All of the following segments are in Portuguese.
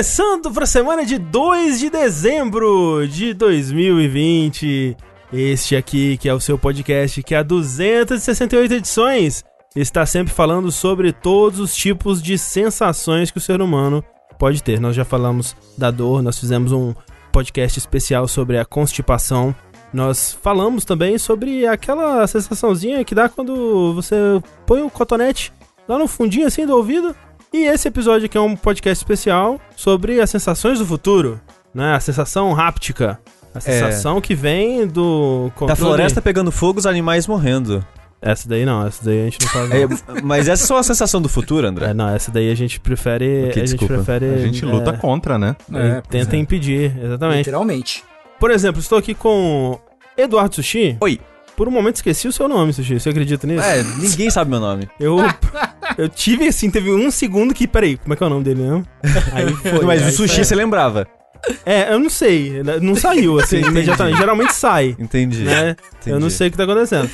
Começando para a semana de 2 de dezembro de 2020. Este aqui, que é o seu podcast, que há 268 edições, está sempre falando sobre todos os tipos de sensações que o ser humano pode ter. Nós já falamos da dor, nós fizemos um podcast especial sobre a constipação. Nós falamos também sobre aquela sensaçãozinha que dá quando você põe o cotonete lá no fundinho assim do ouvido. E esse episódio aqui é um podcast especial sobre as sensações do futuro, né? A sensação háptica. A sensação é. que vem do controle... Da floresta pegando fogo, os animais morrendo. Essa daí não, essa daí a gente não faz. É, mas essa é só a sensação do futuro, André. É, não, essa daí a gente prefere. Okay, a gente prefere. A gente luta é, contra, né? É, tenta é. impedir, exatamente. Literalmente. Por exemplo, estou aqui com Eduardo Sushi. Oi. Por um momento esqueci o seu nome, Sushi. Você acredita nisso? É, ninguém sabe meu nome. Eu. eu tive assim, teve um segundo que. Peraí, como é que é o nome dele mesmo? Aí foi. Mas aí o sushi você lembrava. É, eu não sei. Não saiu assim imediatamente. Geralmente sai. Entendi. Né? Entendi. Eu não sei o que tá acontecendo.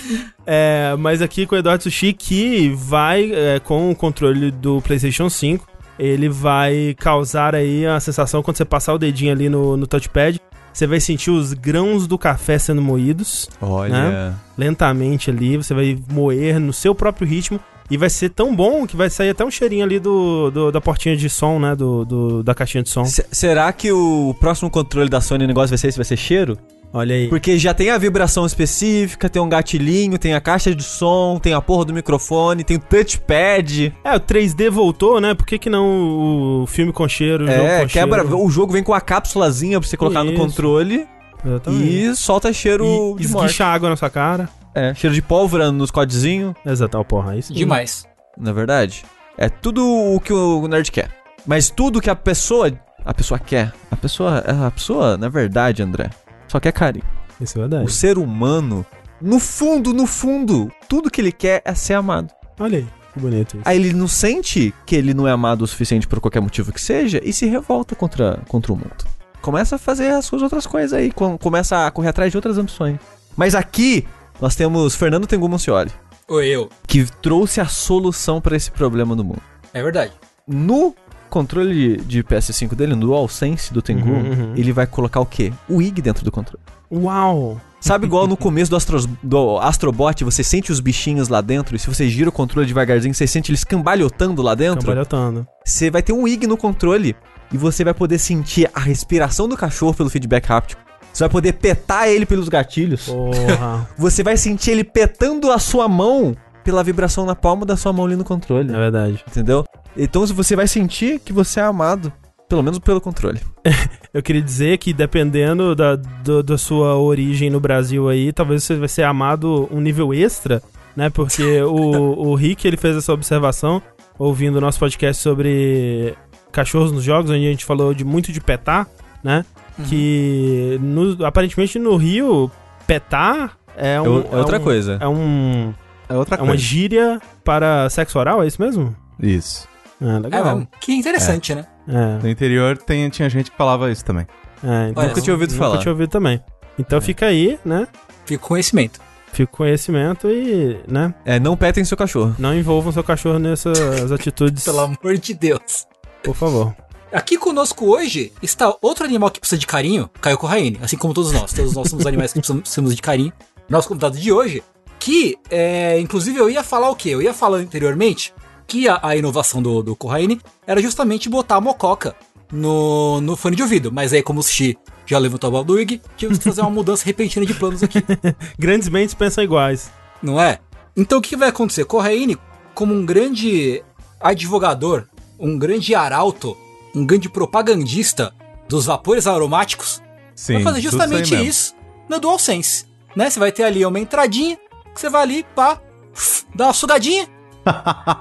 É, mas aqui com o Eduardo Sushi, que vai é, com o controle do PlayStation 5, ele vai causar aí a sensação quando você passar o dedinho ali no, no touchpad. Você vai sentir os grãos do café sendo moídos. Olha. Né? Lentamente ali. Você vai moer no seu próprio ritmo. E vai ser tão bom que vai sair até um cheirinho ali do, do da portinha de som, né? Do, do da caixinha de som. C será que o próximo controle da Sony negócio vai ser esse? Vai ser cheiro? Olha aí. Porque já tem a vibração específica, tem um gatilhinho, tem a caixa de som, tem a porra do microfone, tem o touchpad. É, o 3D voltou, né? Por que, que não o filme com cheiro? O é, com quebra. Cheiro? O jogo vem com a cápsulazinha pra você colocar Isso. no controle. Exatamente. E solta cheiro e de esguicha água na sua cara. É, cheiro de pólvora nos codezinhos. Exato, porra, isso. Demais. Na é verdade, é tudo o que o nerd quer. Mas tudo que a pessoa, a pessoa quer, a pessoa, a pessoa, na verdade, André, só quer carinho. Isso é verdade. O ser humano, no fundo, no fundo, tudo que ele quer é ser amado. Olha aí. Que bonito isso. Aí ele não sente que ele não é amado o suficiente por qualquer motivo que seja e se revolta contra, contra o mundo. Começa a fazer as suas outras coisas aí, começa a correr atrás de outras ambições. Mas aqui nós temos Fernando Tengu Monsioli. Oi, eu. Que trouxe a solução para esse problema no mundo. É verdade. No controle de PS5 dele, no DualSense do Tengu, uhum, uhum. ele vai colocar o quê? O IG dentro do controle. Uau! Sabe igual no começo do, Astros, do Astrobot, você sente os bichinhos lá dentro, e se você gira o controle devagarzinho, você sente eles cambalhotando lá dentro? Cambalhotando. Você vai ter um IG no controle, e você vai poder sentir a respiração do cachorro pelo feedback háptico. Você vai poder petar ele pelos gatilhos. Porra. Você vai sentir ele petando a sua mão pela vibração na palma da sua mão ali no controle. É verdade. Entendeu? Então você vai sentir que você é amado. Pelo menos pelo controle. Eu queria dizer que dependendo da, do, da sua origem no Brasil aí, talvez você vai ser amado um nível extra, né? Porque o, o Rick, ele fez essa observação ouvindo o nosso podcast sobre cachorros nos jogos, onde a gente falou de muito de petar, né? Uhum. Que no, aparentemente no Rio, petar é, é um, é, outra um, coisa. É um. É outra é uma gíria para sexo oral, é isso mesmo? Isso. Ah, legal. É, que interessante, é. né? É. No interior tem, tinha gente que falava isso também. É, então, nunca tinha ouvido nunca falar. Nunca tinha ouvido também. Então é. fica aí, né? Fica com conhecimento. Fica com conhecimento e, né? É, não petem seu cachorro. Não envolvam seu cachorro nessas atitudes. Pelo amor de Deus. Por favor. Aqui conosco hoje está outro animal que precisa de carinho, Caio Corraine, assim como todos nós. Todos nós somos animais que precisamos de carinho. Nosso convidado de hoje, que, é, inclusive, eu ia falar o quê? Eu ia falar anteriormente que a, a inovação do, do Corraine era justamente botar a mococa no, no fone de ouvido. Mas aí, como o Xi já levantou a bola do Ig, tivemos que fazer uma mudança repentina de planos aqui. Grandes mentes pensam iguais. Não é? Então o que vai acontecer? Corraine, como um grande advogador, um grande arauto um grande propagandista dos vapores aromáticos, Sim, vai fazer justamente isso no DualSense. Né? Você vai ter ali uma entradinha, que você vai ali, pá, dá uma sugadinha,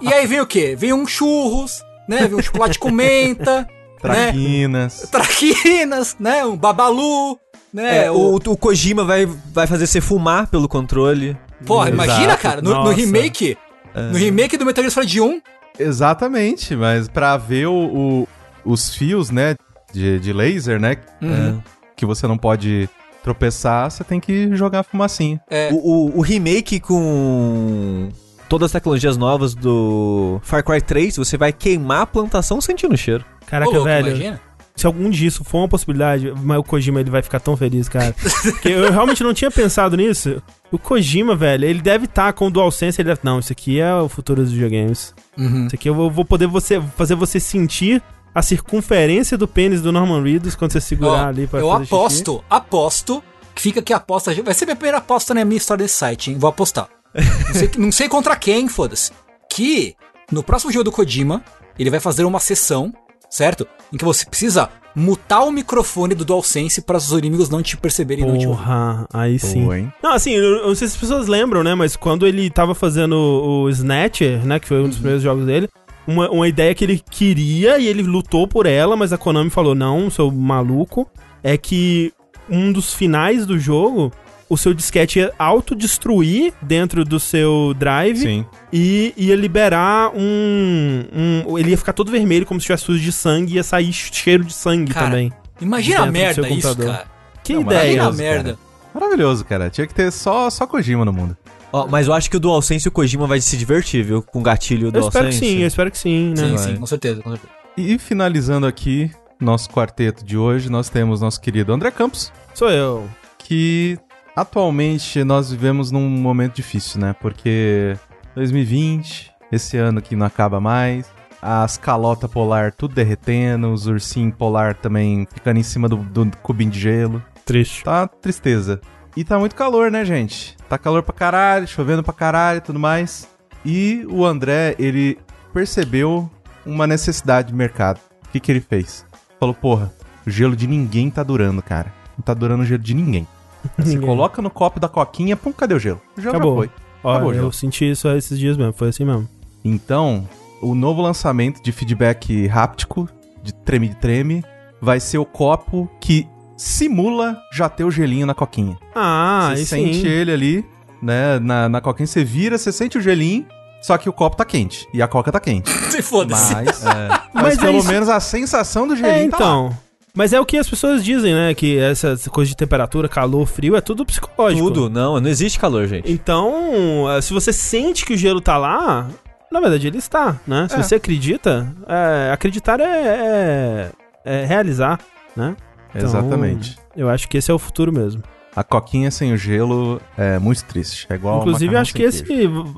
e aí vem o quê? Vem um churros, né? Vem um chocolate com menta, Traquinas. Né? Traquinas, né? Um babalu, né? É, o, o Kojima vai, vai fazer você fumar pelo controle. Porra, Exato. imagina, cara, no, no remake. É. No remake do Metal Gear Solid 1. Exatamente, mas pra ver o, o os fios, né, de, de laser, né, uhum. que você não pode tropeçar, você tem que jogar fumacinha. É. O, o, o remake com todas as tecnologias novas do Far Cry 3, você vai queimar a plantação sentindo o cheiro. Caraca, Ô, louco, velho. imagina. Se algum dia isso for uma possibilidade, mas o Kojima ele vai ficar tão feliz, cara. Porque eu realmente não tinha pensado nisso. O Kojima, velho, ele deve estar com o DualSense, ele deve... Não, isso aqui é o futuro dos videogames. Uhum. Isso aqui eu vou- poder você, fazer você sentir a circunferência do pênis do Norman Reedus quando você segurar Ó, ali pra eu fazer xixi. aposto, aposto, que fica aqui a aposta. Vai ser minha primeira aposta na minha história desse site, hein? Vou apostar. Não sei, não sei contra quem, foda-se. Que no próximo jogo do Kojima, ele vai fazer uma sessão, certo? Em que você precisa mutar o microfone do DualSense para os inimigos não te perceberem não te ouvir. Porra, aí sim. Não, assim, eu não sei se as pessoas lembram, né? Mas quando ele tava fazendo o Snatcher, né? Que foi um dos primeiros jogos dele. Uma, uma ideia que ele queria e ele lutou por ela, mas a Konami falou: não, seu maluco. É que um dos finais do jogo, o seu disquete ia autodestruir dentro do seu drive Sim. e ia liberar um, um- Ele ia ficar todo vermelho, como se tivesse sujo de sangue, e ia sair cheiro de sangue Cara, também. Imagina a merda isso, computador. cara. Que Não, ideia. Imagina a merda. Maravilhoso, cara. Tinha que ter só, só Kojima no mundo. Ó, mas eu acho que o DualSense e o Kojima vai se divertir, viu? Com o gatilho do Eu espero que DualSense. sim, eu espero que sim, né? Sim, vai. sim, com certeza, com certeza. E finalizando aqui nosso quarteto de hoje, nós temos nosso querido André Campos, Sou eu. que atualmente nós vivemos num momento difícil, né? Porque 2020, esse ano que não acaba mais, as calotas polar tudo derretendo, os ursinhos polar também ficando em cima do, do cubinho de gelo. Triste. Tá tristeza. E tá muito calor, né, gente? Tá calor pra caralho, chovendo pra caralho e tudo mais. E o André, ele percebeu uma necessidade de mercado. O que que ele fez? Falou, porra, o gelo de ninguém tá durando, cara. Não tá durando o gelo de ninguém. Você coloca no copo da coquinha, pum, cadê o gelo? O gelo Acabou. já foi. Ó, Acabou, eu senti isso esses dias mesmo, foi assim mesmo. Então, o novo lançamento de feedback háptico, de treme de treme, vai ser o copo que simula já ter o gelinho na coquinha. Ah, você sente sim. ele ali, né, na, na coquinha, você vira, você sente o gelinho, só que o copo tá quente e a coca tá quente. Se foda-se. Mas, mas, Mas é pelo isso. menos a sensação do gelinho É, tá lá. Mas é o que as pessoas dizem, né? Que essa coisa de temperatura, calor, frio, é tudo psicológico. Tudo, não, não existe calor, gente. Então, eh, se você sente que o gelo tá lá, na verdade ele está, né? Se É. você acredita, é, acreditar é, é- é realizar, né? Então, Exatamente. Eu acho que esse é o futuro mesmo. A coquinha sem o gelo é muito triste. É igual Inclusive, acho que esse.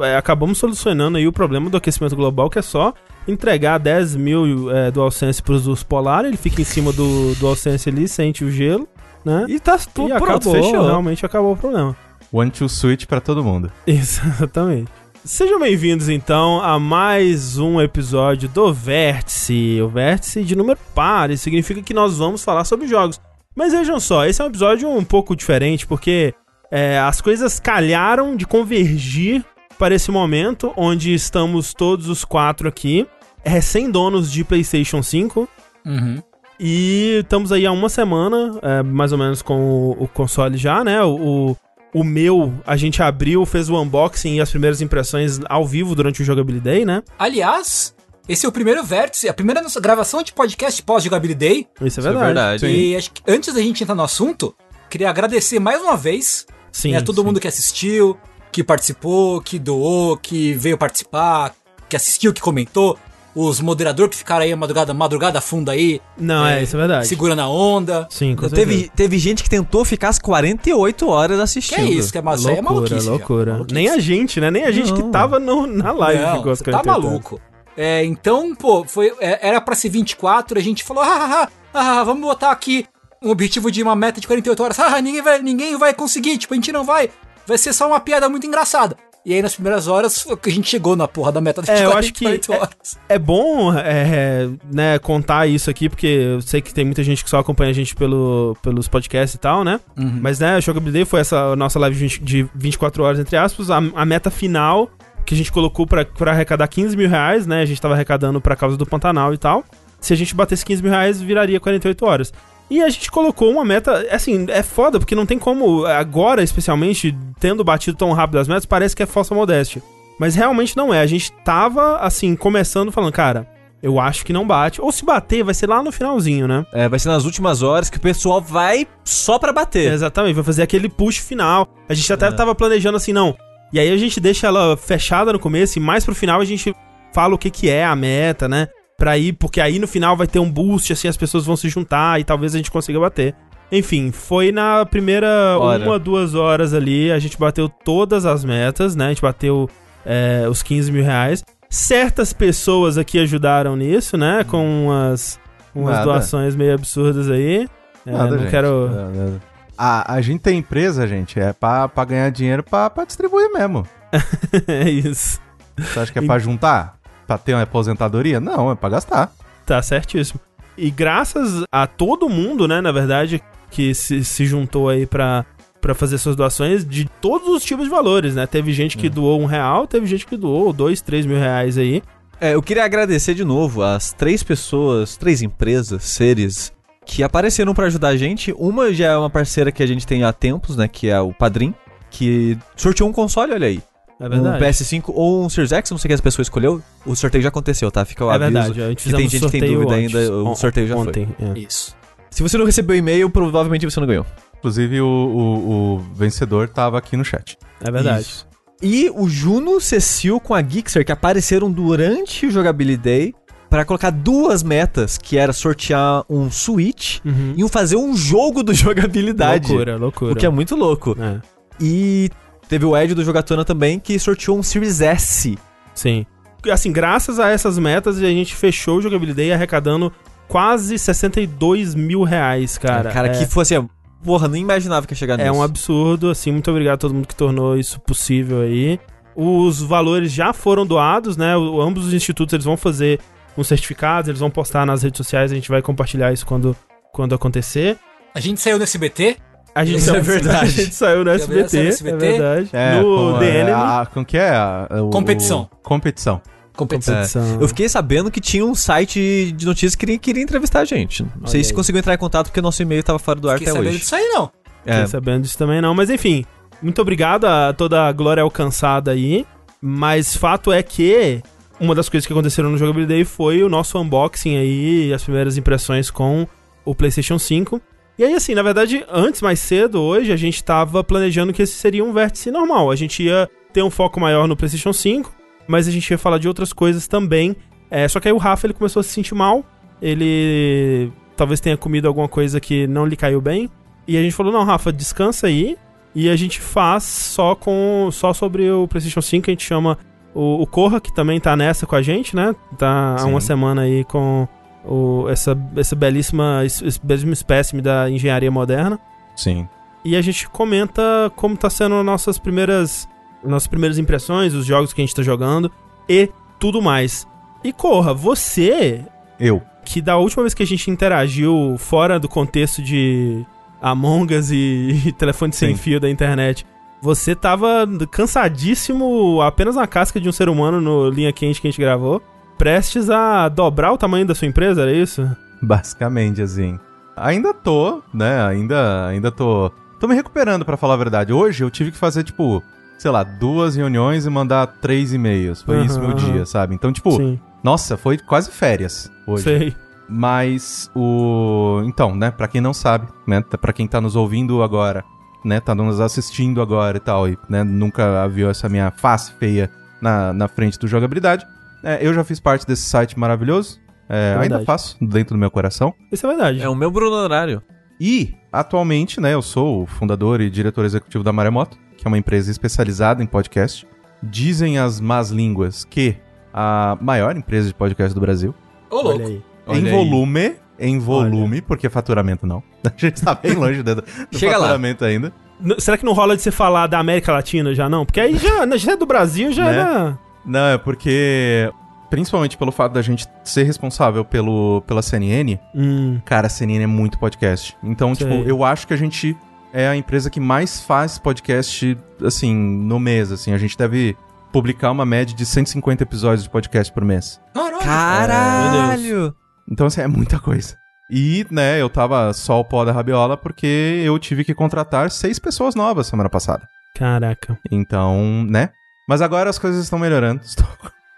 é, acabamos solucionando aí o problema do aquecimento global, que é só entregar 10 mil é, DualSense pros ursos polar, ele fica em cima do DualSense ali, sente o gelo, né? E tá tudo e pronto, acabou, fechou. realmente acabou o problema. One to switch pra todo mundo. Exatamente. Sejam bem-vindos então a mais um episódio do Vértice. O Vértice de número par, isso significa que nós vamos falar sobre jogos. Mas vejam só, esse é um episódio um pouco diferente porque é, as coisas calharam de convergir para esse momento onde estamos todos os quatro aqui, recém-donos de PlayStation 5. Uhum. E estamos aí há uma semana, é, mais ou menos, com o, o console já, né? O, o meu, a gente abriu, fez o unboxing e as primeiras impressões ao vivo durante o Jogabilidade Day, né? Aliás, esse é o primeiro vértice, a primeira nossa gravação de podcast pós-jogabilidade. Isso é Isso é verdade. verdade. Sim. E acho que antes da gente entrar no assunto, queria agradecer mais uma vez Sim. né, a todo sim. mundo que assistiu, que participou, que doou, que veio participar, que assistiu, que comentou. Os moderadores que ficaram aí a madrugada, madrugada funda aí, Não, é, É, isso é verdade. segurando a onda. Sim, com Não, certeza. teve, teve gente que tentou ficar as 48 horas assistindo. Que é isso, que é, mas é Loucura, maluquice. já. loucura. Maluquice. Nem a gente, né? Nem a gente que Não. tava no- na live Não, ficou tá 48 horas. maluco. É, então, pô, foi, é, era pra ser 24, a gente falou, ah, ah, ah, ah, vamos botar aqui um objetivo de uma meta de 48 horas. Ah, ninguém vai, ninguém vai conseguir, tipo, a gente não vai. Vai ser só uma piada muito engraçada. E aí, nas primeiras horas, a gente chegou na porra da meta de É, eu acho que 48 é- horas. É bom, é, né, contar isso aqui, porque eu sei que tem muita gente que só acompanha a gente pelo, pelos podcasts e tal, né? Uhum. Mas, né, a Jogabilidade foi essa nossa live de 20 de 24 horas, entre aspas. A, a meta final que a gente colocou pra arrecadar 15 mil reais, né? A gente tava arrecadando pra causa do Pantanal e tal. Se a gente batesse 15 mil reais, viraria 48 horas. E a gente colocou uma meta, assim, é foda, porque não tem como, agora especialmente, tendo batido tão rápido as metas, parece que é falsa modéstia. Mas realmente não é. A gente tava, assim, começando falando, cara, eu acho que não bate. Ou se bater, vai ser lá no finalzinho, né? É, vai ser nas últimas horas que o pessoal vai só pra bater. Exatamente, vai fazer aquele push final. A gente até É. tava planejando assim, não. E aí a gente deixa ela fechada no começo e mais pro final a gente fala o que que é a meta, né? Pra ir, porque aí no final vai ter um boost, assim, as pessoas vão se juntar e talvez a gente consiga bater. Enfim, foi na primeira Hora. uma, duas horas ali, a gente bateu todas as metas, né? A gente bateu é, os 15 mil reais. Certas pessoas aqui ajudaram nisso, né? Com umas, umas Nada. doações meio absurdas aí. É, Nada, não gente. quero. Nada. A, a gente tem empresa, gente, é pra, pra ganhar dinheiro pra, pra distribuir mesmo. é isso. Você acha que é pra juntar? Pra ter uma aposentadoria? Não, é pra gastar. Tá certíssimo. E graças a todo mundo, né, na verdade, que se, se juntou aí pra, pra fazer suas doações de todos os tipos de valores, né? Teve gente que doou um real, teve gente que doou dois, três mil reais aí. É, eu queria agradecer de novo as três pessoas, três empresas, seres que apareceram pra ajudar a gente. Uma já é uma parceira que a gente tem há tempos, né, que é o Padrim, que sorteou um console, olha aí. É Um verdade. PS5 ou um Series X, não sei o que as pessoas escolheu. O sorteio já aconteceu, tá? Fica o é aviso. verdade. A gente que tem gente que tem dúvida antes, ainda, o sorteio já foi. ontem, é. Isso. Se você não recebeu e-mail, provavelmente você não ganhou. Inclusive, o, o, o vencedor tava aqui no chat. É verdade. Isso. E o Juno, Cecil com a Gixer, que apareceram durante o Jogability Day pra colocar duas metas, que era sortear um Switch Uhum. e um fazer um jogo do jogabilidade. Loucura, loucura. O que é muito louco. É, E teve o Ed do Jogatona também, que sorteou um Series S. sim. Assim, graças a essas metas, a gente fechou o Jogabilidade arrecadando quase 62 mil reais, cara. Cara, é, que foi assim, porra, nem imaginava que ia chegar É nisso. um absurdo, assim, muito obrigado a todo mundo que tornou isso possível aí. Os valores já foram doados, né? O- ambos os institutos eles vão fazer um certificado, eles vão postar nas redes sociais, a gente vai compartilhar isso quando, quando acontecer. A gente saiu no SBT. A gente, Isso é saiu- verdade. A gente saiu no SBT, no é SBT? verdade. É, no com, The é, Enemy. a- com que é? a- o- Competição. o- competição. Competição. competição. Eu fiquei sabendo que tinha um site de notícias que queria, queria entrevistar a gente. Não sei Olha se aí. conseguiu entrar em contato porque nosso e-mail tava fora do ar Fiquei até sabendo hoje. disso aí, não. É, Fiquei sabendo disso também não, mas enfim, muito obrigado a toda a glória alcançada aí. Mas fato é que uma das coisas que aconteceram no Jogability Day foi o nosso unboxing aí, as primeiras impressões com o PlayStation 5. E aí, assim, na verdade, antes, mais cedo, hoje, a gente tava planejando que esse seria um vértice normal. A gente ia ter um foco maior no PlayStation 5, mas a gente ia falar de outras coisas também. É, só que aí o Rafa ele começou a se sentir mal. Ele talvez tenha comido alguma coisa que não lhe caiu bem. E a gente falou: não, Rafa, descansa aí. E a gente faz só com só sobre o PlayStation 5. A gente chama o, o Corra, que também tá nessa com a gente, né? Tá há Sim. uma semana aí com o, essa, essa belíssima, esse belíssimo espécime da engenharia moderna. Sim. E a gente comenta como tá sendo nossas primeiras nossas primeiras impressões, os jogos que a gente tá jogando e tudo mais. E Corra, você Eu. que da última vez que a gente interagiu fora do contexto de Among Us e, e telefone sem Sim. fio da internet, você tava cansadíssimo, apenas na casca de um ser humano no linha quente que a gente gravou, prestes a dobrar o tamanho da sua empresa, era isso? Basicamente, assim. Ainda tô, né? Ainda, ainda tô. Tô me recuperando, pra falar a verdade. Hoje eu tive que fazer, tipo, sei lá, duas reuniões e mandar três e-mails. Foi isso Aham, meu dia, sabe? Então, tipo, Sim, nossa, foi quase férias hoje. sei. Mas o. Então, né, pra quem não sabe, né, tá- pra quem tá nos ouvindo agora, né, tá nos assistindo agora e tal, e né, nunca viu essa minha face feia na, na frente do jogabilidade, é, eu já fiz parte desse site maravilhoso. É, É ainda faço dentro do meu coração. Isso é verdade. é o meu Bruno Horário. E, atualmente, né, eu sou o fundador e diretor executivo da Maremoto, que é uma empresa especializada em podcast. Dizem as más línguas que a maior empresa de podcast do Brasil. Ô, Olha louco. aí. Olha em aí. volume, em volume, porque faturamento não. A gente tá bem longe do, do Chega lá. faturamento ainda. N- Será que não rola de você falar da América Latina já não? Porque aí já, já é do Brasil, já Né? era... Não, é porque, principalmente pelo fato da gente ser responsável pelo, pela CNN, Hum, cara, a CNN é muito podcast. Então, Sei. tipo, eu acho que a gente é a empresa que mais faz podcast, assim, no mês, assim. A gente deve publicar uma média de 150 episódios de podcast por mês. Caralho. Caralho! Então, assim, é muita coisa. E, né, eu tava só o pó da rabiola porque eu tive que contratar seis pessoas novas semana passada. caraca. Então, né? Mas agora as coisas estão melhorando. Estou,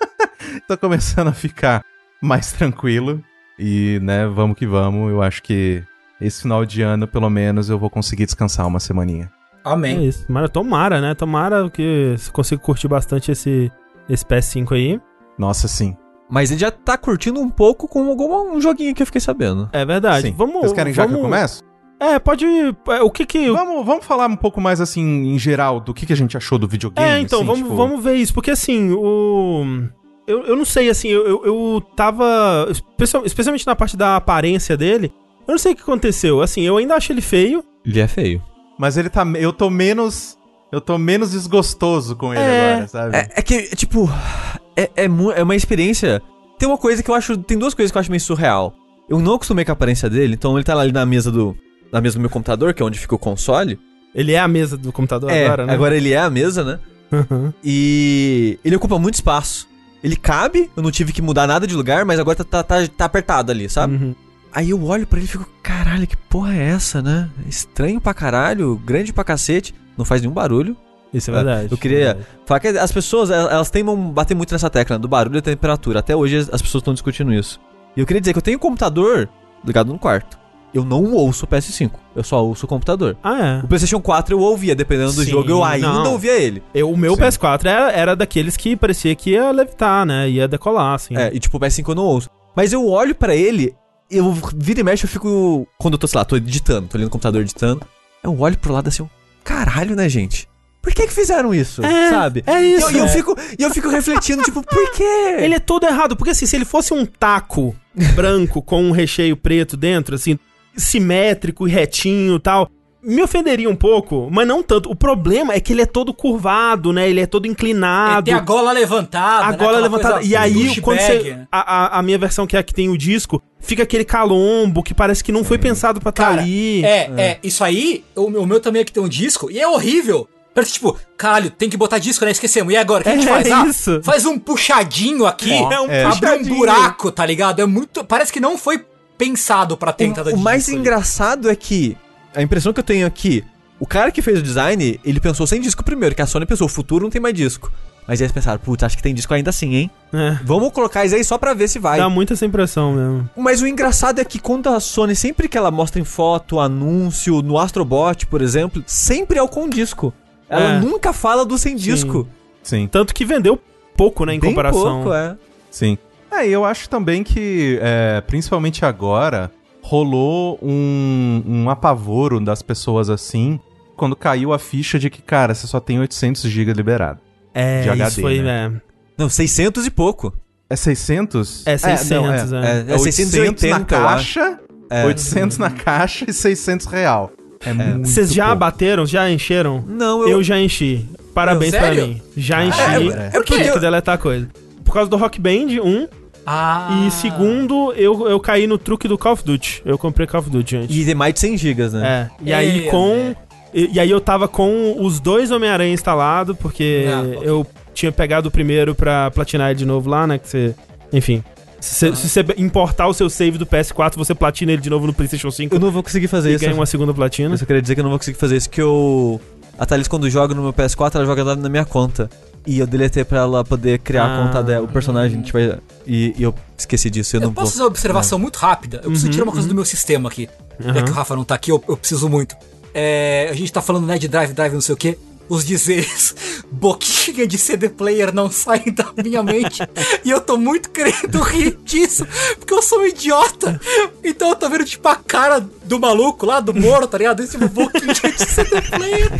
Tô começando a ficar mais tranquilo. E, né, vamos que vamos. Eu acho que esse final de ano, pelo menos, eu vou conseguir descansar uma semaninha. É Amém. isso. Mas tomara, né? Tomara que você consiga curtir bastante esse, esse PS5 aí. Nossa, sim. Mas ele já tá curtindo um pouco com algum um joguinho que eu fiquei sabendo. É verdade. sim. Vamos. Vocês querem já vamos... que eu comece? É, pode. é, O que que. Vamos, vamos falar um pouco mais, assim, em geral, do que, que a gente achou do videogame. É, então, assim, vamos, tipo- vamos ver isso. Porque assim, o. Eu, eu não sei, assim, eu, eu, eu tava. especial- especialmente na parte da aparência dele. Eu não sei o que aconteceu. Assim, eu ainda acho ele feio. Ele é feio. Mas ele tá. Eu tô menos. Eu tô menos desgostoso com ele É. agora, sabe? É, é que, tipo, é, é, é uma experiência. Tem uma coisa que eu acho. Tem duas coisas que eu acho meio surreal. Eu não acostumei com a aparência dele, então ele tá lá ali na mesa do. Na mesa do meu computador, que é onde fica o console. Ele é a mesa do computador é, agora, né? agora ele é a mesa, né? Uhum. E ele ocupa muito espaço. Ele cabe, eu não tive que mudar nada de lugar, mas agora tá, tá, tá, tá apertado ali, sabe? Uhum. Aí eu olho pra ele e fico, caralho, que porra é essa, né? Estranho pra caralho, grande pra cacete, não faz nenhum barulho. Isso é verdade. Eu queria verdade. falar que as pessoas, elas temam bater muito nessa tecla né, do barulho e da temperatura. Até hoje as as pessoas estão discutindo isso. E eu queria dizer que eu tenho um computador ligado no quarto. Eu não ouço o PS5, eu só ouço o computador. Ah, O PlayStation 4 eu ouvia, dependendo do Sim, jogo, eu ainda não. ouvia ele. é. Eu, o meu Sim. PS4 era, era daqueles que parecia que ia levitar, né? Ia decolar, assim. É, e tipo, o PS5 eu não ouço. Mas eu olho pra ele, eu vira e mexe, eu fico. Quando eu tô, sei lá, tô editando, tô ali no computador editando. Eu olho pro lado assim, eu, caralho, né, gente? Por que que fizeram isso? É, sabe? é isso. eu, e eu é. fico, e eu fico refletindo, tipo, por quê? Ele é todo errado, porque assim, se ele fosse um taco branco com um recheio preto dentro, assim, simétrico e retinho e tal, me ofenderia um pouco, mas não tanto. O problema é que ele é todo curvado, né? Ele é todo Ele inclinado. tem a gola levantada. a né? gola Aquela levantada. E aí, quando você. né? A, a, a minha versão, que é a que tem o disco, fica aquele calombo que parece que não foi pensado pra estar Cara, ali. É, é, isso aí, o, meu- o meu também aqui tem um disco, e é horrível. Parece tipo, caralho, tem que botar disco, né? Esquecemos. E agora, o que a gente É faz? Ah, isso. faz um puxadinho aqui, É um abre um puxadinho. buraco, tá ligado? É muito. Parece que não foi pensado pra ter entrada O, o mais ali. engraçado é que a impressão que eu tenho aqui, o cara que fez o design, ele pensou sem disco primeiro, que a Sony pensou, o futuro não tem mais disco. Mas aí eles pensaram, putz, acho que tem disco ainda assim, hein? É, Vamos colocar isso aí só pra ver se vai. Dá muito essa impressão mesmo. Mas o engraçado é que quando a Sony, sempre que ela mostra em foto, anúncio, no Astrobot, por exemplo, sempre é o com disco. Ela É. nunca fala do sem disco. Sim, Tanto que vendeu pouco, né, em Bem comparação. pouco, é. sim. É, e eu acho também que, é, principalmente agora, rolou um, um apavoro das pessoas assim, quando caiu a ficha de que, cara, você só tem 800 GB liberado. É, De HD, isso foi, né? né? Não, 600 e pouco. É 600? É 600, não, é. É, É 680, 800 na eu caixa, É. 800 na caixa e 600 real. É, muito Vocês já pouco. bateram? Já encheram? Não, Eu, eu... já enchi. Parabéns Meu, pra mim. Já enchi. é, é porque porque tive que eu- deletar coisa. Por causa do Rock Band, um. Ah. E segundo, eu, eu caí no truque do Call of Duty. Eu comprei Call of Duty antes. E tem mais de 100 gigas, né? É. E aí É, com. né? E, e aí eu tava com os dois Homem-Aranha instalados, porque Ah, eu tinha pegado o primeiro pra platinar ele de novo lá, né? Que você. Enfim. Se, Ah. você- se você importar o seu save do PS4, você platina ele de novo no PlayStation 5 Eu não vou conseguir fazer e isso. ganha uma segunda platina. Eu só queria dizer que eu não vou conseguir fazer isso, que eu... A Thalys, quando joga no meu PS4, ela joga lá na minha conta. E eu deletei pra ela poder criar Ah. a conta dela, o personagem, tipo, e, e eu esqueci disso, eu, Eu não posso vou... fazer uma observação muito rápida? Eu preciso Uhum, tirar uma coisa do meu sistema aqui. Já Aham. que o Rafa não tá aqui, eu, eu preciso muito. É, a gente tá falando, né, de drive, drive, não sei o quê. Os dizeres boquinha de CD player não saem da minha mente. e eu tô muito querendo rir disso, porque eu sou um idiota. Então eu tô vendo, tipo, a cara do maluco lá, do Moro, tá ligado? Esse tipo, boquinha de CD player.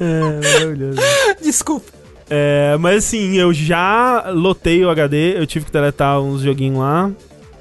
É, maravilhoso. Desculpa. É, mas assim, eu já lotei o HD, eu tive que deletar uns joguinhos lá.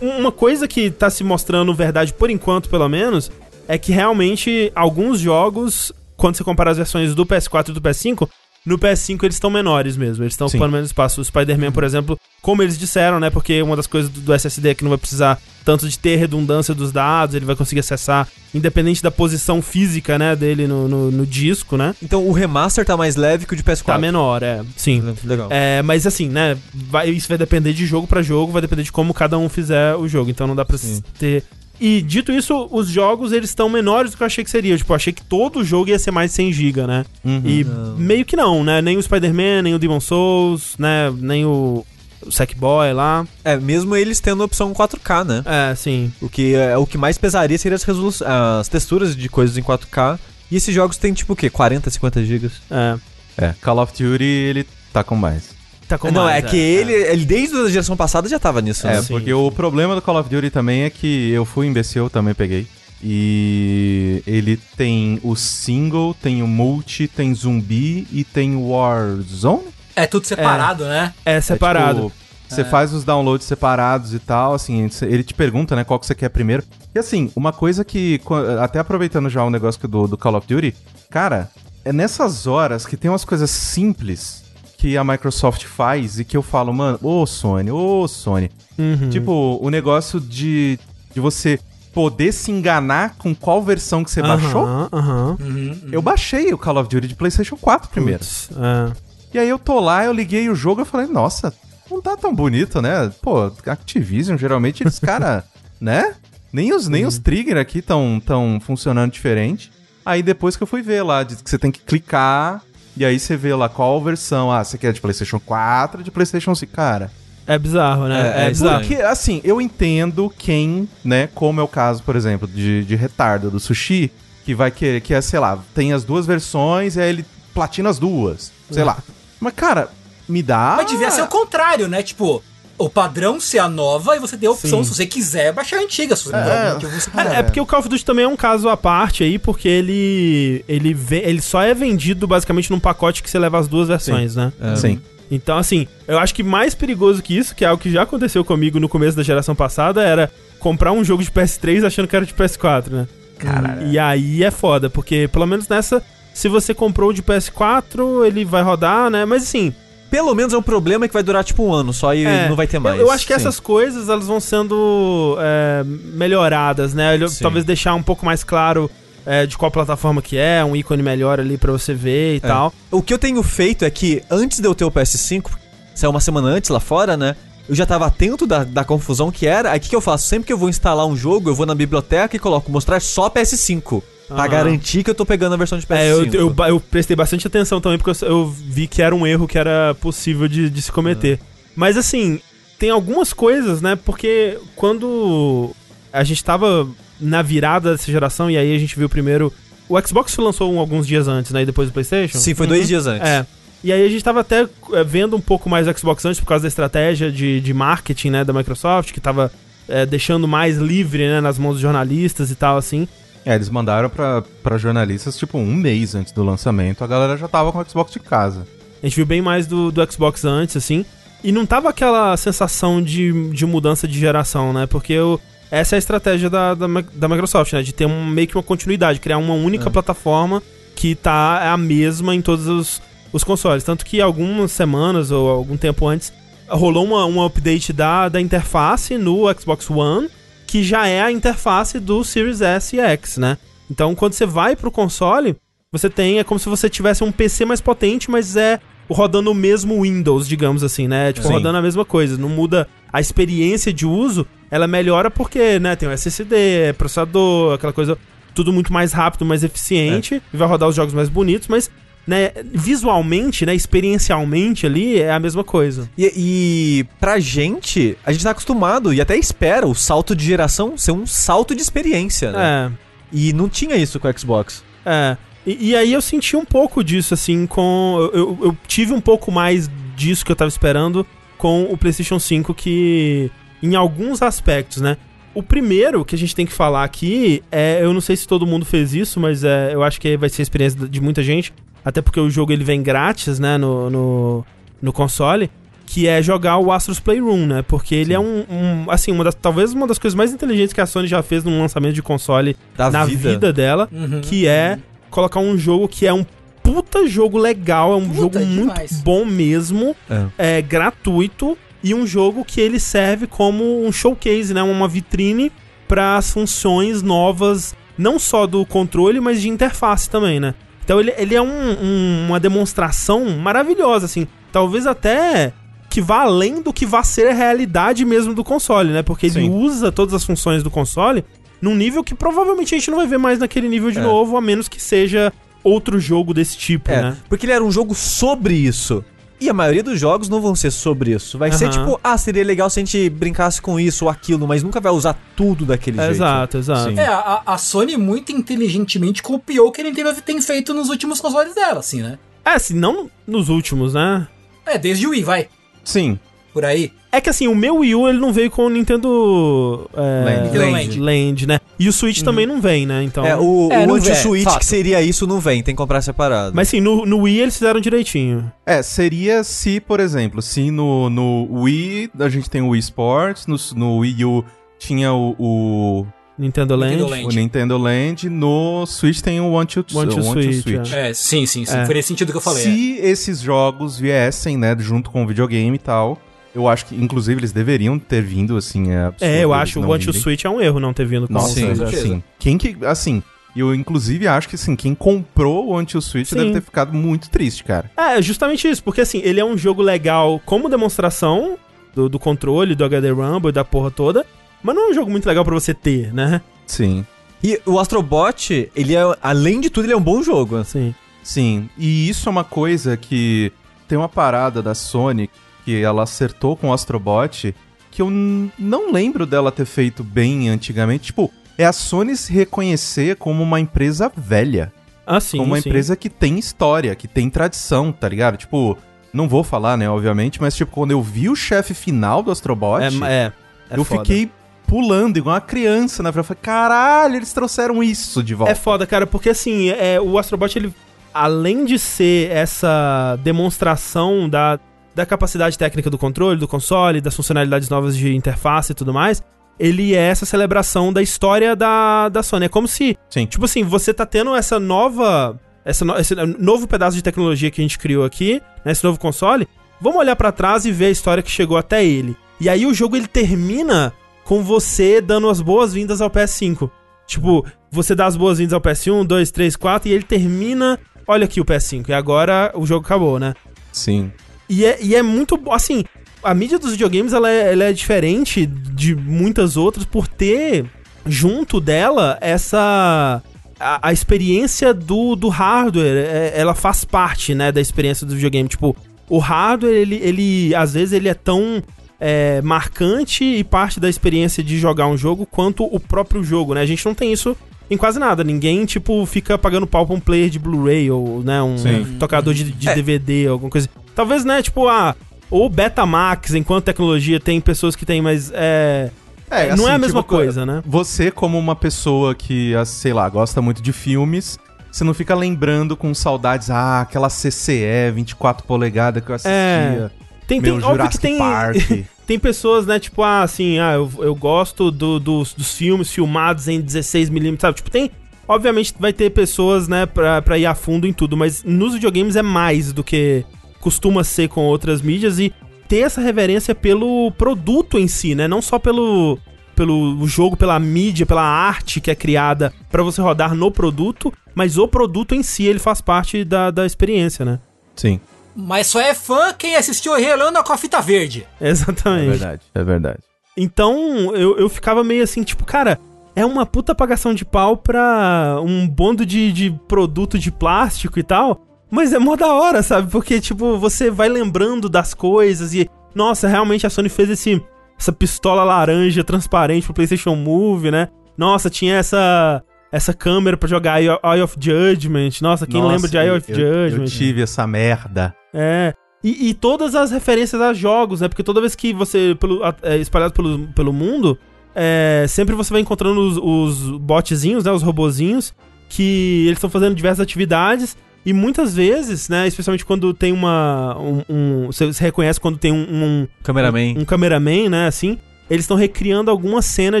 Uma coisa que tá se mostrando verdade por enquanto, pelo menos, é que realmente alguns jogos, quando você compara as versões do PS4 e do PS5, no PS5 eles estão menores mesmo, eles estão ocupando menos espaço. O Spider-Man, por exemplo, como eles disseram, né? Porque uma das coisas do, do SSD é que não vai precisar tanto de ter redundância dos dados, ele vai conseguir acessar, independente da posição física, né, dele no, no, no disco, né? Então o remaster tá mais leve que o de PS4. Tá menor, é. Sim. Legal. É, mas assim, né? Vai, isso vai depender de jogo pra jogo, vai depender de como cada um fizer o jogo. Então não dá pra Sim. ter. E dito isso, os jogos eles estão menores do que eu achei que seria. Tipo, eu achei que todo jogo ia ser mais de 100 GB, né? Uhum. E Não. meio que não, né? Nem o Spider-Man, nem o Demon Souls, né? Nem o, o Sackboy lá. É, mesmo eles tendo a opção 4K, né? É, sim. O que é o que mais pesaria seria as, resolu- as texturas de coisas em 4K. E esses jogos têm tipo o quê? 40, 50 gigas? É. É, Call of Duty, ele tá com mais. Com não, mais, é que ele, ele desde a geração passada já tava nisso, É, né? sim, porque sim. o problema do Call of Duty também é que eu fui imbecil, também peguei. E ele tem o single, tem o multi, tem zumbi e tem o Warzone. É tudo separado, né? É separado. É, tipo, você faz os downloads separados e tal, assim, ele te pergunta, né, qual que você quer primeiro. E assim, uma coisa que, até aproveitando já o negócio do, do Call of Duty, cara, é nessas horas que tem umas coisas simples que a Microsoft faz e que eu falo, mano, ô Sony, ô Sony. Uhum. Tipo, o negócio de, de você poder se enganar com qual versão que você baixou. Aham, aham. Uhum. Eu baixei o Call of Duty de PlayStation 4 primeiro. Putz, é. E aí eu tô lá, eu liguei o jogo e falei, nossa, não tá tão bonito, né? Pô, Activision, geralmente eles, cara, né? Nem os, nem os trigger aqui tão, tão funcionando diferente. Aí depois que eu fui ver lá, diz que você tem que clicar, e aí você vê lá qual versão. Ah, você quer de PlayStation 4, de PlayStation 5. Cara, É bizarro, né? É, É, é bizarro. porque, assim, eu entendo quem, né, como é o caso, por exemplo, de, de retardo do sushi, que vai querer, que é, sei lá, tem as duas versões e aí ele platina as duas, sei lá. Mas, cara, me dá. Mas devia ser o contrário, né? Tipo, o padrão ser a nova e você ter a opção, se você quiser, baixar a antiga. Se você não É. é. motivo, você É, é porque o Call of Duty também é um caso à parte aí, porque ele ele, ele só é vendido basicamente num pacote que você leva as duas versões, né? Sim. Então, assim, eu acho que mais perigoso que isso, que é algo que já aconteceu comigo no começo da geração passada, era comprar um jogo de PS3 achando que era de PS4, né? Caralho. E aí é foda, porque pelo menos nessa, se você comprou o de PS4, ele vai rodar, né? Mas assim, Pelo menos é um problema que vai durar tipo um ano só e É, não vai ter mais. Eu, eu acho que Sim. essas coisas elas vão sendo é, melhoradas, né? Sim. Talvez deixar um pouco mais claro é, de qual plataforma que é, um ícone melhor ali pra você ver e É. tal. O que eu tenho feito é que antes de eu ter o PS5, saiu uma semana antes lá fora, né? Eu já tava atento da, da confusão que era. Aí o que, que eu faço? Sempre que eu vou instalar um jogo, eu vou na biblioteca e coloco mostrar só PS5. Pra Aham. garantir que eu tô pegando a versão de PS5. É, eu, eu, eu prestei bastante atenção também, porque eu, eu vi que era um erro que era possível de, de se cometer. Mas assim, tem algumas coisas, né? Porque quando a gente tava na virada dessa geração, e aí a gente viu primeiro. O Xbox lançou um, alguns dias antes, né? E depois do PlayStation. Sim, foi dois dias antes. É. E aí a gente tava até é, vendo um pouco mais o Xbox antes por causa da estratégia de, de marketing, né, da Microsoft, que tava é, deixando mais livre, né, nas mãos dos jornalistas e tal, assim. É, eles mandaram pra, pra jornalistas, tipo, um mês antes do lançamento, a galera já tava com o Xbox de casa. A gente viu bem mais do, do Xbox antes, assim. E não tava aquela sensação de, de mudança de geração, né? Porque o- essa é a estratégia da, da, da Microsoft, né? De ter um, meio que uma continuidade, criar uma única plataforma que tá a mesma em todos os, os consoles. Tanto que algumas semanas ou algum tempo antes rolou uma, um update da, da interface no Xbox One, que já é a interface do Series S e X, né? Então quando você vai pro console, você tem, é como se você tivesse um PC mais potente, mas é rodando o mesmo Windows, digamos assim, né? Tipo, Sim. rodando a mesma coisa. Não muda a experiência de uso, ela melhora porque, né, tem o SSD, é processador, aquela coisa, tudo muito mais rápido, mais eficiente, e vai rodar os jogos mais bonitos, mas, né, visualmente, né, experiencialmente ali, é a mesma coisa. E, e pra gente, a gente tá acostumado e até espera o salto de geração ser um salto de experiência, né? É. E não tinha isso com o Xbox. É. E, e aí eu senti um pouco disso, assim, com. Eu, eu- tive um pouco mais disso que eu tava esperando com o PlayStation 5, que. Em alguns aspectos, né? O primeiro que a gente tem que falar aqui é. Eu não sei se todo mundo fez isso, mas é, eu acho que vai ser a experiência de muita gente. Até porque o jogo ele vem grátis, né? No, no, no console. Que é jogar o Astros Playroom, né? Porque ele é um, um- Assim, uma das, talvez uma das coisas mais inteligentes que a Sony já fez num lançamento de console Da na vida. vida dela Uhum. que é colocar um jogo que é um puta jogo legal, é um Puta, jogo muito demais. bom mesmo, É. é gratuito e um jogo que ele serve como um showcase, né, uma vitrine para as funções novas, não só do controle, mas de interface também, né? Então ele, ele é um- um- uma demonstração maravilhosa, assim, talvez até que vá além do que vá ser a realidade mesmo do console, né? Porque ele Sim. usa todas as funções do console num nível que provavelmente a gente não vai ver mais naquele nível de É. novo, a menos que seja outro jogo desse tipo, É, né? porque ele era um jogo sobre isso. E a maioria dos jogos não vão ser sobre isso. Vai ser Aham. tipo, ah, seria legal se a gente brincasse com isso ou aquilo, mas nunca vai usar tudo daquele jeito. Exato, exato. Sim. É, a, a Sony muito inteligentemente copiou o que a Nintendo tem feito nos últimos consoles dela, assim, né? É, assim, não nos últimos, né? É, desde o Wii, vai. Sim. Por aí. É que assim, o meu Wii U ele não veio com o Nintendo é, Land. Nintendo Land. Land. né? E o Switch também não vem, né? Então. É, o, É, o anti-switch que seria isso não vem, tem que comprar separado. Mas sim, no, no Wii eles fizeram direitinho. É, seria se, por exemplo, se no, no Wii a gente tem o Wii Sports, no, no Wii U tinha o, o, Nintendo Land. Nintendo Land. o Nintendo Land, no Switch tem o One to, One to One Switch, é. É, sim, sim, sim. É. Faria sentido o que eu falei. é. Se esses jogos viessem, né, junto com o videogame e tal, eu acho que, inclusive, eles deveriam ter vindo, assim, é É, eu acho o One to. Switch é um erro não ter vindo com Nossa, Sim, assim, certeza. quem que, assim, eu inclusive acho que, assim, quem comprou o to Switch Sim. deve ter ficado muito triste, cara. É, justamente isso, porque assim, ele é um jogo legal como demonstração do, do controle, do HD Rumble e da porra toda, mas não é um jogo muito legal pra você ter, né? Sim. E o Astrobot, ele é, além de tudo, ele é um bom jogo. Assim. Sim, e isso é uma coisa que tem uma parada da Sony que ela acertou com o Astrobot que eu não lembro dela ter feito bem antigamente. Tipo, é a Sony se reconhecer como uma empresa velha, Ah, sim, como uma sim. empresa que tem história, que tem tradição, tá ligado? Tipo, não vou falar, né, obviamente, mas tipo, quando eu vi o chefe final do Astrobot, É, é, é eu foda. fiquei pulando igual uma criança, né? Eu falei, caralho, eles trouxeram isso de volta. É foda, cara, porque assim, é, o Astrobot, ele, além de ser essa demonstração da, da capacidade técnica do controle, do console, das funcionalidades novas de interface e tudo mais, ele é essa celebração da história da, da Sony. É como se, Sim. tipo assim, você tá tendo essa nova. Essa no- esse novo pedaço de tecnologia que a gente criou aqui, né, esse novo console. Vamos olhar pra trás e ver a história que chegou até ele. E aí o jogo ele termina com você dando as boas-vindas ao PS5. Tipo, você dá as boas-vindas ao PS1, 2, 3, 4 e ele termina. Olha aqui o PS5. E agora o jogo acabou, né? Sim. E é, e é muito. Assim, a mídia dos videogames ela é, ela é diferente de muitas outras por ter junto dela essa. A, a experiência do, do hardware. é- ela faz parte, né, da experiência do videogame. Tipo, o hardware, ele, ele às vezes, ele é tão é, marcante e parte da experiência de jogar um jogo quanto o próprio jogo, né? A gente não tem isso em quase nada. Ninguém, tipo, fica pagando pau pra um player de Blu-ray ou, né, um Sim. tocador de, de É. DVD, alguma coisa. Talvez, né, tipo, ah, ou Betamax, enquanto tecnologia tem pessoas que tem, mas é. É, não é a assim, mesma tipo, coisa, né? Você, como uma pessoa que, ah, sei lá, gosta muito de filmes, você não fica lembrando com saudades, ah, aquela CCE 24 polegadas que eu assistia. É. Tem, tem, óbvio que tem, Park. tem pessoas, né, tipo, ah, assim, ah, eu, eu gosto do- dos, dos filmes filmados em 16mm, sabe? Tipo, tem. Obviamente vai ter pessoas, né, pra, pra ir a fundo em tudo, mas nos videogames é mais do que costuma ser com outras mídias e ter essa reverência pelo produto em si, né? Não só pelo pelo jogo, pela mídia, pela arte que é criada pra você rodar no produto, mas o produto em si, ele faz parte da, da experiência, né? Sim, Mas só é fã quem assistiu Relando com a fita verde. é Exatamente. verdade, é verdade. Então, eu, eu ficava meio assim, tipo, cara, é uma puta apagação de pau pra um bando de, de produto de plástico e tal. Mas é mó da hora, sabe? Porque, tipo, você vai lembrando das coisas e. Nossa, realmente a Sony fez esse, essa pistola laranja transparente pro PlayStation Move, né? Nossa, tinha essa. Essa câmera pra jogar Eye of Judgment. Nossa, quem Nossa, lembra de Eye of eu, Judgment? Eu tive essa merda. É. E, e todas as referências a jogos, né? Porque toda vez que você, pelo, é, espalhado pelo, pelo mundo, é, sempre você vai encontrando os, os botzinhos, né? Os robozinhos, que eles estão fazendo diversas atividades. E muitas vezes, né? Especialmente quando tem uma. Um, um- você, reconhece quando tem um, um, Cameraman. um cameraman, né? Assim. Eles estão recriando alguma cena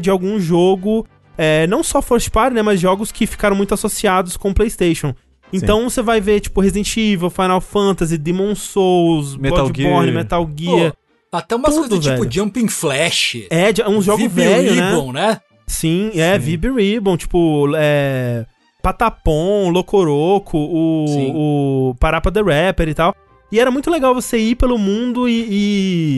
de algum jogo. é, não só First Party, né? Mas jogos que ficaram muito associados com o PlayStation. Então você vai ver, tipo, Resident Evil, Final Fantasy, Demon Souls, Metal Bloodborne, Gear. Metal Gear. Até umas Tudo, coisas tipo velho. Jumping Flash. É, um jogo Vibe velho, né? Ribbon, né? Sim, é, Sim. Vib Ribbon, tipo, é. Patapon, Locoroco, o, Sim. o Parapa the Rapper e tal. E era muito legal você ir pelo mundo e.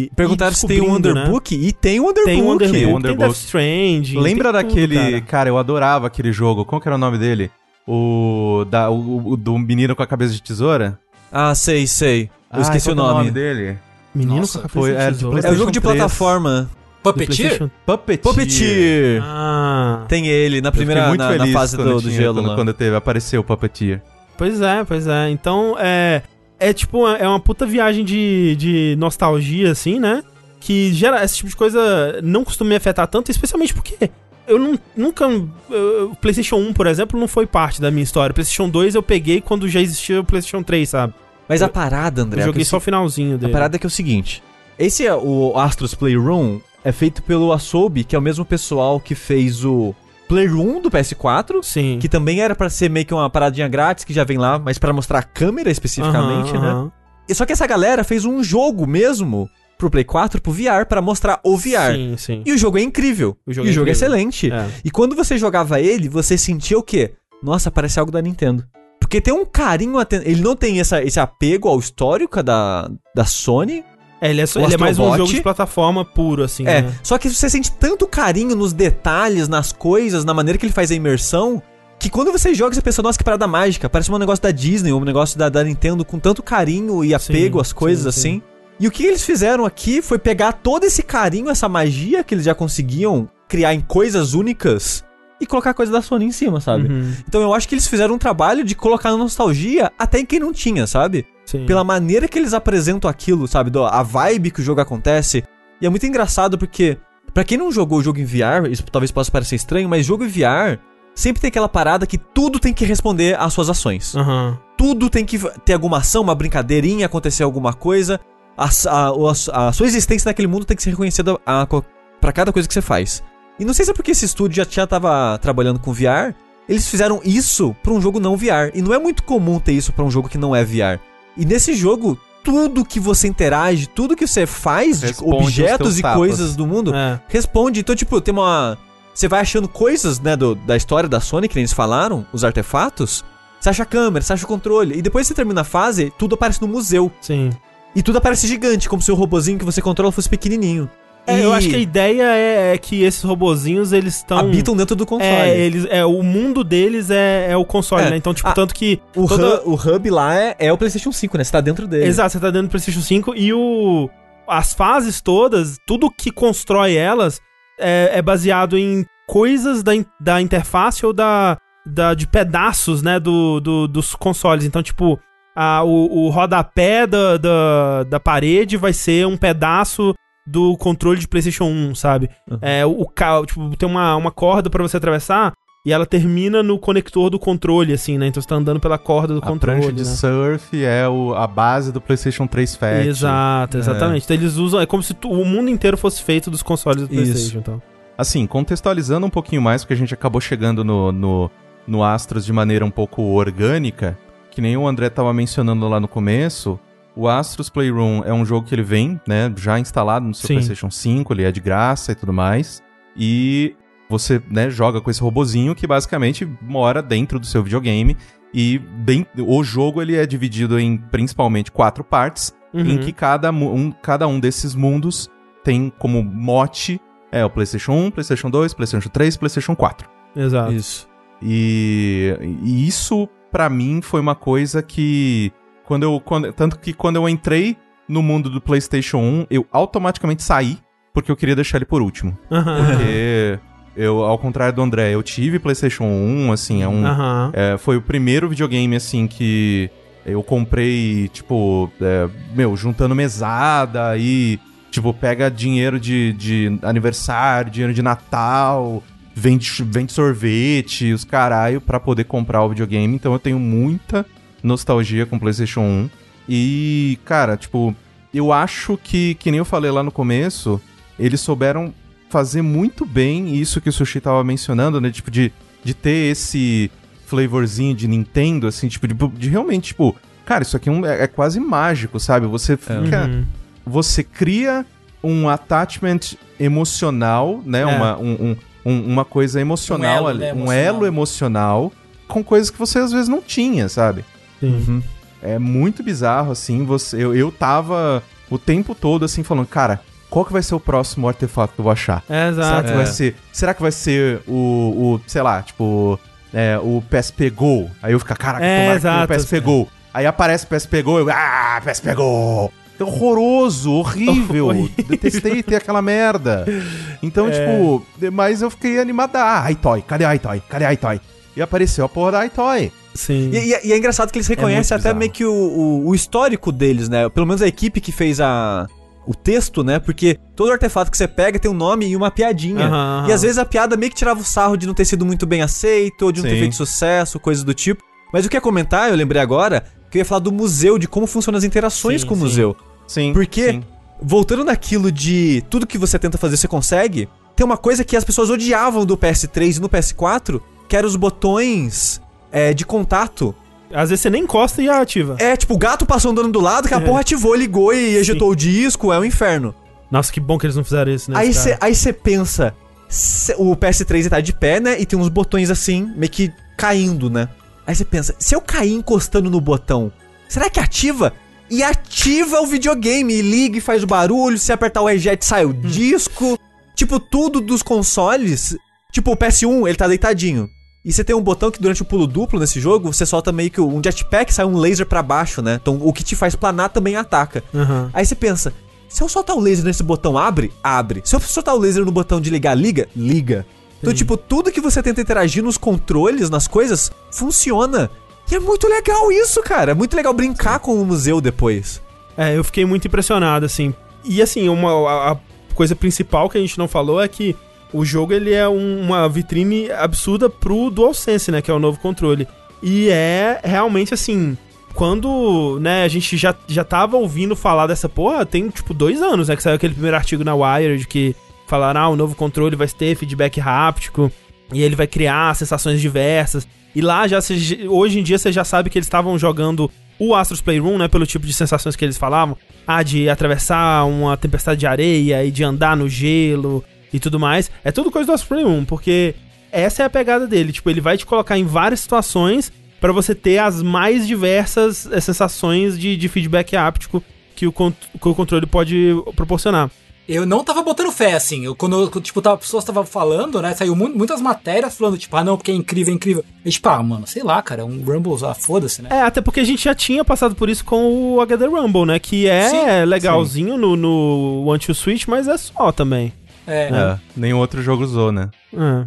e Perguntaram se tem um né? Underbook e tem um Underbook. Tem o Underbook, Tem tem, o Underbook. Death Stranding. Lembra tem tudo, daquele. cara. Cara. eu adorava aquele jogo. Qual que era o nome dele? O. Da, o, o do menino com a cabeça de tesoura? Ah, sei, sei. Eu esqueci qual o que é nome. dele. Menino Nossa, com a foi- cabeça é, de de tesoura. É o jogo de PlayStation 3. plataforma. Puppeteer? Puppeteer. Puppeteer. Ah, Tem ele na Eu primeira muito na, na feliz fase quando do, do gelo quando, lá. quando teve, apareceu o Puppeteer. pois é, pois é. Então, é... É tipo, uma- é uma puta viagem de, de nostalgia, assim, né? Que gera esse tipo de coisa não costuma me afetar tanto, especialmente porque eu não, nunca. eu- O PlayStation 1, por exemplo, não foi parte da minha história. O PlayStation 2 eu peguei quando já existia o PlayStation 3, sabe? Mas a parada, André, Eu é joguei que só o finalzinho A dele. parada é que é o seguinte: esse é o Astros Playroom é feito pelo Asobi, que é o mesmo pessoal que fez o Playroom do PS4, Sim. que também era pra ser meio que uma paradinha grátis que já vem lá, mas pra mostrar a câmera especificamente, né? E só que essa galera fez um jogo mesmo pro Play 4, pro VR, pra mostrar o VR. Sim, sim. E o jogo é incrível. O jogo e é o jogo é excelente. É. E quando você jogava ele, você sentia o quê? Nossa, parece algo da Nintendo. Porque tem um carinho. Ele não tem essa, esse apego ao histórico da, da Sony. É, ele é, só- ele é mais um jogo de plataforma puro, assim. É, né? só que você sente tanto carinho nos detalhes, nas coisas, na maneira que ele faz a imersão, que quando você joga, você pensa, nossa, que parada mágica. Parece um negócio da Disney, um negócio da, da Nintendo com tanto carinho e apego Sim, às coisas sim, sim. assim. E o que eles fizeram aqui foi pegar todo esse carinho, essa magia que eles já conseguiam criar em coisas únicas e colocar coisa da Sony em cima, sabe? Uhum, Então eu acho que eles fizeram um trabalho de colocar nostalgia até em quem não tinha, sabe? Sim. Pela maneira que eles apresentam aquilo, sabe? A vibe que o jogo acontece. E é muito engraçado porque, pra quem não jogou o jogo em VR, isso talvez possa parecer estranho, mas jogo em VR sempre tem aquela parada que tudo tem que responder às suas ações. Aham. Tudo tem que ter alguma ação, uma brincadeirinha, acontecer alguma coisa. A, a- a- sua existência naquele mundo tem que ser reconhecida a, co- pra cada coisa que você faz. E não sei se é porque esse estúdio já, já tava trabalhando com VR, eles fizeram isso pra um jogo não VR. E não é muito comum ter isso pra um jogo que não é VR. E nesse jogo, tudo que você interage, tudo que você faz, de Responde objetos e tapas. coisas do mundo, É. responde. Então, tipo, tem uma. Você vai achando coisas, né, do- da história da Sony, que eles falaram, os artefatos. Você acha a câmera, você acha o controle. E depois você termina a fase, tudo aparece no museu. Sim. E tudo aparece gigante, como se o robozinho que você controla fosse pequenininho. É, E eu acho que a ideia é, é que esses robozinhos, eles estão... habitam dentro do console. É, eles, é, o mundo deles é, é o console, É. né? Então, tipo, Ah, tanto que... o, toda- hub, o hub lá é, é o PlayStation 5, né? Você tá dentro dele. Exato, você tá dentro do PlayStation 5 e o... As fases todas, tudo que constrói elas é, é baseado em coisas da, da interface ou da, da de pedaços, né, do, do- dos consoles. Então, tipo, a, o, o rodapé da, da, da parede vai ser um pedaço do controle de PlayStation 1, sabe? Uhum. É, o, tipo, tem uma, uma corda pra você atravessar e ela termina no conector do controle, assim, né? Então você tá andando pela corda do A controle. prancha de né? surf é o- a base do PlayStation 3 Fat. Exato, exatamente. Então eles usam. É como se tu- o mundo inteiro fosse feito dos consoles do Isso. PlayStation. Então. Assim, contextualizando um pouquinho mais, porque a gente acabou chegando no, no, no Astros de maneira um pouco orgânica, que nem o André tava mencionando lá no começo, o Astros Playroom é um jogo que ele vem, né, já instalado no seu Sim. PlayStation 5, ele é de graça e tudo mais, e você, né, joga com esse robozinho que basicamente mora dentro do seu videogame, e bem, o jogo ele é dividido em principalmente quatro partes, Uhum. em que cada, um, cada um desses mundos tem como mote é o PlayStation 1, PlayStation 2, PlayStation 3, PlayStation 4. Exato. Isso. E, e isso pra mim foi uma coisa que quando eu quando, tanto que quando eu entrei no mundo do PlayStation 1, eu automaticamente saí porque eu queria deixar ele por último. Porque eu, ao contrário do André, eu tive PlayStation 1, assim, é um é, foi o primeiro videogame, assim, que eu comprei, tipo, é, meu, juntando mesada e, tipo, pega dinheiro de, de aniversário, dinheiro de Natal, vende, vende sorvete, os caralho, pra poder comprar o videogame. Então eu tenho muita nostalgia com o PlayStation 1. E, cara, tipo, eu acho que, que nem eu falei lá no começo, eles souberam fazer muito bem isso que o Sushi tava mencionando, né? Tipo, de, de ter esse flavorzinho de Nintendo, assim, tipo, de, de realmente, tipo, cara, isso aqui é, um- é- é quase mágico, sabe? Você fica. Uhum. Você cria um attachment emocional, né? É. Uma, um- um- um- uma coisa emocional Um elo, ali. né, Um emocional. elo emocional com coisas que você às vezes não tinha, sabe? Sim. Uhum. É muito bizarro, assim, você, eu, eu tava o tempo todo, assim, falando, cara, qual que vai ser o próximo artefato que eu vou achar? É, Será exato. que É. vai ser, será que vai ser o, o sei lá, tipo, é, o PSP Go? Aí eu fico, caraca, É, tomara que o PSP Go. Aí aparece PS pegou, eu, ah, PS pegou. É horroroso, horrível. Horrível. Detestei ter aquela merda. Então, É. tipo, mas eu fiquei animada. Ah, iToy, cadê a iToy? Cadê a iToy? E apareceu a porra da iToy. Sim. E, e- e é engraçado que eles reconhecem muito até bizarro. meio que o, o- o histórico deles, né? Pelo menos a equipe que fez a, o texto, né? Porque todo artefato que você pega tem um nome e uma piadinha. Aham, E aham. às vezes a piada meio que tirava o sarro de não ter sido muito bem aceito, ou de não ter Sim. feito sucesso, coisas do tipo. Mas o que ia comentar, eu lembrei agora, que eu ia falar do museu, de como funcionam as interações Sim, com o sim. museu. Sim. Porque, sim. voltando naquilo de tudo que você tenta fazer, você consegue, tem uma coisa que as pessoas odiavam do PS3 e no PS4, que eram os botões é, de contato. Às vezes você nem encosta e já ativa. É, tipo, o gato passou andando do lado, que a É. porra ativou, ligou e ejetou o disco, é um inferno. Nossa, que bom que eles não fizeram isso, né? aí você pensa, cê- o PS3 tá de pé, né, e tem uns botões assim, meio que caindo, né. Aí você pensa, se eu cair encostando no botão, será que ativa? E ativa o videogame, e liga e faz o barulho, se apertar o reset sai o disco. Tipo, tudo dos consoles. Tipo, o PS1, ele tá deitadinho. E você tem um botão que durante o pulo duplo nesse jogo, você solta meio que um jetpack, sai um laser pra baixo, né? Então o que te faz planar também ataca. Aham. Aí você pensa, se eu soltar o laser nesse botão abre, abre. Se eu soltar o laser no botão de ligar, liga, liga. Então, Sim. tipo, tudo que você tenta interagir nos controles, nas coisas, funciona. E é muito legal isso, cara. É muito legal brincar com o museu depois. É, eu fiquei muito impressionado, assim. E assim, uma, a, a coisa principal que a gente não falou é que o jogo ele é um- uma vitrine absurda pro DualSense, né? Que é o novo controle. E é realmente assim. Quando, né, a gente já, já tava ouvindo falar dessa porra, tem tipo dois anos, né? Que saiu aquele primeiro artigo na Wired que falaram, ah, o novo controle vai ter feedback háptico e ele vai criar sensações diversas. E lá já, cê- hoje em dia você já sabe que eles estavam jogando o Astros Playroom, né, pelo tipo de sensações que eles falavam, ah, de atravessar uma tempestade de areia e de andar no gelo e tudo mais. É tudo coisa do Astros Playroom, porque essa é a pegada dele, tipo, ele vai te colocar em várias situações pra você ter as mais diversas eh, sensações de, de feedback áptico que o, que o controle pode proporcionar. Eu não tava botando fé, assim. Eu, quando, tipo, tava, pessoas estavam falando, né? Saiu mu- muitas matérias falando, tipo, ah, não, porque é incrível, é incrível. E, tipo, ah, mano, sei lá, cara, um Rumble, ah, foda-se, né? É, até porque a gente já tinha passado por isso com o HD Rumble, né? Que é Sim, legalzinho no, no One to Switch, mas é só também. É. É, nenhum outro jogo usou, né?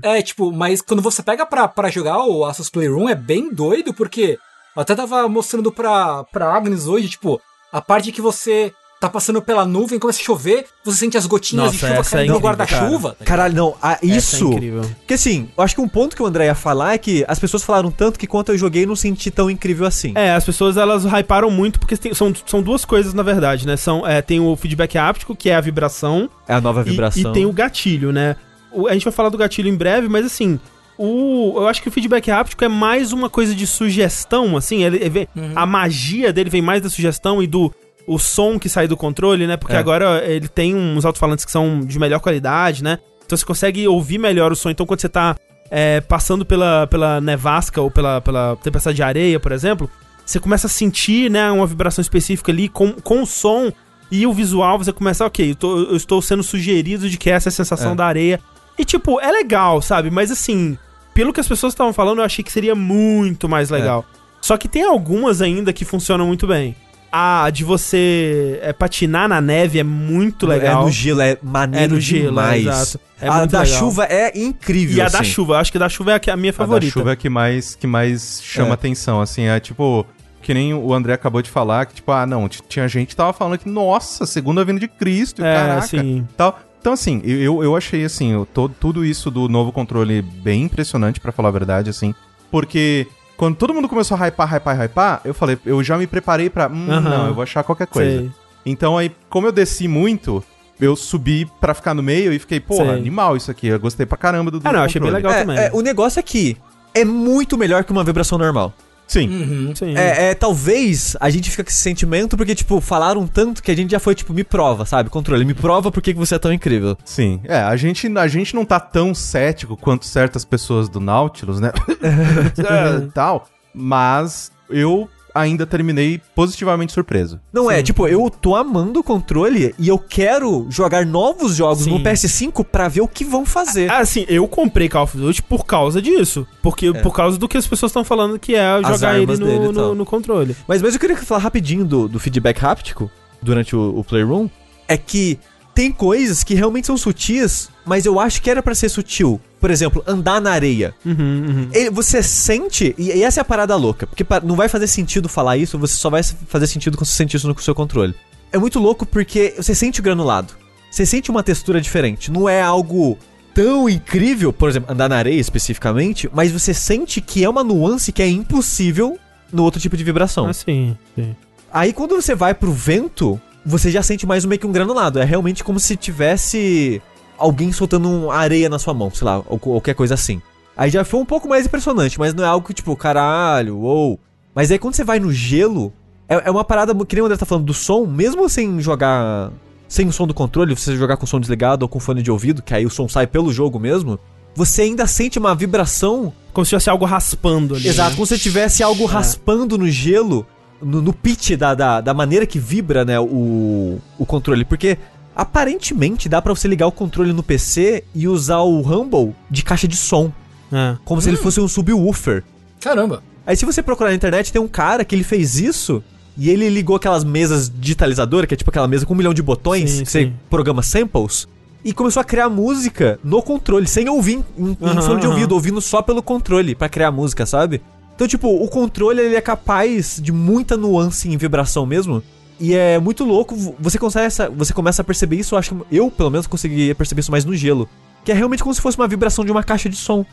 É. É, tipo, mas quando você pega pra, pra jogar o Asus Playroom é bem doido, porque eu até tava mostrando pra, pra Agnes hoje, tipo, a parte que você tá passando pela nuvem, começa a chover, você sente as gotinhas Nossa, de chuva é caindo no incrível, guarda-chuva. tá Caralho, não, ah, Essa é isso. incrível. Porque assim, eu acho que um ponto que o André ia falar é que as pessoas falaram tanto que quando eu joguei não senti tão incrível assim. É, as pessoas elas hyparam muito porque tem- são, são duas coisas na verdade, né? São, é, tem o feedback áptico, que é a vibração, É a nova e- vibração. E, tem o gatilho, né? O- a gente vai falar do gatilho em breve, mas assim, o, eu acho que o feedback áptico é mais uma coisa de sugestão, assim, ele, ele vem- a magia dele vem mais da sugestão e do o som que sai do controle, né? Porque É. agora ele tem uns alto-falantes que são de melhor qualidade, né? Então você consegue ouvir melhor o som. Então quando você tá é, passando pela, pela nevasca ou pela, pela tempestade de areia, por exemplo, você começa a sentir, né, uma vibração específica ali com, com o som e o visual, você começa, ok, eu, tô- eu estou sendo sugerido de que essa é a sensação É. da areia. E, tipo, é legal, sabe? Mas, assim, pelo que as pessoas estavam falando, eu achei que seria muito mais legal. Só que tem algumas ainda que funcionam muito bem. A de você é, patinar na neve é muito legal. É no gelo, é maneiro É no gelo, demais. é, exato. É a da legal. chuva é incrível. E a da assim. chuva, eu acho que a da chuva é a que- a minha A favorita. da chuva é a que mais, que mais chama É. atenção, assim, é tipo... Que nem o André acabou de falar, que tipo, ah, não, tinha gente que tava falando que, nossa, segunda vinda de Cristo, É, caraca. sim. Tal. Então, assim, eu, eu achei, assim, o- todo, tudo isso do novo controle bem impressionante, pra falar a verdade, assim, porque quando todo mundo começou a hypar, hypar, hypar, eu falei, eu já me preparei pra, hum, Aham. não, eu vou achar qualquer coisa. Sei. Então, aí, como eu desci muito, eu subi pra ficar no meio e fiquei, porra, Sei. animal isso aqui, eu gostei pra caramba do, do Ah, não, achei bem controle. legal É, também. é, o negócio é que é muito melhor que uma vibração normal. Sim. Uhum. Sim. É, é, talvez a gente fica com esse sentimento porque, tipo, falaram tanto que a gente já foi, tipo, me prova, sabe? Controle, me prova por que que você é tão incrível. Sim, é, a gente, a gente não tá tão cético quanto certas pessoas do Nautilus, né? É, tal, mas eu ainda terminei positivamente surpreso. Não é, tipo, eu tô amando o controle e eu quero jogar novos jogos Sim. no PS5 pra ver o que vão fazer. Ah, assim, eu comprei Call of Duty por causa disso. Porque, por causa do que as pessoas estão falando que é jogar ele armas dele no, e no, no controle. Mas, mas eu queria falar rapidinho do, do feedback háptico durante o, o Playroom. É que tem coisas que realmente são sutis, mas eu acho que era pra ser sutil. Por exemplo, andar na areia. Uhum, uhum. Ele- você sente, e, essa é a parada louca, porque não vai fazer sentido falar isso, você só vai fazer sentido quando você sente isso no seu controle. É muito louco porque você sente o granulado. Você sente uma textura diferente. Não é algo tão incrível, por exemplo, andar na areia especificamente, mas você sente que é uma nuance que é impossível no outro tipo de vibração. Ah, sim, sim. Aí quando você vai pro vento, você já sente mais meio que um granulado. É realmente como se tivesse alguém soltando areia na sua mão, sei lá, ou qualquer coisa assim. Aí já foi um pouco mais impressionante, mas não é algo que tipo, caralho, uou. Mas aí quando você vai no gelo, é, é uma parada, que nem o André tá falando do som, mesmo sem jogar sem o som do controle, você jogar com o som desligado ou com fone de ouvido, que aí o som sai pelo jogo mesmo, você ainda sente uma vibração Como se tivesse algo raspando ali. Exato, né? como se tivesse algo raspando no gelo, no, no pitch da, da, da maneira que vibra, né, o, o controle. Porque aparentemente dá pra você ligar o controle no PC e usar o Rumble de caixa de som, É. como se ele fosse um subwoofer. Caramba. Aí se você procurar na internet, tem um cara que ele fez isso e ele ligou aquelas mesas digitalizadoras, que é tipo aquela mesa com um milhão de botões, Sim, que você sim. programa samples, e começou a criar música no controle, sem ouvir em, em Aham, fone de ouvido, ouvindo só pelo controle pra criar música, sabe? Então, tipo, o controle ele é capaz de muita nuance em vibração mesmo. E é muito louco, você começa, você começa a perceber isso, eu acho que eu, pelo menos, consegui perceber isso mais no gelo. Que é realmente como se fosse uma vibração de uma caixa de som.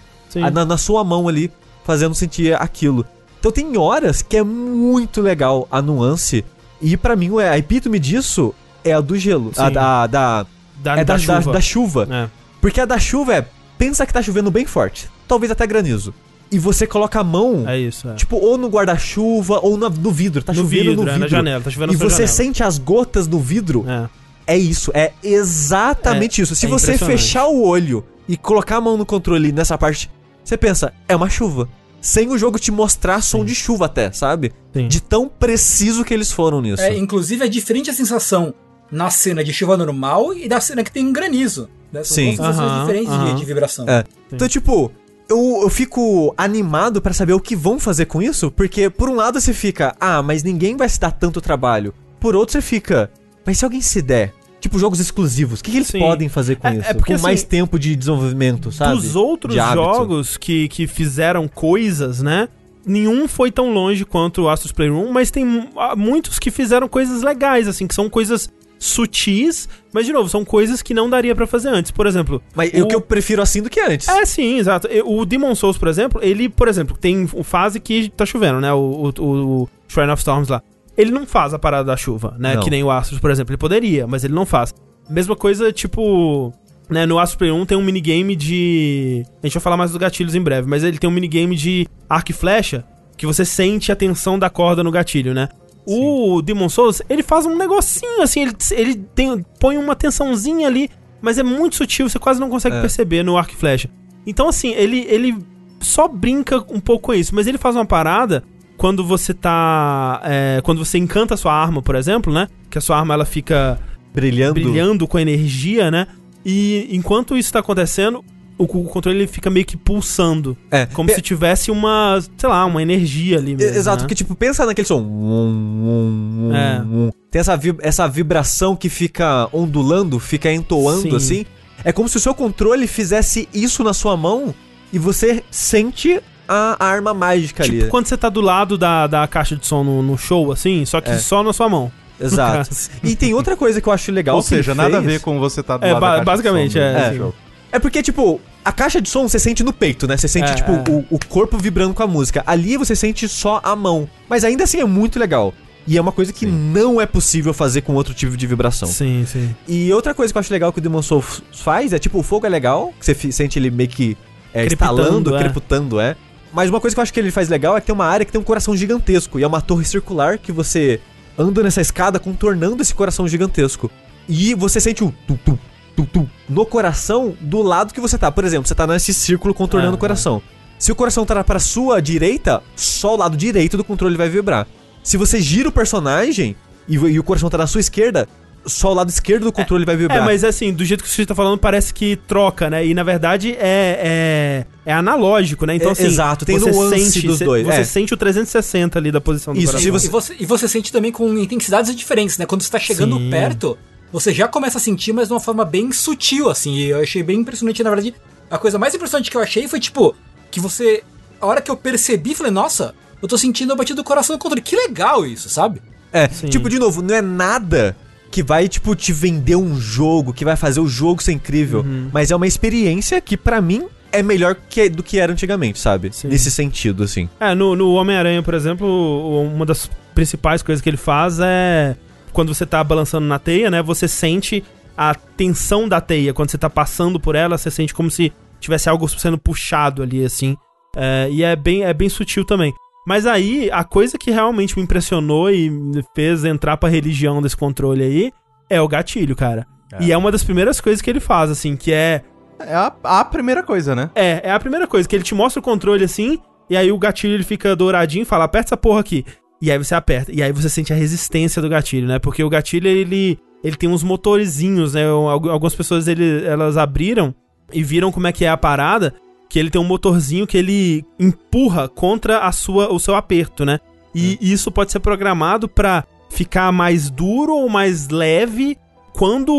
Na, na sua mão ali, fazendo sentir aquilo. Então tem horas que é muito legal a nuance. E pra mim, a epítome disso é a do gelo. A Sim. da. da Da, é da, da, chuva. da- da chuva. É. Porque a da chuva é. Pensa que tá chovendo bem forte. Talvez até granizo. E você coloca a mão. É isso, é. Tipo, ou no guarda-chuva, ou na- no vidro. Tá no chovendo vidro, no é, vidro. na janela. Tá chovendo E você janela. sente as gotas no vidro. É. É isso, é exatamente isso. Se é você fechar o olho e colocar a mão no controle nessa parte, você pensa, é uma chuva. Sem o jogo te mostrar som de chuva até, sabe? Sim. De tão preciso que eles foram nisso. É, inclusive é diferente a sensação na cena de chuva normal e da cena que tem um granizo. Né? São Sim. duas sensações Aham, diferentes de- aham. de, vibração. É. Então, tipo, eu, eu fico animado pra saber o que vão fazer com isso, porque por um lado você fica, ah, mas ninguém vai se dar tanto trabalho. Por outro você fica, mas se alguém se der, tipo jogos exclusivos, o que, que eles Sim. podem fazer com É- isso? é porque, com assim, mais tempo de desenvolvimento, sabe? Dos outros De jogos que, que fizeram coisas, né? Nenhum foi tão longe quanto o Astros Playroom, mas tem ah, muitos que fizeram coisas legais, assim, que são coisas sutis, mas de novo, são coisas que não daria pra fazer antes. Por exemplo, Mas o que eu prefiro assim do que antes. É, sim, exato. O Demon Souls, por exemplo, ele, por exemplo, tem o fase que tá chovendo, né? O, o, o Shrine of Storms lá. Ele não faz a parada da chuva, né? Não. Que nem o Astros, por exemplo. Ele poderia, mas ele não faz. Mesma coisa, tipo. Né, no Astros Play 1 tem um minigame de. A gente vai falar mais dos gatilhos em breve, mas ele tem um minigame de arco e flecha que você sente a tensão da corda no gatilho, né? O Demon Souls, ele faz um negocinho assim, ele, ele tem, põe uma tensãozinha ali, mas é muito sutil, você quase não consegue É. perceber no arco e flecha. Então, assim, ele, ele só brinca um pouco com isso, mas ele faz uma parada quando você tá. é, quando você encanta a sua arma, por exemplo, né? Que a sua arma ela fica Brilhando. brilhando com energia, né? E enquanto isso tá acontecendo, o, o controle ele fica meio que pulsando. É. Como Pe- se tivesse uma, sei lá, uma energia ali mesmo. Exato, né? porque tipo, pensa naquele som. É. Tem essa, vib- essa vibração que fica ondulando, fica entoando Sim. assim. É como se o seu controle fizesse isso na sua mão e você sente a arma mágica Tipo ali. quando você tá do lado da, da caixa de som no, no show, assim, só que É. só na sua mão. Exato. E tem outra coisa que eu acho legal. Ou que ele seja, nada a fez. ver com você tá do É, lado ba- da caixa de basicamente, som do- é, do assim. jogo. É porque, tipo, a caixa de som você sente no peito, né? Você sente, É, tipo, é. O, o corpo vibrando com a música. Ali você sente só a mão. Mas ainda assim é muito legal. E é uma coisa que não é possível fazer com outro tipo de vibração. Sim, sim. E outra coisa que eu acho legal que o Demon Souls faz é, tipo, o fogo é legal, que você sente ele meio que é, Crepitando, estalando, é. crepitando, é. Mas uma coisa que eu acho que ele faz legal é que tem uma área que tem um coração gigantesco. E é uma torre circular que você anda nessa escada contornando esse coração gigantesco. E você sente o tum, tum, tum, tum, no coração do lado que você tá. Por exemplo, você tá nesse círculo contornando É, o coração. Se o coração tá pra sua direita, só o lado direito do controle vai vibrar. Se você gira o personagem e, e o coração tá na sua esquerda, só o lado esquerdo do controle vai vibrar. É, mas assim, do jeito que você tá falando, parece que troca, né? E na verdade é, é, é analógico, né? Então, É, assim. exato, tem você nuance sente, dos dois, Você é. sente o 360 ali da posição do Isso, coração. E você, e você sente também com intensidades diferentes, né? Quando você tá chegando Sim. perto, você já começa a sentir, mas de uma forma bem sutil, assim. E eu achei bem impressionante, na verdade. A coisa mais impressionante que eu achei foi, tipo, que você. A hora que eu percebi, falei, nossa, eu tô sentindo a batida do coração no controle. Que legal isso, sabe? É, Sim. tipo, de novo, não é nada que vai, tipo, te vender um jogo, que vai fazer o jogo ser incrível. Uhum. Mas é uma experiência que, pra mim, é melhor que, do que era antigamente, sabe? Sim. Nesse sentido, assim. É, no, no Homem-Aranha, por exemplo, uma das principais coisas que ele faz é. Quando você tá balançando na teia, né? Você sente a tensão da teia. Quando você tá passando por ela, você sente como se tivesse algo sendo puxado ali, assim. É, e é bem, é bem sutil também. Mas aí, a coisa que realmente me impressionou e me fez entrar pra religião desse controle aí é o gatilho, cara. É. E é uma das primeiras coisas que ele faz, assim, que é É a, a primeira coisa, né? é, é a primeira coisa, que ele te mostra o controle assim, e aí o gatilho ele fica douradinho e fala, aperta essa porra aqui. E aí você aperta. E aí você sente a resistência do gatilho, né? Porque o gatilho, ele, ele tem uns motorzinhos, né? Algu- Algumas pessoas, ele, elas abriram e viram como é que é a parada, que ele tem um motorzinho que ele empurra contra a sua, o seu aperto, né? E isso pode ser programado pra ficar mais duro ou mais leve quando o,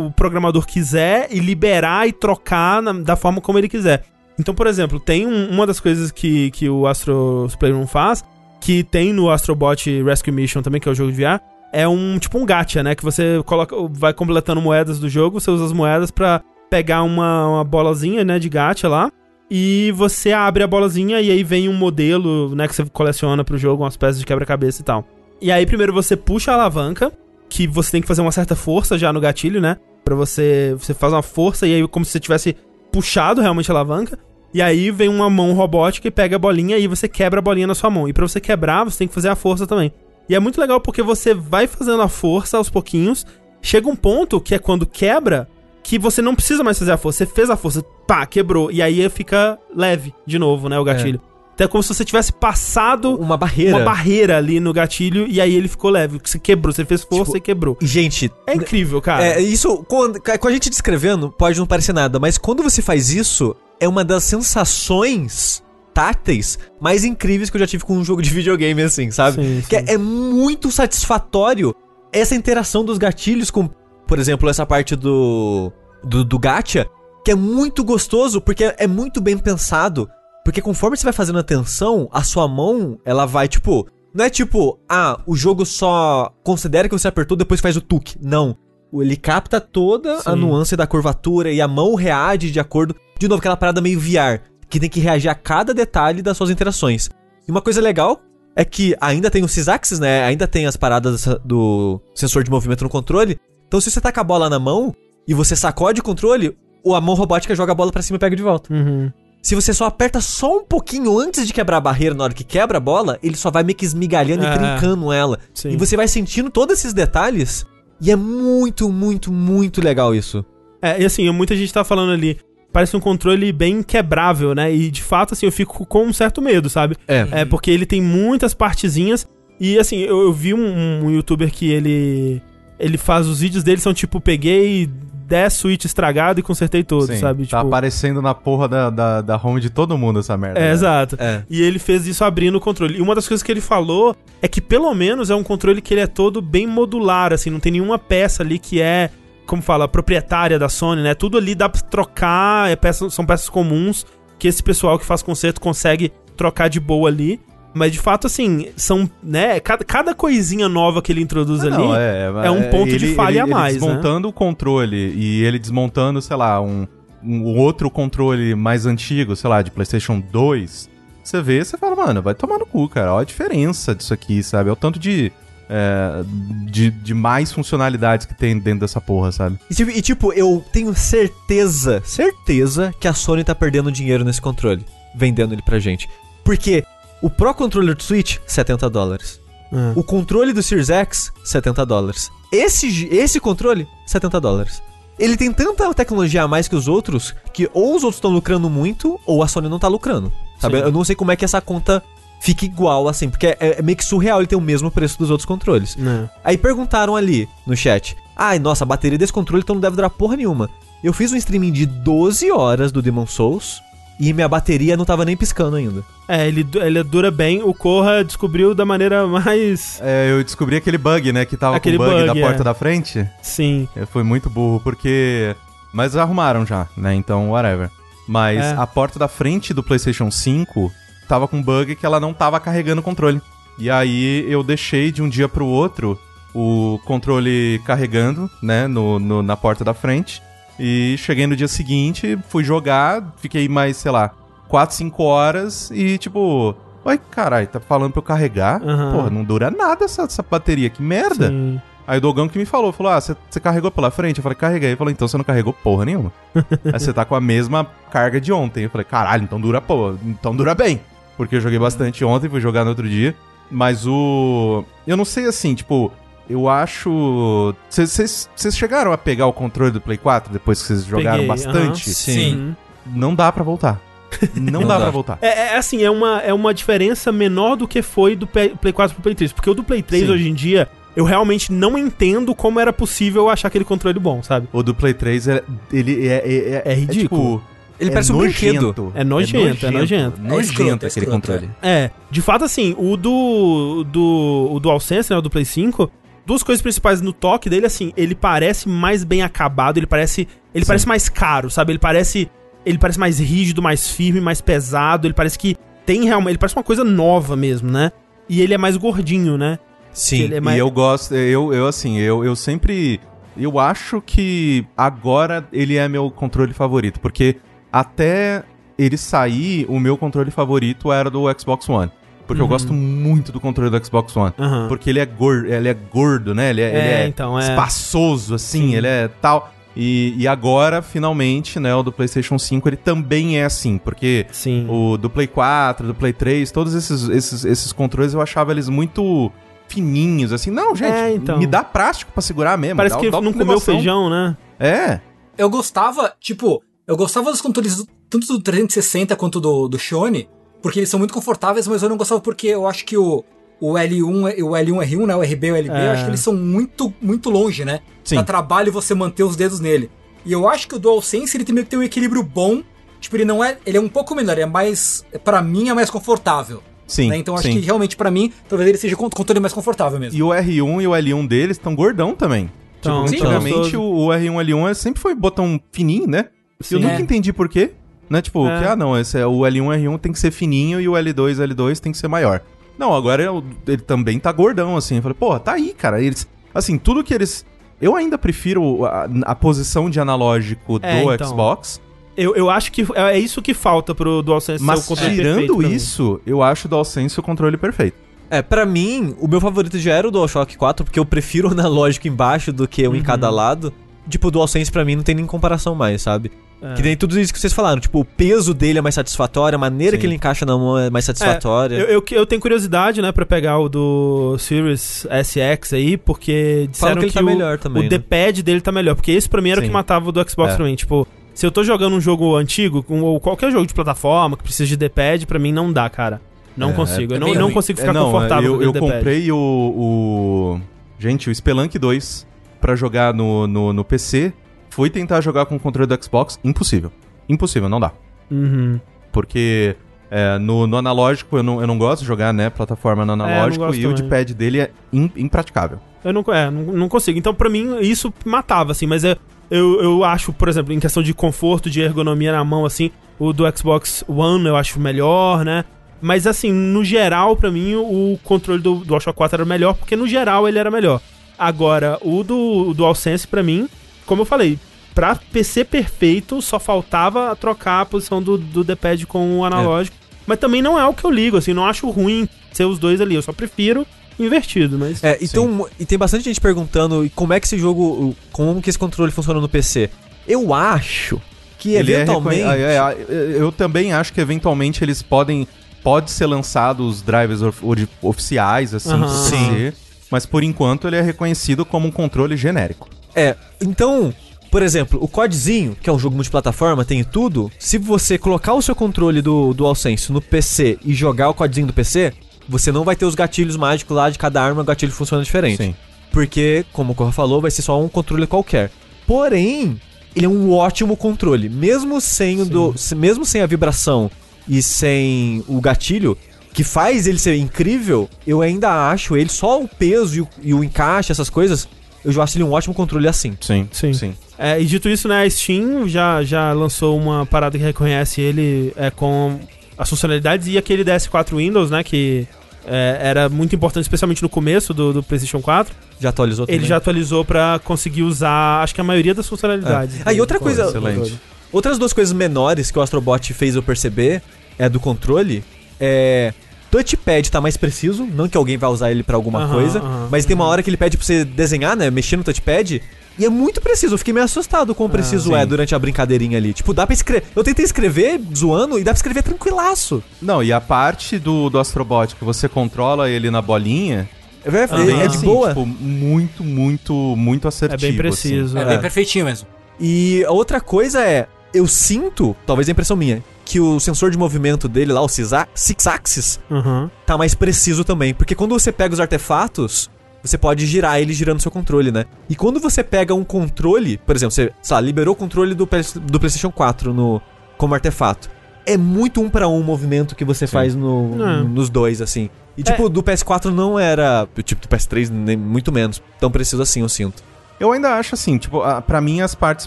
o- o programador quiser e liberar e trocar na- da forma como ele quiser. Então, por exemplo, tem um- uma das coisas que, que o Astro Playroom faz, que tem no Astrobot Rescue Mission também, que é o jogo de VR, é um tipo um gacha, né? Que você coloca, vai completando moedas do jogo, você usa as moedas pra pegar uma, uma bolazinha, né, de gacha lá, e você abre a bolazinha e aí vem um modelo, né, que você coleciona pro jogo, umas peças de quebra-cabeça e tal. E aí primeiro você puxa a alavanca, que você tem que fazer uma certa força já no gatilho, né? Pra você. Você faz uma força e aí como se você tivesse puxado realmente a alavanca. E aí vem uma mão robótica e pega a bolinha e você quebra a bolinha na sua mão. E pra você quebrar, você tem que fazer a força também. E é muito legal porque você vai fazendo a força aos pouquinhos. Chega um ponto que é quando quebra, que você não precisa mais fazer a força. Você fez a força, pá, quebrou. E aí fica leve de novo, né? O gatilho. Então é como se você tivesse passado Uma barreira. uma barreira ali no gatilho e aí ele ficou leve. Você quebrou, você fez força Tipo, e quebrou. Gente, É incrível, cara. É, isso, quando, com a gente descrevendo, pode não parecer nada, mas quando você faz isso, é uma das sensações táteis mais incríveis que eu já tive com um jogo de videogame, assim, sabe? Sim, Que sim. é, é muito satisfatório essa interação dos gatilhos com, por exemplo, essa parte do, do, do gacha, que é muito gostoso, porque é muito bem pensado. Porque conforme você vai fazendo a tensão, a sua mão, ela vai, tipo... Não é tipo, ah, o jogo só considera que você apertou, depois faz o tuque. Não. Ele capta toda a Sim. nuance da curvatura e a mão reage de acordo. De novo, aquela parada meio VR, que tem que reagir a cada detalhe das suas interações. E uma coisa legal é que ainda tem o Sysaxis, né? Ainda tem as paradas do sensor de movimento no controle. Então, se você tá com a bola na mão e você sacode o controle, a mão robótica joga a bola pra cima e pega de volta. Uhum. Se você só aperta só um pouquinho antes de quebrar a barreira, na hora que quebra a bola, ele só vai meio que esmigalhando É. e trincando ela. Sim. E você vai sentindo todos esses detalhes. E é muito, muito, muito legal isso. É, e assim, muita gente tá falando ali. Parece um controle bem quebrável, né? E de fato, assim, eu fico com um certo medo, sabe? É. É porque ele tem muitas partezinhas. E assim, eu, eu vi um, um youtuber que ele. Ele faz os vídeos dele, são tipo, peguei 10 Switch estragado e consertei todos, Sim, sabe? Tá Tipo, aparecendo na porra da, da, da home de todo mundo essa merda. É, né? exato. É. E ele fez isso abrindo o controle. E uma das coisas que ele falou é que pelo menos é um controle que ele é todo bem modular, assim, não tem nenhuma peça ali que é, como fala, proprietária da Sony, né? Tudo ali dá pra trocar, é peça, são peças comuns que esse pessoal que faz conserto consegue trocar de boa ali. Mas de fato, assim, são, né? Cada, cada coisinha nova que ele introduz Ah, ali. não, é, é um ponto de falha a mais, né? desmontando o controle e ele desmontando, sei lá, um, um outro controle mais antigo, sei lá, de PlayStation 2. Você vê, você fala, mano, vai tomar no cu, cara. Olha a diferença disso aqui, sabe? É o tanto de, é, de, de mais funcionalidades que tem dentro dessa porra, sabe? E, tipo- e, tipo, eu tenho certeza, certeza que a Sony tá perdendo dinheiro nesse controle, vendendo ele pra gente. Porque o Pro Controller do Switch, 70 dólares. É. O controle do Series X, 70 dólares. Esse, esse controle, 70 dólares. Ele tem tanta tecnologia a mais que os outros que ou os outros estão lucrando muito ou a Sony não tá lucrando. Sabe? Sim. Eu não sei como é que essa conta fica igual assim, porque é, é meio que surreal ele ter o mesmo preço dos outros controles. Né? Aí perguntaram ali no chat: Ai, nossa, a bateria desse controle então não deve durar porra nenhuma. Eu fiz um streaming de 12 horas do Demon Souls e minha bateria não tava nem piscando ainda. É, ele, ele dura bem. O Corra descobriu da maneira mais. É, eu descobri aquele bug, né? Que tava Aquele com o bug, bug, da porta é. da frente. Sim. É, Foi muito burro, porque. Mas arrumaram já, né? Então, whatever. Mas É. a porta da frente do PlayStation 5 tava com bug que ela não tava carregando o controle. E aí eu deixei de um dia pro outro o controle carregando, né? No, no- na porta da frente. E cheguei no dia seguinte, fui jogar, fiquei mais, sei lá, 4, 5 horas e tipo. Ai, caralho, tá falando pra eu carregar? Aham. Porra, não dura nada essa, essa bateria, que merda. Sim. Aí o Dogão que me falou, falou: Ah, você carregou pela frente? Eu falei, carreguei. Ele falou, então você não carregou porra nenhuma. Aí você tá com a mesma carga de ontem. Eu falei, caralho, então dura pô, então dura bem. Porque eu joguei bastante ontem, fui jogar no outro dia. Mas o. Eu não sei assim, tipo, eu acho. Vocês chegaram a pegar o controle do Play 4 depois que vocês jogaram Peguei, bastante? Sim. Uhum. Não dá pra voltar. Não, Não dá, dá. pra voltar. É, é assim, é uma, é uma diferença menor do que foi do Play Play 4 pro Play 3. Porque o do Play 3 Sim. hoje em dia, eu realmente não entendo como era possível achar aquele controle bom, sabe? O do Play 3, é, ele é, é, É ridículo. tipo, Ele é parece um brinquedo. nojento. É nojento, é nojento. Nojento, é aquele controle. É, de fato, assim, o do. do o DualSense, né, o do Play 5, duas coisas principais no toque dele, assim, ele parece mais bem acabado, ele parece. Ele Sim. parece mais caro, sabe? Ele parece. Ele parece mais rígido, mais firme, mais pesado. Ele parece que tem realmente. Ele parece uma coisa nova mesmo, né? E ele é mais gordinho, né? Sim. É mais- E eu gosto, eu, eu assim, eu, eu sempre. Eu acho que agora ele é meu controle favorito, porque até ele sair, o meu controle favorito era do Xbox One. Porque eu Uhum. gosto muito do controle do Xbox One. Aham. Porque ele é gordo, ele é gordo, né? Ele é, É, ele é então, é. espaçoso, assim, Sim. ele é tal. E, e agora, finalmente, né, o do PlayStation 5, ele também é assim, porque Sim. o do Play 4, do Play 3, todos esses, esses, esses controles eu achava eles muito fininhos, assim. Não, gente, É, então. me dá plástico pra segurar mesmo. Parece dá- que dá não comeu feijão, né? É. Eu gostava, tipo, eu gostava dos controles do- tanto do 360 quanto do, do Shone, porque eles são muito confortáveis, mas eu não gostava porque eu acho que o, o L1 e o L1R1, né, o RB e o LB, É. eu acho que eles são muito, muito longe, né? Sim. Dá trabalho você manter os dedos nele. E eu acho que o DualSense, ele tem meio que tem um equilíbrio bom, tipo, ele não é, ele é um pouco menor, é mais, pra mim é mais confortável. Sim. né? Então eu acho sim. que realmente pra mim, talvez ele seja o controle mais confortável mesmo. E o R1 e o L1 deles estão gordão também. Então, tipo, sim, antigamente o, o R1 e o L1 sempre foi botão fininho, né? E eu Sim. nunca É. entendi por quê. Né? Tipo, É. que, ah, não, esse é, o L1 e R1 tem que ser fininho e o L2 e L2 tem que ser maior. Não, agora eu- ele também tá gordão, assim. Eu falei, pô, tá aí, cara. Eles, assim, tudo que eles. Eu ainda prefiro a, a posição de analógico É, do então. Xbox. Eu, eu acho que é isso que falta pro DualSense ser Mas o controle perfeito tirando isso, eu acho o DualSense o controle perfeito. É, pra mim, o meu favorito já era o DualShock 4, porque eu prefiro o analógico embaixo do que um em Uhum. cada lado. Tipo, o DualSense pra mim não tem nem comparação mais, sabe? É. Que nem tudo isso que vocês falaram. Tipo, o peso dele é mais satisfatório, a maneira Sim. que ele encaixa na mão é mais satisfatória. Eu, eu, eu tenho curiosidade, né, pra pegar o do Series SX aí, porque disseram Falam que ele tá o, melhor também, o né? D-pad dele tá melhor, porque esse pra mim era o Sim. que matava o do Xbox É. pra mim. Tipo, se eu tô jogando um jogo antigo, ou qualquer jogo de plataforma que precisa de D-pad, pra mim não dá, cara. Não É, consigo. Eu não, não consigo ficar É, não, confortável eu, com eu comprei o, o. Gente, o Spelunk 2 pra jogar no, no, no PC. Fui tentar jogar com o controle do Xbox. Impossível. Impossível, não dá. Uhum. Porque é, no, no analógico eu não, eu não gosto de jogar, né? Plataforma no É, analógico. gosto e o também. de pad dele é im- impraticável. Eu não, é, não, não consigo. Então, pra mim, isso matava, assim. Mas é, eu, eu acho, por exemplo, em questão de conforto, de ergonomia na mão, assim, o do Xbox One eu acho melhor, né? Mas, assim, no geral, pra mim, o controle do DualShock 4 era melhor, porque no geral ele era melhor. Agora, o do o DualSense, pra mim, como eu falei, pra PC perfeito, só faltava trocar a posição do, do D-pad com o analógico. Mas também não é o que eu ligo, assim, não acho ruim ser os dois ali. Eu só prefiro invertido, mas... É, então, e tem bastante gente perguntando e como é que esse jogo, como que esse controle funciona no PC. Eu acho que Ele é eventualmente... reconhe- é, é, eu também acho que eventualmente eles podem. Pode ser lançado os drivers of- oficiais, assim, pro Sim. Mas por enquanto ele é reconhecido como um controle genérico. É, então, Por exemplo, o CODzinho, que é um jogo multiplataforma, tem tudo. Se você colocar o seu controle do DualSense no PC e jogar o CODzinho do PC, você não vai ter os gatilhos mágicos lá de cada arma, o gatilho funciona diferente. Sim. Porque, como o Corra falou, vai ser só um controle qualquer. Porém, ele é um ótimo controle. Mesmo sem, o do, mesmo sem a vibração e sem o gatilho, que faz ele ser incrível, eu ainda acho ele, só o peso e o, e o encaixe, essas coisas, eu já acho ele um ótimo controle assim. Sim, Sim. sim. É, e dito isso, né, a Steam já, já lançou uma parada que reconhece ele é, com as funcionalidades e aquele DS4 Windows, né, que é, era muito importante, especialmente no começo do, do PlayStation 4. Já atualizou Ele também? já atualizou pra conseguir usar, acho que a maioria das funcionalidades. Ah, e outra do- coisa- Excelente. Outras duas coisas menores que o Astrobot fez eu perceber é do controle. É. Touchpad tá mais preciso, não que alguém vai usar ele pra alguma coisa, mas tem uma hora que ele pede pra você desenhar, né? Mexer no touchpad. E é muito preciso, eu fiquei meio assustado com o preciso sim. é durante a brincadeirinha ali. Tipo, dá pra escrever. Eu tentei escrever zoando e dá pra escrever tranquilaço. Não, e a parte do, do Astrobot que você controla ele na bolinha. É, é- é de assim, boa. Tipo, muito, muito, muito É assertivo. bem preciso. É, é. bem perfeitinho mesmo. E a outra coisa é, eu sinto, talvez é impressão minha, que o sensor de movimento dele lá, o Six- Six Axis, Aham. tá mais preciso também. Porque quando você pega os artefatos, você pode girar ele girando seu controle, né? E quando você pega um controle, por exemplo, você, sei lá, liberou o controle do, PS do PlayStation 4 no, como artefato. É muito um pra um movimento que você faz no, É. nos dois, assim. E tipo, do PS4 não era. Tipo, do PS3, nem, muito menos. Tão preciso assim, eu sinto. Eu ainda acho assim, tipo, a- pra mim as partes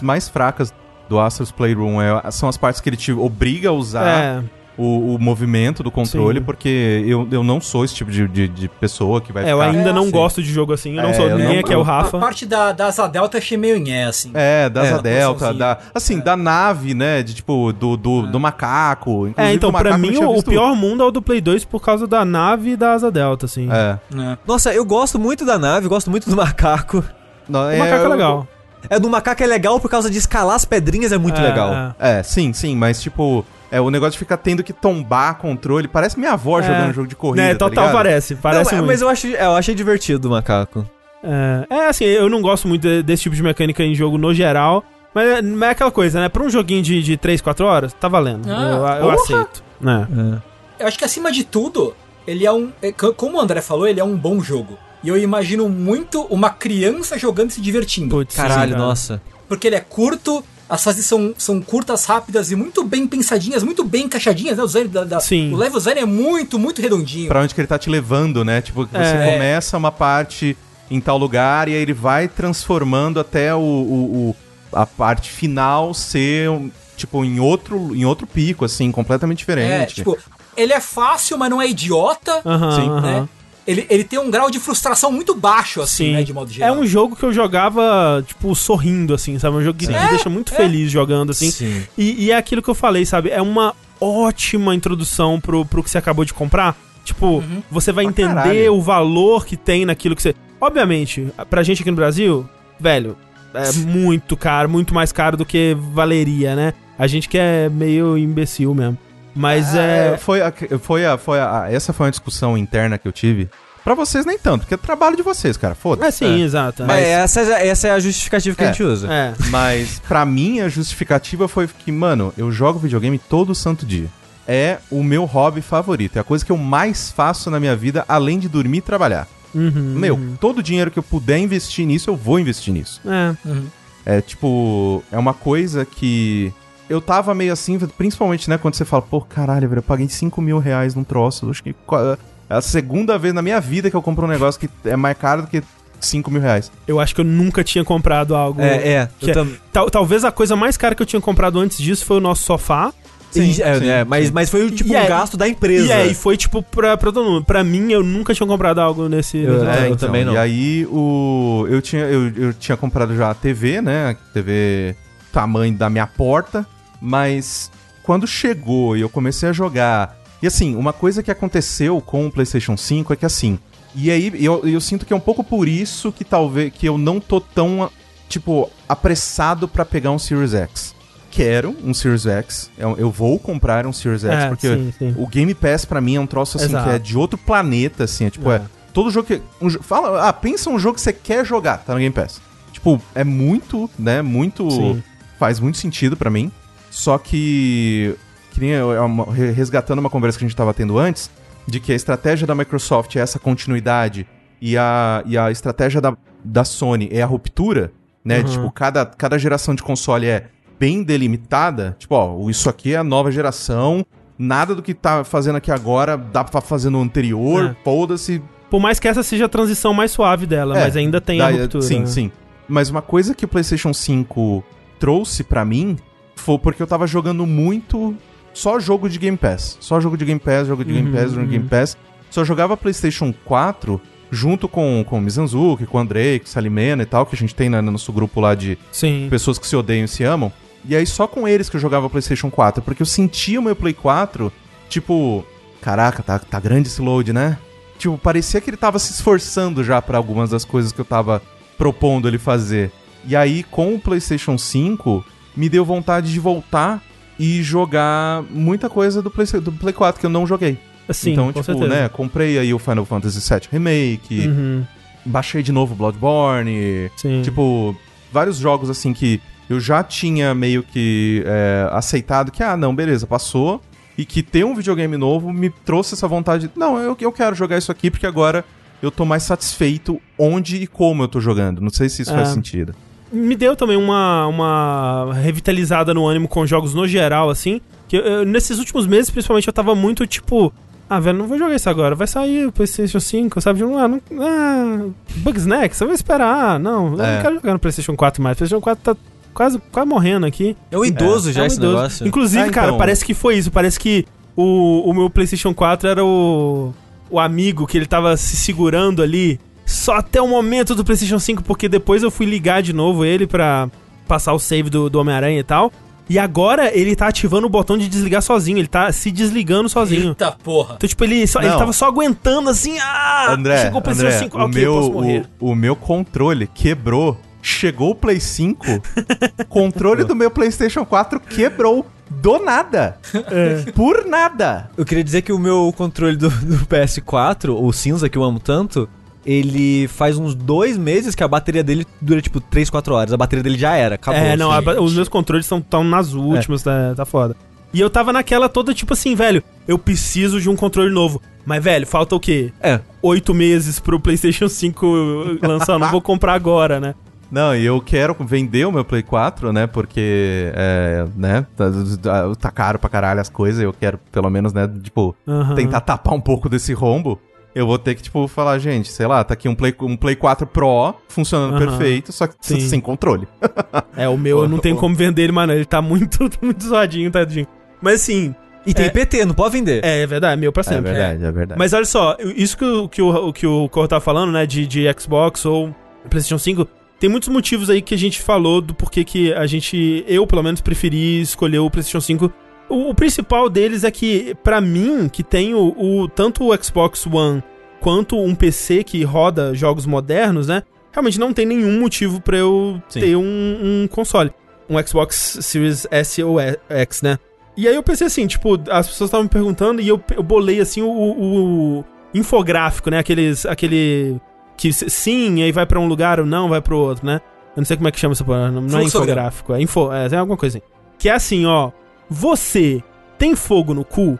mais fracas do Astro's Playroom é- são as partes que ele te obriga a usar É, o, o movimento do controle, Sim. porque eu, eu não sou esse tipo de, de, de pessoa que vai é, eu ainda É, não assim. gosto de jogo assim. Eu não É, sou eu ninguém não- aqui, é o A Rafa. parte da, da Asa Delta eu achei meio nhé, assim. É, da É, Asa Delta, da, assim, da nave, né, de tipo, do, do, do macaco. É, Inclusive, então, o pra eu mim, o, o pior mundo é o do Play 2 por causa da nave e da asa delta, assim. É. Nossa, eu gosto muito da nave, gosto muito do macaco. Não, O macaco é eu- legal. É do macaco é legal por causa de escalar as pedrinhas, é muito É, legal. é. É, sim, sim, mas tipo, é o negócio de ficar tendo que tombar controle. Parece minha avó É. jogando jogo de corrida. Né, tá total ligado? parece. Parece Não, é, muito. mas eu, acho, é, eu achei divertido o macaco. É, é, assim, eu não gosto muito de- desse tipo de mecânica em jogo no geral. Mas é, mas é aquela coisa, né? Pra um joguinho de, de 3, 4 horas, tá valendo. Ah, eu eu aceito. Né? É. Eu acho que acima de tudo, ele é um. é, co- Como o André falou, ele é um bom jogo. E eu imagino muito uma criança jogando e se divertindo. Putz, Caralho, cara. nossa. Porque ele é curto, as fases são, são curtas, rápidas e muito bem pensadinhas, muito bem encaixadinhas, né? O, design da, da- Sim. o level design é muito, muito redondinho. Pra onde que ele tá te levando, né? Tipo, você É. começa uma parte em tal lugar e aí ele vai transformando até o, o- o- a parte final ser, um, tipo, em outro, em outro pico, assim, completamente É, diferente. tipo, ele é fácil, mas não é idiota, Aham, Sim. né? Ele, ele tem um grau de frustração muito baixo, assim, Sim. né? De modo É geral. um jogo que eu jogava, tipo, sorrindo, assim, sabe? Um jogo que Sim. me deixa muito é. feliz jogando, assim. Sim. E, e é aquilo que eu falei, sabe? É uma ótima introdução pro, pro que você acabou de comprar. Tipo, você vai Pra entender caralho. o valor que tem naquilo que você. Obviamente, pra gente aqui no Brasil, velho, é muito caro, muito mais caro do que valeria, né? A gente que é meio imbecil mesmo. Mas Ah, é. Foi a, foi a, foi a, essa foi uma discussão interna que eu tive. Pra vocês nem tanto, porque é trabalho de vocês, cara. É Foda-se. sim, exato. Mas é. essa, é- essa é a justificativa que a É. gente usa. É. Mas pra mim a justificativa foi que, mano, eu jogo videogame todo santo dia. É o meu hobby favorito. É a coisa que eu mais faço na minha vida, além de dormir e trabalhar. Uhum, Meu, uhum. todo o dinheiro que eu puder investir nisso, eu vou investir nisso. É. É tipo, é uma coisa que. Eu tava meio assim, principalmente, né, quando você fala, pô, caralho, velho, eu paguei 5 mil reais num troço. Acho que é a segunda vez na minha vida que eu compro um negócio que é mais caro do que 5 mil reais. Eu acho que eu nunca tinha comprado algo. É, é. Que eu é- tam- Tal- talvez a coisa mais cara que eu tinha comprado antes disso foi o nosso sofá. e- é, sim, é, mas, sim. mas foi tipo E um é- gasto da empresa. E aí foi tipo pra, pra todo mundo. Pra mim, eu nunca tinha comprado algo nesse. Eu- nesse- É, também não. E aí o eu tinha eu, eu tinha comprado já a TV, né? A TV tamanho da minha porta, mas quando chegou e eu comecei a jogar. E assim, uma coisa que aconteceu com o PlayStation 5 é que assim, e aí eu, eu sinto que é um pouco por isso que talvez que eu não tô tão tipo apressado pra pegar um Series X. Quero um Series X, eu, eu vou comprar um Series X É, porque sim, sim. o Game Pass pra mim é um troço assim Exato. que é de outro planeta assim, é tipo, é, É. todo jogo que um fala, ah, pensa um jogo que você quer jogar, tá no Game Pass. Tipo, é muito, né? Muito. Sim. Faz muito sentido pra mim. Só que. Que nem re- resgatando uma conversa que a gente tava tendo antes, de que a estratégia da Microsoft é essa continuidade e a, e a estratégia da, da Sony é a ruptura, né? Uhum. Tipo, cada, cada geração de console é bem delimitada. Tipo, ó, isso aqui é a nova geração. Nada do que tá fazendo aqui agora dá pra fazer no anterior. É. Foda-se, Por mais que essa seja a transição mais suave dela, É, mas ainda tem a ruptura. Sim, né? sim. Mas uma coisa que o PlayStation 5 trouxe pra mim foi porque eu tava jogando muito só jogo de Game Pass. Só jogo de Game Pass, jogo de Game Uhum, Pass, jogo de Game uhum. Pass. Só jogava PlayStation 4 junto com, com o Mizanzuki, com o Andrei, com o Salimena e tal, que a gente tem no nosso grupo lá de Sim. pessoas que se odeiam e se amam. E aí só com eles que eu jogava PlayStation 4, porque eu sentia o meu Play 4, tipo, caraca, tá, tá grande esse load, né? Tipo, parecia que ele tava se esforçando já pra algumas das coisas que eu tava propondo ele fazer. E aí com o PlayStation 5, me deu vontade de voltar e jogar muita coisa do Play, do Play 4 que eu não joguei. Sim, então, tipo, certeza. né, comprei aí o Final Fantasy VII Remake, Uhum, baixei de novo Bloodborne, sim. Tipo, vários jogos assim que eu já tinha meio que é, aceitado que, ah, não, beleza, passou. E que ter um videogame novo me trouxe essa vontade. de, Não, eu, eu quero jogar isso aqui porque agora eu tô mais satisfeito onde e como eu tô jogando. Não sei se isso É. faz sentido. Me deu também uma, uma revitalizada no ânimo com jogos no geral, assim. Que eu- eu- nesses últimos meses, principalmente, eu tava muito tipo. Ah, velho, não vou jogar isso agora. Vai sair o PlayStation 5, sabe? Ah, não, ah, Bugsnax, você vai esperar. Ah, não, eu É. não quero jogar no PlayStation 4 mais. O PlayStation 4 tá quase, quase morrendo aqui. É um idoso já É um esse idoso. negócio. Inclusive, Ah, cara, então. parece que foi isso. Parece que o, o meu PlayStation 4 era o, o amigo que ele tava se segurando ali só até o momento do PlayStation 5, porque depois eu fui ligar de novo ele pra passar o save do, do Homem-Aranha e tal. E agora ele tá ativando o botão de desligar sozinho, ele tá se desligando sozinho. Eita porra. Então, tipo, ele, só, ele tava só aguentando assim, ah, André, chegou o PlayStation André 5, o, ok, meu, eu posso morrer. o, o meu controle quebrou. Chegou o Play 5, controle do meu PlayStation 4 quebrou. Do nada. É. Por nada. Eu queria dizer que o meu controle do, do PS4, o cinza que eu amo tanto, ele faz uns dois meses que a bateria dele dura tipo 3, 4 horas. A bateria dele já era, acabou. É, não, assim. a ba- os meus controles estão tão nas últimas, tá, tá foda. E eu tava naquela toda, tipo assim, velho, eu preciso de um controle novo. Mas, velho, falta o quê? É. Oito meses pro PlayStation 5 lançar, não vou comprar agora, né? Não, e eu quero vender o meu Play 4, né? Porque, é, né? Tá, tá caro pra caralho as coisas. Eu quero, pelo menos, né? Tipo, Aham. tentar tapar um pouco desse rombo. Eu vou ter que, tipo, falar, gente, sei lá, tá aqui um Play, um Play 4 Pro funcionando perfeito, só que Sim. sem controle. É, o meu eu não tenho como vender ele, mano. Ele tá muito, muito zoadinho, tadinho. Mas assim, E tem É. PT, não pode vender. é, é verdade, é meu pra É sempre. verdade, é verdade. Mas olha só, isso que, o- que, o, que o Corro tá falando, né, de, de Xbox ou PlayStation 5, tem muitos motivos aí que a gente falou do porquê que a gente, eu pelo menos, preferi escolher o PlayStation 5. O, o principal deles é que, pra mim, que tenho o, tanto o Xbox One quanto um PC que roda jogos modernos, né, realmente não tem nenhum motivo pra eu Sim. ter um, um console. Um Xbox Series S ou X, né. E aí eu pensei assim, tipo, as pessoas estavam me perguntando e eu, eu bolei assim o, o- o infográfico, né? Aqueles. Aquele. Que sim, aí vai pra um lugar ou não, vai pro outro, né? Eu não sei como é que chama essa porra. Não, não é infográfico, é info. É, tem alguma coisa assim. Que é assim, ó. Você tem fogo no cu?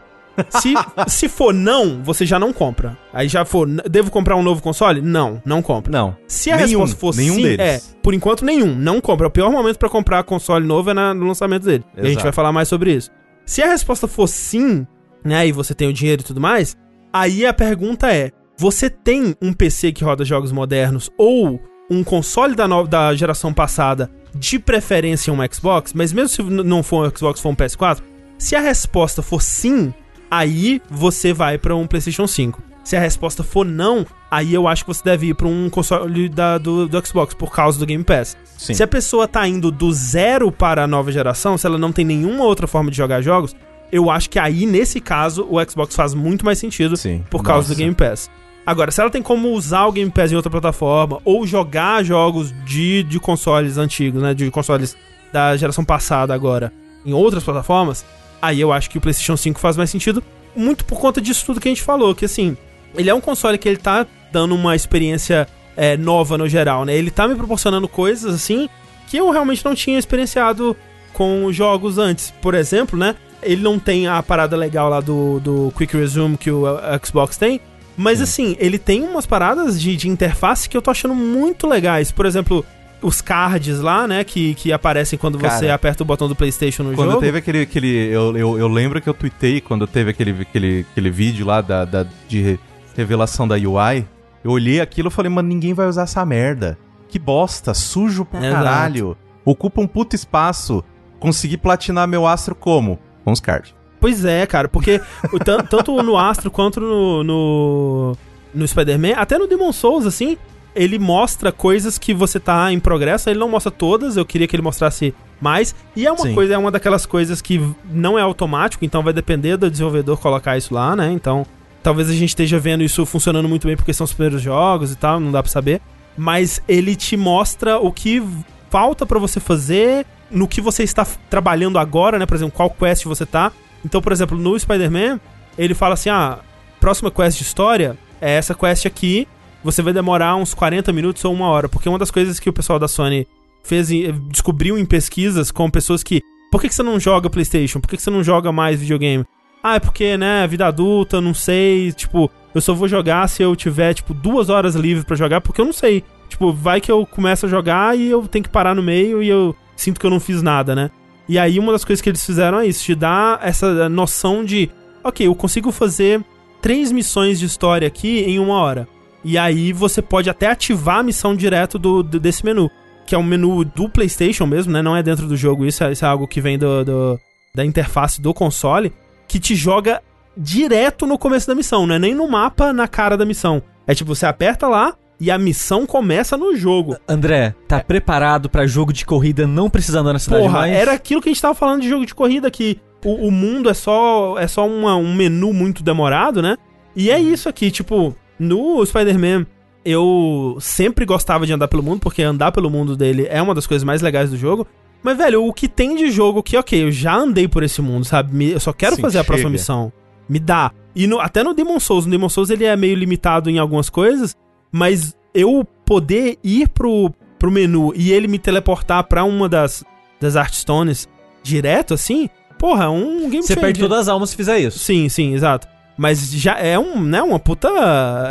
Se, se for não, você já não compra. Aí já for, "N- devo comprar um novo console? Não, não compra. Não. Se a Nenhum, resposta for nenhum sim, deles. é, por enquanto nenhum, não compra. O pior momento pra comprar console novo é na- no lançamento dele. E a gente Exato. vai falar mais sobre isso. Se a resposta for sim, né, e você tem o dinheiro e tudo mais, aí a pergunta é: você tem um PC que roda jogos modernos ou um console da, no- da geração passada, de preferência um Xbox, mas mesmo se não for um Xbox, for um PS4, se a resposta for sim, aí você vai pra um PlayStation 5. Se a resposta for não, aí eu acho que você deve ir pra um console da- do, do Xbox por causa do Game Pass. Sim. Se a pessoa tá indo do zero para a nova geração, se ela não tem nenhuma outra forma de jogar jogos, eu acho que aí, nesse caso, o Xbox faz muito mais sentido Sim. por causa Nossa. do Game Pass. Agora, se ela tem como usar o Game Pass em outra plataforma, ou jogar jogos de, de consoles antigos, né? De consoles da geração passada agora, em outras plataformas, aí eu acho que o PlayStation 5 faz mais sentido, muito por conta disso tudo que a gente falou, que assim, ele é um console que ele tá dando uma experiência é, nova no geral, né? Ele tá me proporcionando coisas assim que eu realmente não tinha experienciado com jogos antes. Por exemplo, né? Ele não tem a parada legal lá do, do Quick Resume que o Xbox tem. Mas assim, ele tem umas paradas de, de interface que eu tô achando muito legais. Por exemplo, os cards lá, né? Que, que aparecem quando Cara, você aperta o botão do PlayStation no Quando jogo. teve aquele. aquele eu, eu, eu lembro que eu tuitei quando teve aquele, aquele, aquele vídeo lá da, da, de re- revelação da UI. Eu olhei aquilo e falei, mano, ninguém vai usar essa merda. Que bosta, sujo pra Exato. caralho. Ocupa um puto espaço. Consegui platinar meu astro como? Com os cards. Pois é, cara, porque o tan- tanto no Astro quanto no, no, no Spider-Man, até no Demon Souls, assim, ele mostra coisas que você tá em progresso, ele não mostra todas, eu queria que ele mostrasse mais, e é uma Sim. coisa, é uma daquelas coisas que não é automático, então vai depender do desenvolvedor colocar isso lá, né, então talvez a gente esteja vendo isso funcionando muito bem porque são os primeiros jogos e tal, não dá pra saber, mas ele te mostra o que falta pra você fazer, no que você está trabalhando agora, né, por exemplo, qual quest você tá, então, por exemplo, no Spider-Man, ele fala assim: ah, próxima quest de história é essa quest aqui. Você vai demorar uns 40 minutos ou uma hora. Porque uma das coisas que o pessoal da Sony fez em- descobriu em pesquisas com pessoas que. Por que, você não joga PlayStation? Por que, que você não joga mais videogame? Ah, é porque, né, vida adulta, não sei. Tipo, eu só vou jogar se eu tiver, tipo, duas horas livre pra jogar, porque eu não sei. Tipo, vai que eu começo a jogar e eu tenho que parar no meio e eu sinto que eu não fiz nada, né? E aí uma das coisas que eles fizeram é isso, te dar essa noção de, ok, eu consigo fazer três missões de história aqui em uma hora. E aí você pode até ativar a missão direto do, do- desse menu, que é um menu do PlayStation mesmo, né? Não é dentro do jogo, isso é, isso é algo que vem do, do- da interface do console, que te joga direto no começo da missão, não é nem no mapa na cara da missão. É tipo, você aperta lá e a missão começa no jogo. André, tá preparado pra jogo de corrida não precisando andar na cidade Porra, mais? era aquilo que a gente tava falando de jogo de corrida, que o, o mundo é só, é só uma- um menu muito demorado, né? E é isso aqui, tipo, no Spider-Man, eu sempre gostava de andar pelo mundo, porque andar pelo mundo dele é uma das coisas mais legais do jogo. Mas, velho, o que tem de jogo que, ok, eu já andei por esse mundo, sabe? Me- Eu só quero Sim, fazer a próxima chega. missão. Me dá. E no- até no Demon Souls, no Demon Souls ele é meio limitado em algumas coisas, mas eu poder ir pro, pro menu e ele me teleportar pra uma das, das Artstones direto, assim, porra, é um game Você perde todas as almas se fizer isso. Sim, sim, exato. Mas já é um, né, uma puta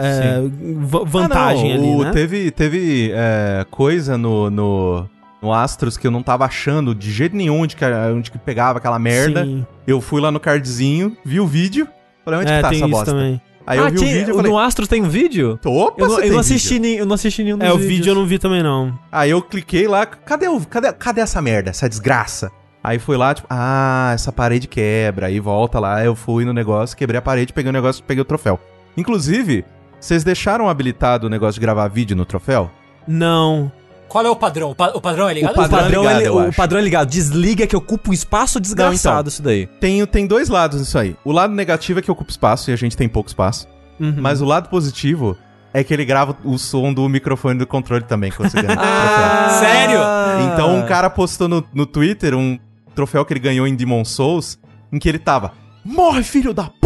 é, va- vantagem Ah, não, ali, o- né? Teve, teve é, coisa no, no, no Astros que eu não tava achando de jeito nenhum onde que, onde que pegava aquela merda. Sim. Eu fui lá no cardzinho, vi o vídeo, falei, onde É, que tá tem essa isso bosta? também. Aí eu ah, vi o tinha- vídeo e falei, no Astros tem um vídeo? opa, Eu não, você eu não vídeo. assisti, nem, eu não assisti nenhum É, o vídeos. vídeo eu não vi também, não. Aí eu cliquei lá, cadê, o, cadê, cadê essa merda, essa desgraça? Aí fui lá, tipo, ah, essa parede quebra. Aí volta lá, eu fui no negócio, quebrei a parede, peguei o negócio, peguei o troféu. Inclusive, vocês deixaram habilitado o negócio de gravar vídeo no troféu? Não. Qual é o padrão? O, pa- o padrão é ligado? O padrão, Padrão ligado, ele- eu o padrão é ligado. Desliga que ocupa um espaço desgraçado então. isso daí. Tem, tem dois lados nisso aí. O lado negativo é que ocupa espaço e a gente tem pouco espaço. Uhum. Mas o lado positivo é que ele grava o som do microfone do controle também, considerando o troféu. Ah. Sério? Então um cara postou no, no Twitter um troféu que ele ganhou em Demon Souls, em que ele tava Morre, filho da puta!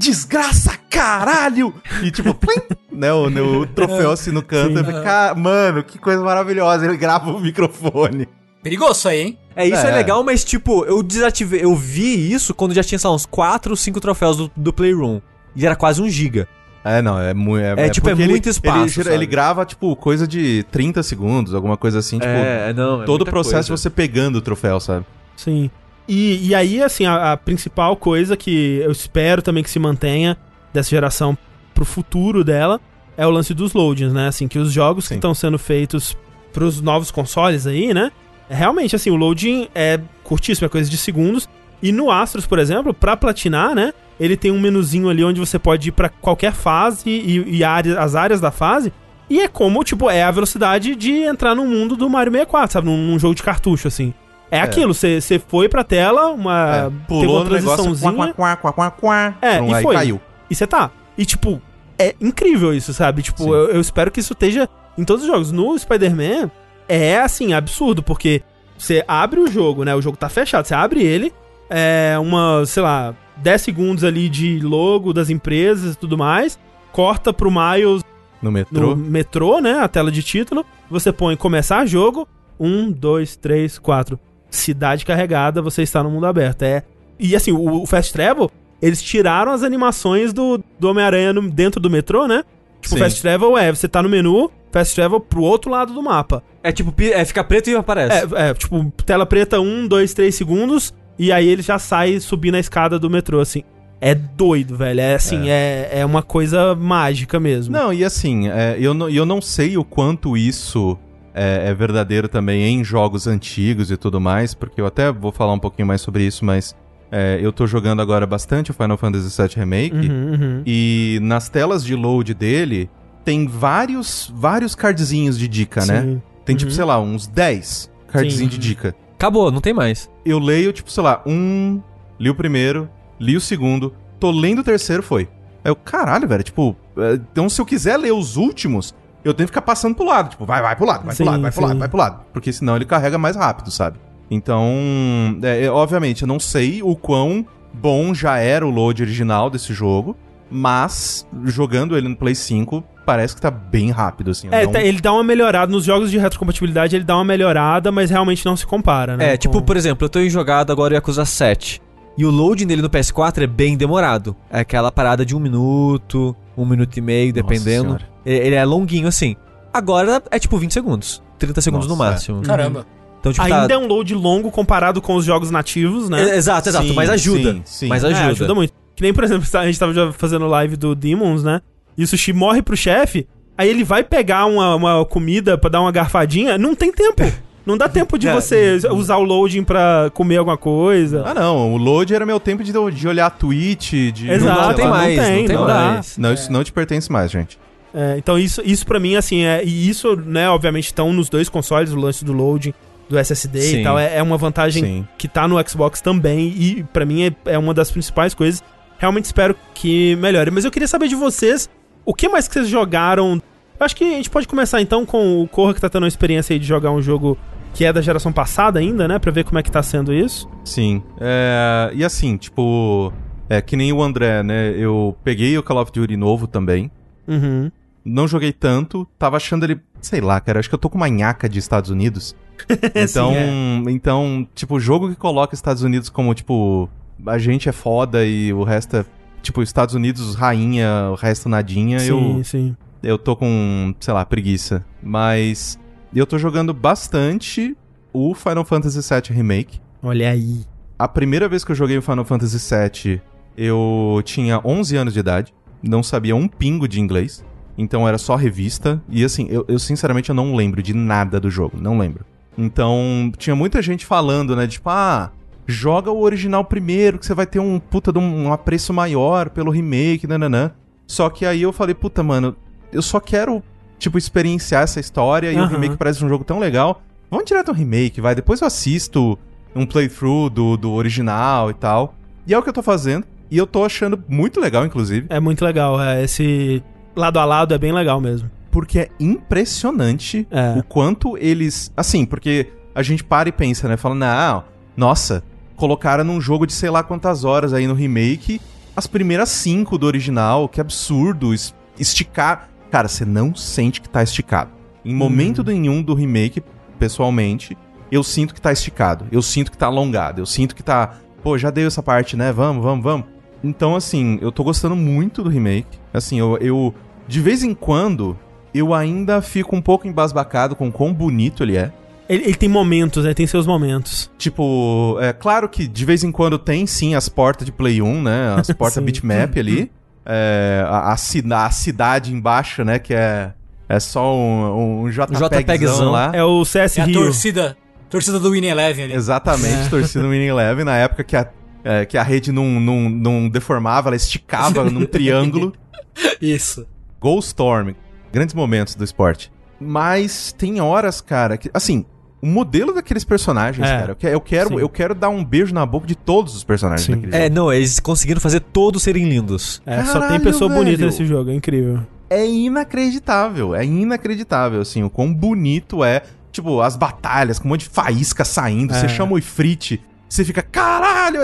Desgraça, caralho! E tipo, plim, né, o, o troféu assim no canto. "Cara, mano, que coisa maravilhosa. Ele grava o microfone. Perigoso isso aí, hein? É, isso é. É. legal, mas tipo, eu desativei, eu vi isso quando já tinha, sei lá, uns 4 ou 5 troféus do, do Playroom. E era quase um giga. É, não, é muito. É, tipo, é porque muito ele, espaço, Ele, ele grava, tipo, coisa de 30 segundos, alguma coisa assim, tipo. não, todo o processo você pegando o troféu, sabe? Sim. E, e aí, assim, a, a principal coisa que eu espero também que se mantenha dessa geração pro futuro dela é o lance dos loadings, né? Assim, que os jogos que Sim. estão sendo feitos pros novos consoles aí, né? Realmente, assim, o loading é curtíssimo, é coisa de segundos. E no Astros, por exemplo, pra platinar, né? Ele tem um menuzinho ali onde você pode ir pra qualquer fase e, e área- as áreas da fase. E é como, tipo, é a velocidade de entrar no mundo do Mario 64, sabe? Num, num jogo de cartucho, assim. É, aquilo, você foi pra tela, uma. É, pulou uma no negócio, transiçãozinha. quá, quá, quá, quá, É, prum, e aí foi. caiu. E você tá. E, tipo, é incrível isso, sabe? Tipo, eu, eu espero que isso esteja em todos os jogos. No Spider-Man, é, assim, absurdo, porque você abre o jogo, né? O jogo tá fechado, você abre ele, é uma, sei lá, 10 segundos ali de logo das empresas e tudo mais, corta pro Miles No metrô. no metrô, né? A tela de título. Você põe começar jogo. Um, dois, três, quatro. Cidade carregada, você está no mundo aberto. É. E assim, o, o Fast Travel, eles tiraram as animações do, do Homem-Aranha dentro do metrô, né? Tipo, Sim. Fast Travel é, você tá no menu, Fast Travel pro outro lado do mapa. É tipo, é, fica preto e aparece. É, é, tipo, tela preta, um, dois, três segundos, e aí ele já sai subindo a escada do metrô, assim. É doido, velho. É assim, é, é uma coisa mágica mesmo. Não, e assim, é, eu, não, eu não sei o quanto isso é, é verdadeiro também em jogos antigos e tudo mais, porque eu até vou falar um pouquinho mais sobre isso, mas é, eu tô jogando agora bastante o Final Fantasy VII Remake, Uhum, uhum. e nas telas de load dele tem vários, vários cardzinhos de dica, né? Sim. Tem tipo, Uhum. sei lá, uns 10 cardzinhos Sim. de dica. Acabou, não tem mais. Eu leio, tipo, sei lá, um, li o primeiro, li o segundo, tô lendo o terceiro, foi. Aí eu, caralho, velho, tipo, é, então se eu quiser ler os últimos, eu tenho que ficar passando pro lado, tipo, vai, vai pro lado, vai Sim, pro lado, vai pro sim. lado, vai pro lado. Porque senão ele carrega mais rápido, sabe? Então, é, obviamente, eu não sei o quão bom já era o load original desse jogo, mas jogando ele no Play 5, parece que tá bem rápido, assim. É, não- tá- ele dá uma melhorada nos jogos de retrocompatibilidade, ele dá uma melhorada, mas realmente não se compara, né? É, tipo, com- por exemplo, eu tô em jogado agora o Yakuza 7. E o loading dele no PS4 é bem demorado. É aquela parada de um minuto, um minuto e meio, dependendo. Ele ele é longuinho assim. Agora é tipo 20 segundos. 30 segundos no Nossa, é. máximo. Caramba. Então, tipo, Ainda tá... é um load longo comparado com os jogos nativos, né? É, Exato, exato. Sim, mas ajuda. sim, sim. Mas É, ajuda. ajuda muito. Que nem, por exemplo, a gente tava já fazendo live do Demons, né? E o Sushi morre pro chefe, aí ele vai pegar uma, uma comida pra dar uma garfadinha, não tem tempo. Não dá tempo de É. você usar o loading pra comer alguma coisa. Ah, não, o load era meu tempo de, de olhar a Twitch, de... Exato, não tem não mais, tem, não tem não dá. mais. Não, isso não te pertence mais, gente. É, então isso, isso para mim, assim, é, e isso, né, obviamente estão nos dois consoles, o lance do loading, do SSD Sim. e tal, é, é uma vantagem Sim. que tá no Xbox também, e pra mim é, é uma das principais coisas. Realmente espero que melhore. Mas eu queria saber de vocês, o que mais que vocês jogaram? Acho que a gente pode começar então com o Corra que tá tendo uma experiência aí de jogar um jogo que é da geração passada ainda, né, pra ver como é que tá sendo isso. Sim. É, e assim, tipo, é que nem o André, né? Eu peguei o Call of Duty novo também. Uhum. Não joguei tanto, tava achando ele, sei lá, cara, acho que eu tô com uma nhaca de Estados Unidos. Então, Sim, então, tipo, jogo que coloca Estados Unidos como, tipo, a gente é foda e o resto é, tipo, Estados Unidos rainha, o resto nadinha, Sim, eu, sim. Eu tô com, sei lá, preguiça. Mas eu tô jogando bastante o Final Fantasy VII Remake. Olha aí. A primeira vez que eu joguei o Final Fantasy VII, eu tinha 11 anos de idade, não sabia um pingo de inglês, então era só revista, e assim, eu, eu sinceramente eu não lembro de nada do jogo, não lembro. Então, tinha muita gente falando, né, tipo, ah, joga o original primeiro, que você vai ter um puta de um, um apreço maior pelo remake, nananã. Só que aí eu falei, puta, mano, eu só quero, tipo, experienciar essa história, e o remake parece um jogo tão legal. Vamos direto ao remake, vai, depois eu assisto um playthrough do, do original e tal. E é o que eu tô fazendo. E eu tô achando muito legal, inclusive. É muito legal, é, esse lado a lado é bem legal mesmo. Porque é impressionante É. o quanto eles. Assim, porque a gente para e pensa, né? Fala, não, nossa, colocaram num jogo de sei lá quantas horas aí no remake as primeiras cinco do original, que absurdo. es- Esticar. Cara, você não sente que tá esticado. Em momento nenhum do remake, pessoalmente, eu sinto que tá esticado. Eu sinto que tá alongado. Eu sinto que tá. Pô, já deu essa parte, né? Vamos, vamos, vamos. Então, assim, eu tô gostando muito do remake. Assim, eu, eu de vez em quando, eu ainda fico um pouco embasbacado com quão bonito ele é. Ele, ele tem momentos, né? Tem seus momentos. Tipo, é claro que de vez em quando tem sim as portas de Play 1, né? As portas bitmap ali. É, a, a, cida- a cidade embaixo, né? Que é, é só um, um JPEGzão JPEGzão. lá. É o CS É a Rio. torcida, torcida do Winning Eleven ali. Exatamente, torcida Winning Eleven, na época que a, é, que a rede não, não, não deformava, ela esticava num triângulo. Isso. Goldstorm, grandes momentos do esporte. Mas tem horas, cara, que. Assim, o modelo daqueles personagens, É, cara. Eu, que- eu quero, sim. eu quero dar um beijo na boca de todos os personagens Sim. daquele É, jogo. não, eles conseguiram fazer todos serem lindos. É, só tem Caralho, pessoa bonita velho. nesse jogo, é incrível. É inacreditável, é inacreditável, assim, o quão bonito é. Tipo, as batalhas com um monte de faísca saindo, você É. chama o Ifrit, você fica, caralho!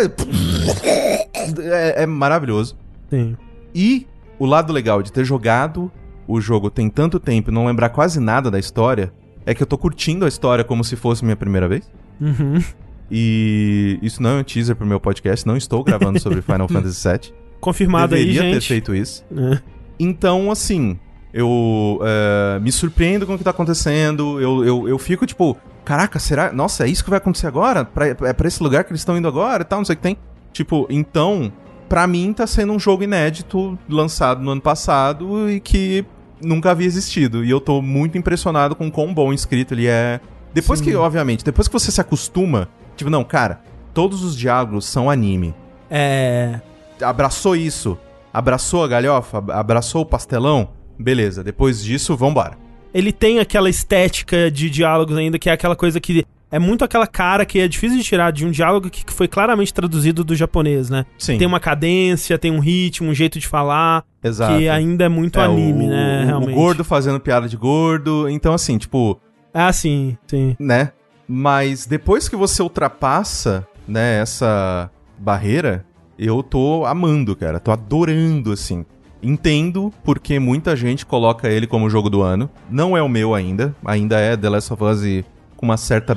É, é maravilhoso. Sim. E o lado legal de ter jogado o jogo tem tanto tempo e não lembrar quase nada da história, é que eu tô curtindo a história como se fosse minha primeira vez. Uhum. E isso não é um teaser pro meu podcast, não estou gravando sobre Final Fantasy VII. Confirmado Deveria aí, ter gente. feito isso. É. Então, assim, eu é, me surpreendo com o que tá acontecendo. Eu, eu, eu fico tipo, caraca, será? Nossa, é isso que vai acontecer agora? Pra, é pra esse lugar que eles estão indo agora e tal, não sei o que tem. Tipo, então, pra mim tá sendo um jogo inédito, lançado no ano passado e que nunca havia existido. E eu tô muito impressionado com o quão bom escrito ele é. Depois Sim. que, obviamente, depois que você se acostuma, tipo, não, cara, todos os diálogos são anime É. abraçou isso, abraçou a galhofa, ab- abraçou o pastelão, beleza, depois disso, vambora. Ele tem aquela estética de diálogos ainda, que é aquela coisa que. É muito aquela cara que é difícil de tirar de um diálogo que foi claramente traduzido do japonês, né? Sim, Tem uma cadência, tem um ritmo, um jeito de falar, exato. que ainda é muito É, anime, o, né? o- Realmente. O gordo fazendo piada de gordo, então assim, tipo, Ah, sim, sim. né? Mas depois que você ultrapassa, né, essa barreira, eu tô amando, cara, tô adorando, assim. Entendo porque muita gente coloca ele como jogo do ano. Não é o meu ainda, ainda é The Last of Us e com uma certa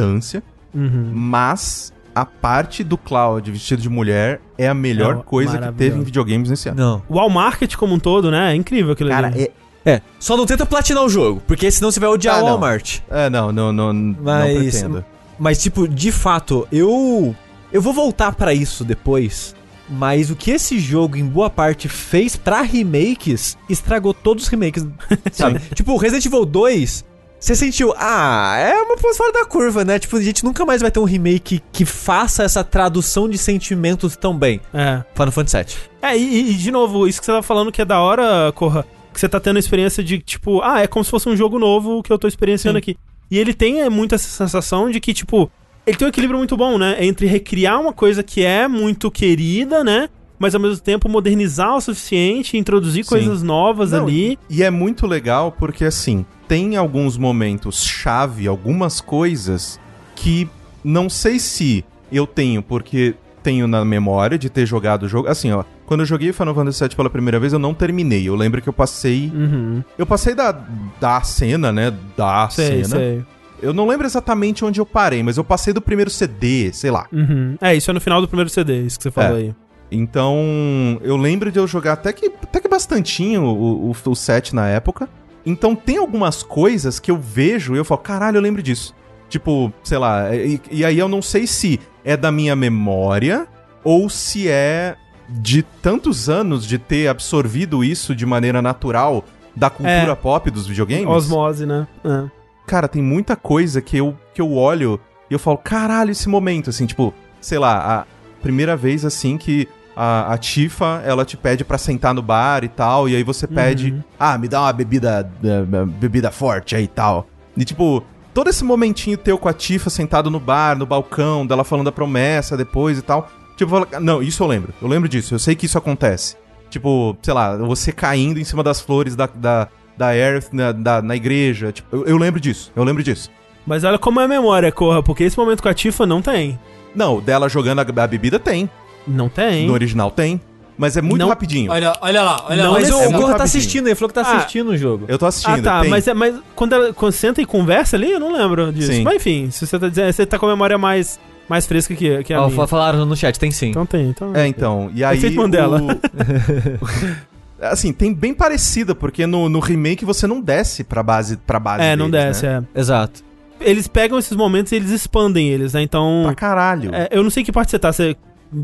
distância. Uhum. Mas a parte do Cloud vestido de mulher é a melhor É, coisa que teve em videogames nesse ano. Não. O All Market como um todo, né? É incrível aquilo Cara, ali. é. É, só não tenta platinar o jogo, porque senão você vai odiar Ah, o não. Walmart. É, não, não, não, não Mas- pretendo. Mas, tipo, de fato, eu. Eu vou voltar pra isso depois. Mas o que esse jogo, em boa parte, fez pra remakes, estragou todos os remakes. Sabe? tipo, o Resident Evil 2, você sentiu, ah, é uma coisa fora da curva, né? Tipo, a gente nunca mais vai ter um remake que faça essa tradução de sentimentos tão bem. É. Final Fantasy VII. É, e, e, de novo, isso que você tava falando que é da hora, Corra, que você tá tendo a experiência de, tipo, ah, é como se fosse um jogo novo que eu tô experienciando Sim. aqui. E ele tem é, muito essa sensação de que, tipo, ele tem um equilíbrio muito bom, né? Entre recriar uma coisa que é muito querida, né? Mas ao mesmo tempo modernizar o suficiente, introduzir Sim. coisas novas Não, ali. E é muito legal porque, assim, tem alguns momentos chave, algumas coisas que não sei se eu tenho, porque tenho na memória de ter jogado o jogo. Assim, ó, quando eu joguei Final Fantasy VII pela primeira vez, eu não terminei. Eu lembro que eu passei. Uhum. Eu passei da, da cena, né? Da Sei, cena. sei. Eu não lembro exatamente onde eu parei, mas eu passei do primeiro CD, sei lá. Uhum. É, isso é no final do primeiro CD, isso que você falou É. aí. Então, eu lembro de eu jogar até que, até que bastantinho o, o, o set na época. Então, tem algumas coisas que eu vejo e eu falo, caralho, eu lembro disso. Tipo, sei lá, e, e aí eu não sei se é da minha memória ou se é de tantos anos de ter absorvido isso de maneira natural da cultura É. pop dos videogames. Osmose, né? É. Cara, tem muita coisa que eu, que eu olho e eu falo, caralho, esse momento, assim, tipo, sei lá, a primeira vez, assim, que a, a Tifa, ela te pede pra sentar no bar e tal, e aí você pede, Uhum. ah, me dá uma bebida, eh, bebida forte aí e tal. E, tipo, todo esse momentinho teu com a Tifa sentado no bar, no balcão, dela falando a promessa depois e tal, tipo, não, isso eu lembro, eu lembro disso, eu sei que isso acontece. Tipo, sei lá, você caindo em cima das flores da, da, da Aerith na, da- na igreja, tipo, eu, eu lembro disso, eu lembro disso. Mas olha como é a memória, Corra, porque esse momento com a Tifa não tem. Não, dela jogando a, a bebida tem. Não tem. No original tem. Mas é muito Não- rapidinho. Olha, olha lá, olha Não, lá. Mas mas o, é tá assistindo, ele falou que tá Ah. assistindo o jogo. Eu tô assistindo. Ah, tá, tem. mas, é, mas quando ela quando senta e conversa ali, eu não lembro disso. Sim. Mas enfim, se você tá dizendo, você tá com a memória mais, mais fresca que, que a Ó, minha. fa- falaram no chat, tem sim. Então tem, então. É, então. E aí. Efeito Mandela. o- assim, tem bem parecida, porque no, no remake você não desce pra base, pra base É, não deles, desce, né? é. Exato. Eles pegam esses momentos e eles expandem eles, né? Então. Pra caralho. é, eu não sei que parte você tá, você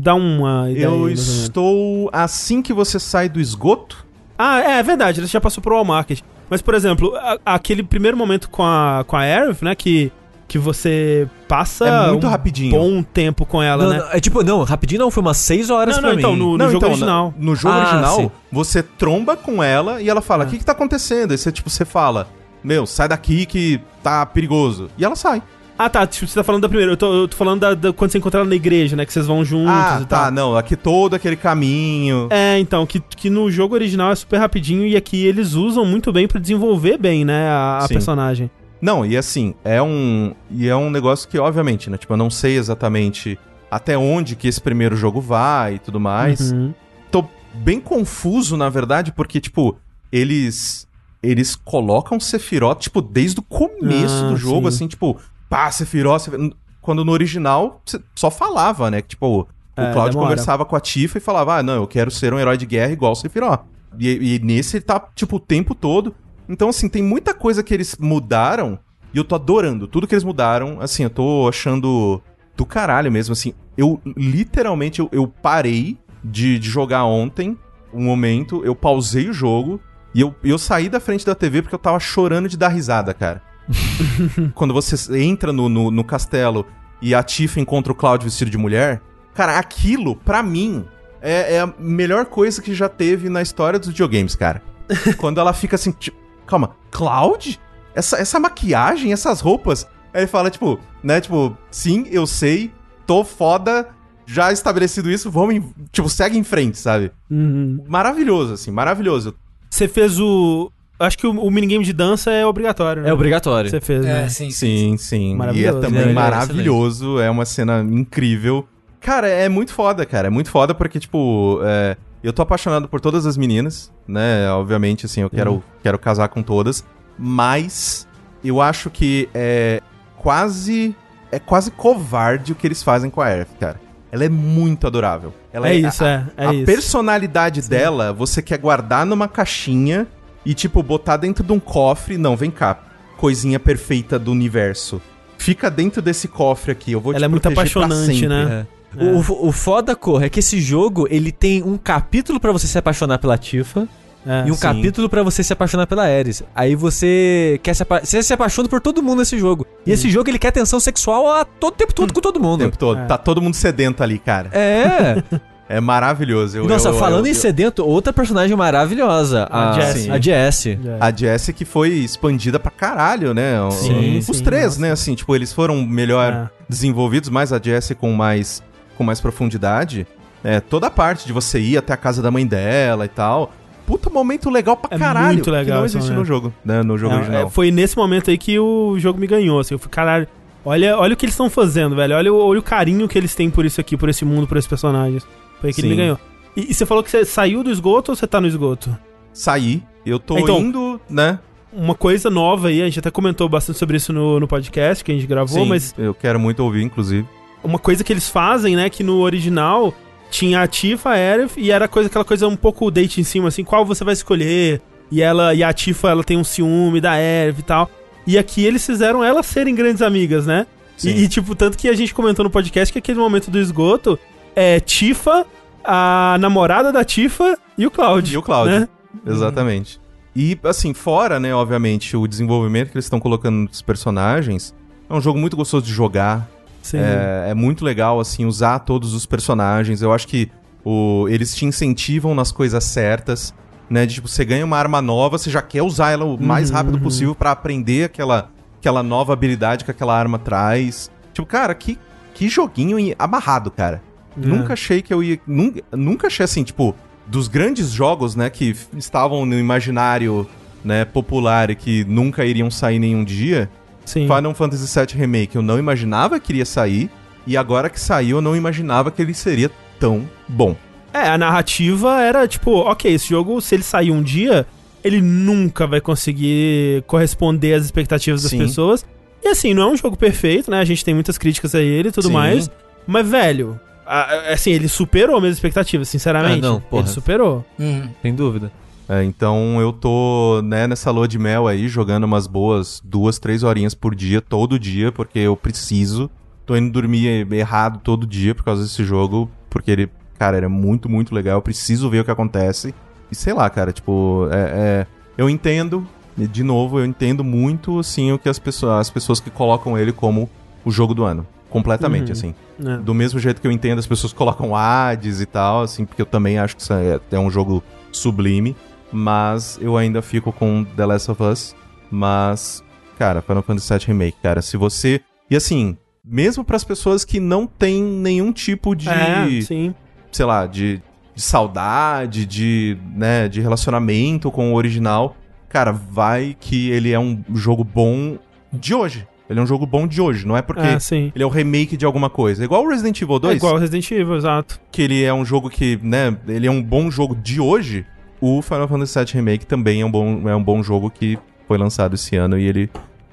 dá uma ideia. aí, Eu menos. estou. Assim que você sai do esgoto. Ah, é, é verdade, ele já passou pro All Market. Mas, por exemplo, a- aquele primeiro momento com a, com a Aerith, né? Que, que você passa É muito um rapidinho. bom tempo com ela, Não, né? não, é tipo, não, rapidinho não, foi umas 6 horas Não, pra não, mim. então, no- Não, jogo então, original. No, no jogo Ah, original, sim. você tromba com ela e ela fala: O que, que tá acontecendo? Aí você, tipo, você fala: Meu, sai daqui que tá perigoso. E ela sai. Ah, tá. Tipo, você tá falando da primeira. Eu tô, eu tô falando da, da- quando você encontra ela na igreja, né? Que vocês vão juntos ah, e tá, tal. não. Aqui todo aquele caminho. É, então, que, que no jogo original é super rapidinho e aqui eles usam muito bem pra desenvolver bem, né, a, a personagem. Não, e assim, é um. E é um negócio que, obviamente, né? Tipo, eu não sei exatamente até onde que esse primeiro jogo vai e tudo mais. Uhum. Tô bem confuso, na verdade, porque, tipo, eles eles colocam Sephiroth, tipo, desde o começo Ah, do jogo, sim. assim, tipo, pá, Sephiroth, Sephiroth. Quando no original só falava, né? Que, tipo, o É, Cloud conversava com a Tifa e falava, ah, não, eu quero ser um herói de guerra igual o Sephiroth. E, e nesse ele tá, tipo, o tempo todo. Então, assim, tem muita coisa que eles mudaram e eu tô adorando. Tudo que eles mudaram, assim, eu tô achando do caralho mesmo, assim. Eu, literalmente, eu, eu parei de, de jogar ontem, um momento, eu pausei o jogo e eu, eu saí da frente da TV porque eu tava chorando de dar risada, cara. Quando você entra no, no, no castelo e a Tifa encontra o Cloud vestido de mulher, cara, aquilo, pra mim, é, é a melhor coisa que já teve na história dos videogames, cara. Quando ela fica assim, tipo, calma, Cloud? Essa, essa maquiagem, essas roupas? Aí ele fala, tipo, né, tipo, sim, eu sei, tô foda, já estabelecido isso, vamos, em, tipo, segue em frente, sabe? Uhum. Maravilhoso, assim, maravilhoso. Você fez o. Acho que o, o minigame de dança é obrigatório, né? É obrigatório. Você fez, É, né? sim, sim. Sim, sim. E é Maravilhoso. também É, é maravilhoso. É uma cena incrível. Cara, é muito foda, cara. É muito foda porque, tipo, é, eu tô apaixonado por todas as meninas, né? Obviamente, assim, eu quero, quero casar com todas. Mas eu acho que é quase. É quase covarde o que eles fazem com a Aerith, cara. Ela é muito adorável. Ela É isso, a, é. É a isso. personalidade dela, você quer guardar numa caixinha e, tipo, botar dentro de um cofre. Não, vem cá. Coisinha perfeita do universo. Fica dentro desse cofre aqui. Eu vou Ela te é muito apaixonante, né? É. O, o foda, Cor, é que esse jogo, ele tem um capítulo pra você se apaixonar pela Tifa É. e um sim. capítulo pra você se apaixonar pela Ares. Aí você quer se, apa você se apaixona por todo mundo nesse jogo. E esse jogo, ele quer atenção sexual a todo tempo todo com todo O mundo. tempo todo. É. Tá todo mundo sedento ali, cara. É. É maravilhoso. Eu- Nossa, eu- falando eu- em sedento, outra personagem maravilhosa. A A, Jessie. A Jessie. É. A Jessie que foi expandida pra caralho, né? Sim, Os sim, três, nossa. né? Assim, tipo, eles foram melhor É. desenvolvidos, mais a Jessie com mais, com mais profundidade. É, toda a parte de você ir até a casa da mãe dela e tal. Puta momento legal pra É caralho. muito legal Que não existe no jogo, né? No jogo É, original. é, foi nesse momento aí que o jogo me ganhou, assim. Eu fui, caralho, olha, olha o que eles estão fazendo, velho. Olha, o- olha o carinho que eles têm por isso aqui, por esse mundo, por esses personagens. Foi que me ganhou. E, e você falou que você saiu do esgoto ou você tá no esgoto? Saí, eu tô Então- indo, né? Uma coisa nova aí, a gente até comentou bastante sobre isso no, no podcast que a gente gravou, Sim, mas eu quero muito ouvir, inclusive. uma coisa que eles fazem, né, que no original tinha a Tifa, a Aerith, e era coisa, aquela coisa um pouco date em cima, assim, qual você vai escolher, e ela e a Tifa, ela tem um ciúme da Aerith e tal. E aqui eles fizeram elas serem grandes amigas, né? Sim. E, e, tipo, tanto que a gente comentou no podcast que aquele momento do esgoto é Tifa, a namorada da Tifa e o Cloud. E o Cloud. Né? Exatamente. E, assim, fora, né, obviamente, o desenvolvimento que eles estão colocando nos personagens, é um jogo muito gostoso de jogar. Sim. É, é muito legal, assim, usar todos os personagens. Eu acho que o, eles te incentivam nas coisas certas, né? De, tipo, você ganha uma arma nova, você já quer usar ela o mais Uhum, rápido possível pra aprender aquela, aquela nova habilidade que aquela arma traz. Tipo, cara, que, que joguinho amarrado, cara. É. Nunca achei que eu ia. Nunca, nunca achei assim, tipo, dos grandes jogos, né, que estavam no imaginário, né, popular e que nunca iriam sair nenhum dia. Sim. Final Fantasy VII Remake eu não imaginava que iria sair. E agora que saiu, eu não imaginava que ele seria tão bom. É, a narrativa era tipo, ok, esse jogo, se ele sair um dia, ele nunca vai conseguir corresponder às expectativas das Sim. pessoas. E assim, não é um jogo perfeito, né? A gente tem muitas críticas a ele e tudo Sim. mais. Mas, velho, assim, ele superou minhas expectativas, sinceramente. Ah, não, porra. Ele superou. Uhum. Sem dúvida. É, então eu tô, né, nessa lua de mel aí, jogando umas boas duas, três horinhas por dia, todo dia, porque eu preciso. Tô indo dormir errado todo dia por causa desse jogo, porque ele, cara, ele é muito, muito legal. Eu preciso ver o que acontece. E sei lá, cara, tipo, é, é- eu entendo, de novo, eu entendo muito, assim, o que as pessoas, as pessoas que colocam ele como o jogo do ano. Completamente, Uhum. assim. né? Do mesmo jeito que eu entendo as pessoas colocam Hades e tal, assim, porque eu também acho que isso é, é um jogo sublime. Mas eu ainda fico com The Last of Us. Mas, cara, Final Fantasy VII Remake, cara, se você. E assim, mesmo pras pessoas que não têm nenhum tipo de. É, sim. sei lá, de, de saudade, de, né, de relacionamento com o original, cara, vai que ele é um jogo bom de hoje. Ele é um jogo bom de hoje, não é porque É, ele é o remake de alguma coisa. Igual o Resident Evil 2, É igual Resident Evil, exato. que ele é um jogo que, né, ele é um bom jogo de hoje. o Final Fantasy VII Remake também é um bom, é um bom jogo que foi lançado esse ano e ele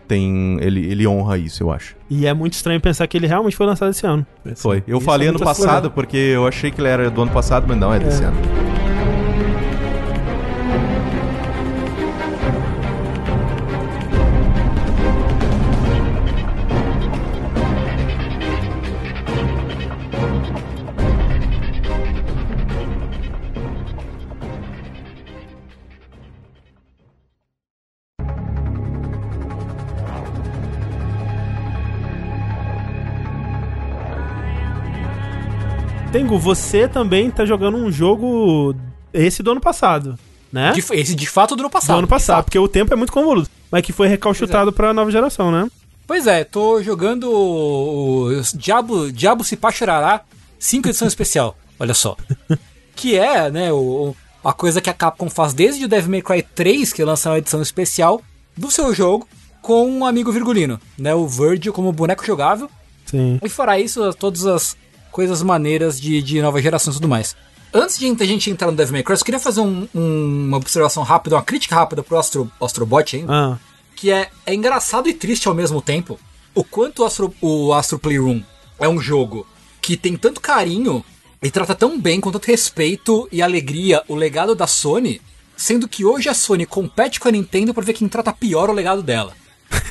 tem. Ele, ele honra isso, eu acho. E é muito estranho pensar que ele realmente foi lançado esse ano. Foi. Eu Isso falei é ano passado porque eu achei que ele era do ano passado, mas não, é desse É. ano. Tengu, você também tá jogando um jogo esse do ano passado, né? De- esse de fato do ano passado. do ano passado, porque o tempo é muito convoluto. Mas que foi recalchutado pra nova geração, né? Pois é, tô jogando o Diabo, Diabo Cipá Chorará 5 edição especial, olha só. Que é, né, o, a coisa que a Capcom faz desde o Devil May Cry 3, que lançou uma edição especial do seu jogo com um amigo virgulino, né, o Virgil como boneco jogável. Sim. E fora isso, todas as coisas maneiras de, de nova geração e tudo mais. Antes de a gente entrar no Devil May Cry, eu queria fazer um- um- uma observação rápida, uma crítica rápida pro Astro, Astrobot ainda Ah, que é, é engraçado e triste ao mesmo tempo o quanto o Astro, o Astro Playroom é um jogo que tem tanto carinho e trata tão bem, com tanto respeito e alegria o legado da Sony, sendo que hoje a Sony compete com a Nintendo pra ver quem trata pior o legado dela,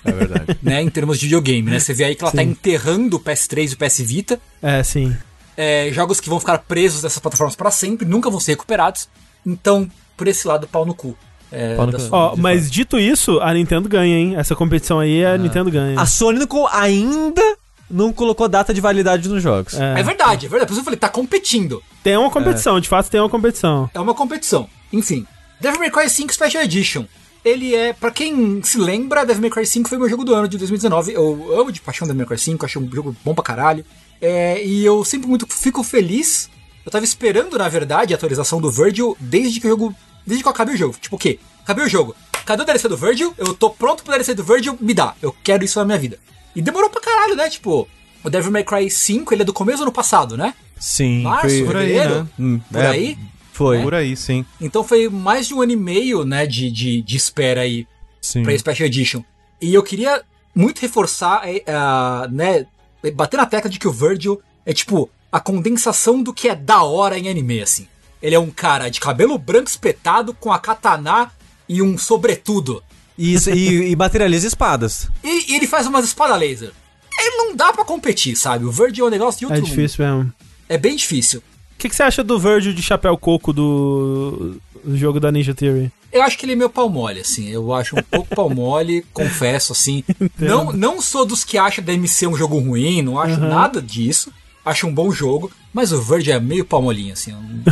É verdade. né, em termos de videogame, né? Você vê aí que ela tá Sim. enterrando o PS3 e o PS Vita, é, sim. é, jogos que vão ficar presos dessas plataformas pra sempre, nunca vão ser recuperados. Então, por esse lado, pau no cu. É, de mas dito isso, a Nintendo ganha, hein? Essa competição aí, Ah. a Nintendo ganha. A Sony não ainda não colocou data de validade nos jogos. fato. É verdade, é verdade. Por isso eu falei, tá competindo. Tem uma competição, de fato tem uma competição. É uma competição. Enfim, Devil May Cry 5 Special Edition. Ele é, pra quem se lembra, Devil May Cry 5 foi meu jogo do ano de 2019. Eu amo de paixão Devil May Cry 5, acho um jogo bom pra caralho. É, e eu sempre muito fico feliz. Eu tava esperando, na verdade, a atualização do Virgil desde que o jogo. Desde que eu acabei o jogo. Tipo o quê? Acabei o jogo. Cadê o DLC do Virgil? Eu tô pronto pro DLC do Virgil, me dá. Eu quero isso na minha vida. E demorou pra caralho, né? Tipo, o Devil May Cry 5, ele é do começo do ano passado, né? Sim. Março, foi- Por aí, fevereiro? né? Hum, Por é, aí? Foi. Por aí, sim. Então foi mais de um ano e meio, né, de, de, de espera aí Sim. pra Special Edition. E eu queria muito reforçar, é, a, né, bater na tecla de que o Virgil é tipo a condensação do que é da hora em anime, assim. Ele é um cara de cabelo branco espetado com a katana e um sobretudo. Isso, e, e materializa espadas. E, e ele faz umas espadas laser. Ele não dá pra competir, sabe? O Virgil é um negócio de outro É mundo. difícil mesmo. É bem difícil. O que, que você acha do Virgil de chapéu coco do, do jogo da Ninja Theory? Eu acho que ele é meio pau mole, assim. Eu acho um pouco pau mole, confesso, assim. Não, não sou dos que acham DMC um jogo ruim, não acho nada disso. Acho um bom jogo, mas o Verde é meio pau molinho, assim. É um,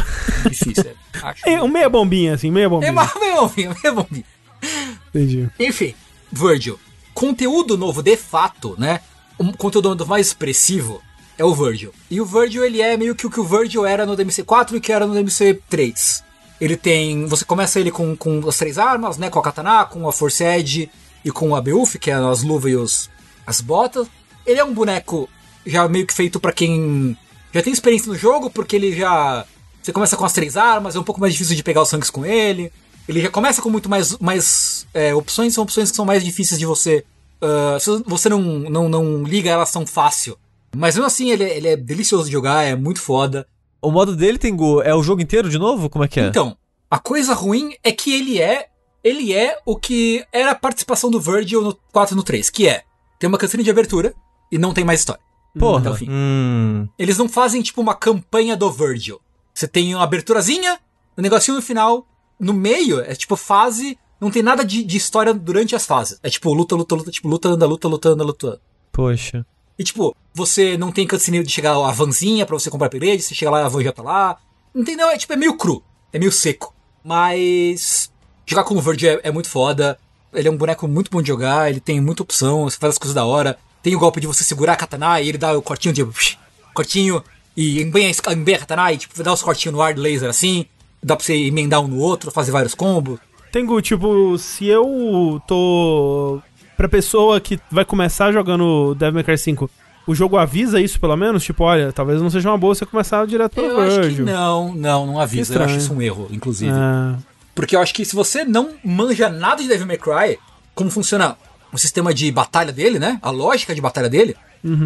é difícil. é. Acho. É um meia bombinha, assim, meia bombinha. É ma- meio bombinho, meio bombinho. Entendi. Enfim, Virgil. Conteúdo novo de fato, né? Um conteúdo mais expressivo é o Virgil. E o Virgil, ele é meio que o que o Virgil era no DMC4 e que era no DMC3. Ele tem... Você começa ele com, com as três armas, né? Com a katana, com a Force Edge e com a Beuf, que é as luvas e os, as botas. Ele é um boneco já meio que feito pra quem já tem experiência no jogo, porque ele já... Você começa com as três armas, é um pouco mais difícil de pegar os sangues com ele. Ele já começa com muito mais, mais é, opções, são opções que são mais difíceis de você. se você não, não, não liga elas tão fácil. Mas mesmo assim, ele, é- ele é delicioso de jogar, é muito foda. O modo dele, Tengu, é o jogo inteiro de novo? Como é que é? Então, a coisa ruim é que ele é. Ele é o que era a participação do Virgil no 4 e no 3, que é. Tem uma canção de abertura e não tem mais história. Porra. Até o fim. Hum. Eles não fazem tipo uma campanha do Virgil. Você tem uma aberturazinha, um negocinho no final, no meio é tipo fase, não tem nada de, de história durante as fases. É tipo luta, luta, luta, tipo luta, anda, luta, luta, anda, luta. Poxa. E tipo, você não tem cutscene de chegar a vanzinha pra você comprar upgrade, você chega lá a van já tá lá. Entendeu? É tipo, é meio cru, é meio seco. Mas jogar com o Virgil é, é muito foda. Ele é um boneco muito bom de jogar, ele tem muita opção, você faz as coisas da hora. Tem o golpe de você segurar a katana e ele dá o cortinho de. cortinho e embanha, a katana e tipo, dá os cortinhos no ar do laser assim. Dá pra você emendar um no outro, fazer vários combos. Tengu, tipo, se eu tô. Pra pessoa que vai começar jogando Devil May Cry 5, o jogo avisa isso pelo menos? Tipo, olha, talvez não seja uma boa você começar direto pelo Eu acho que Virgil. não, não, não avisa. Eu acho isso um erro, inclusive. É. Porque eu acho que se você não manja nada de Devil May Cry, como funciona o sistema de batalha dele, né? A lógica de batalha dele,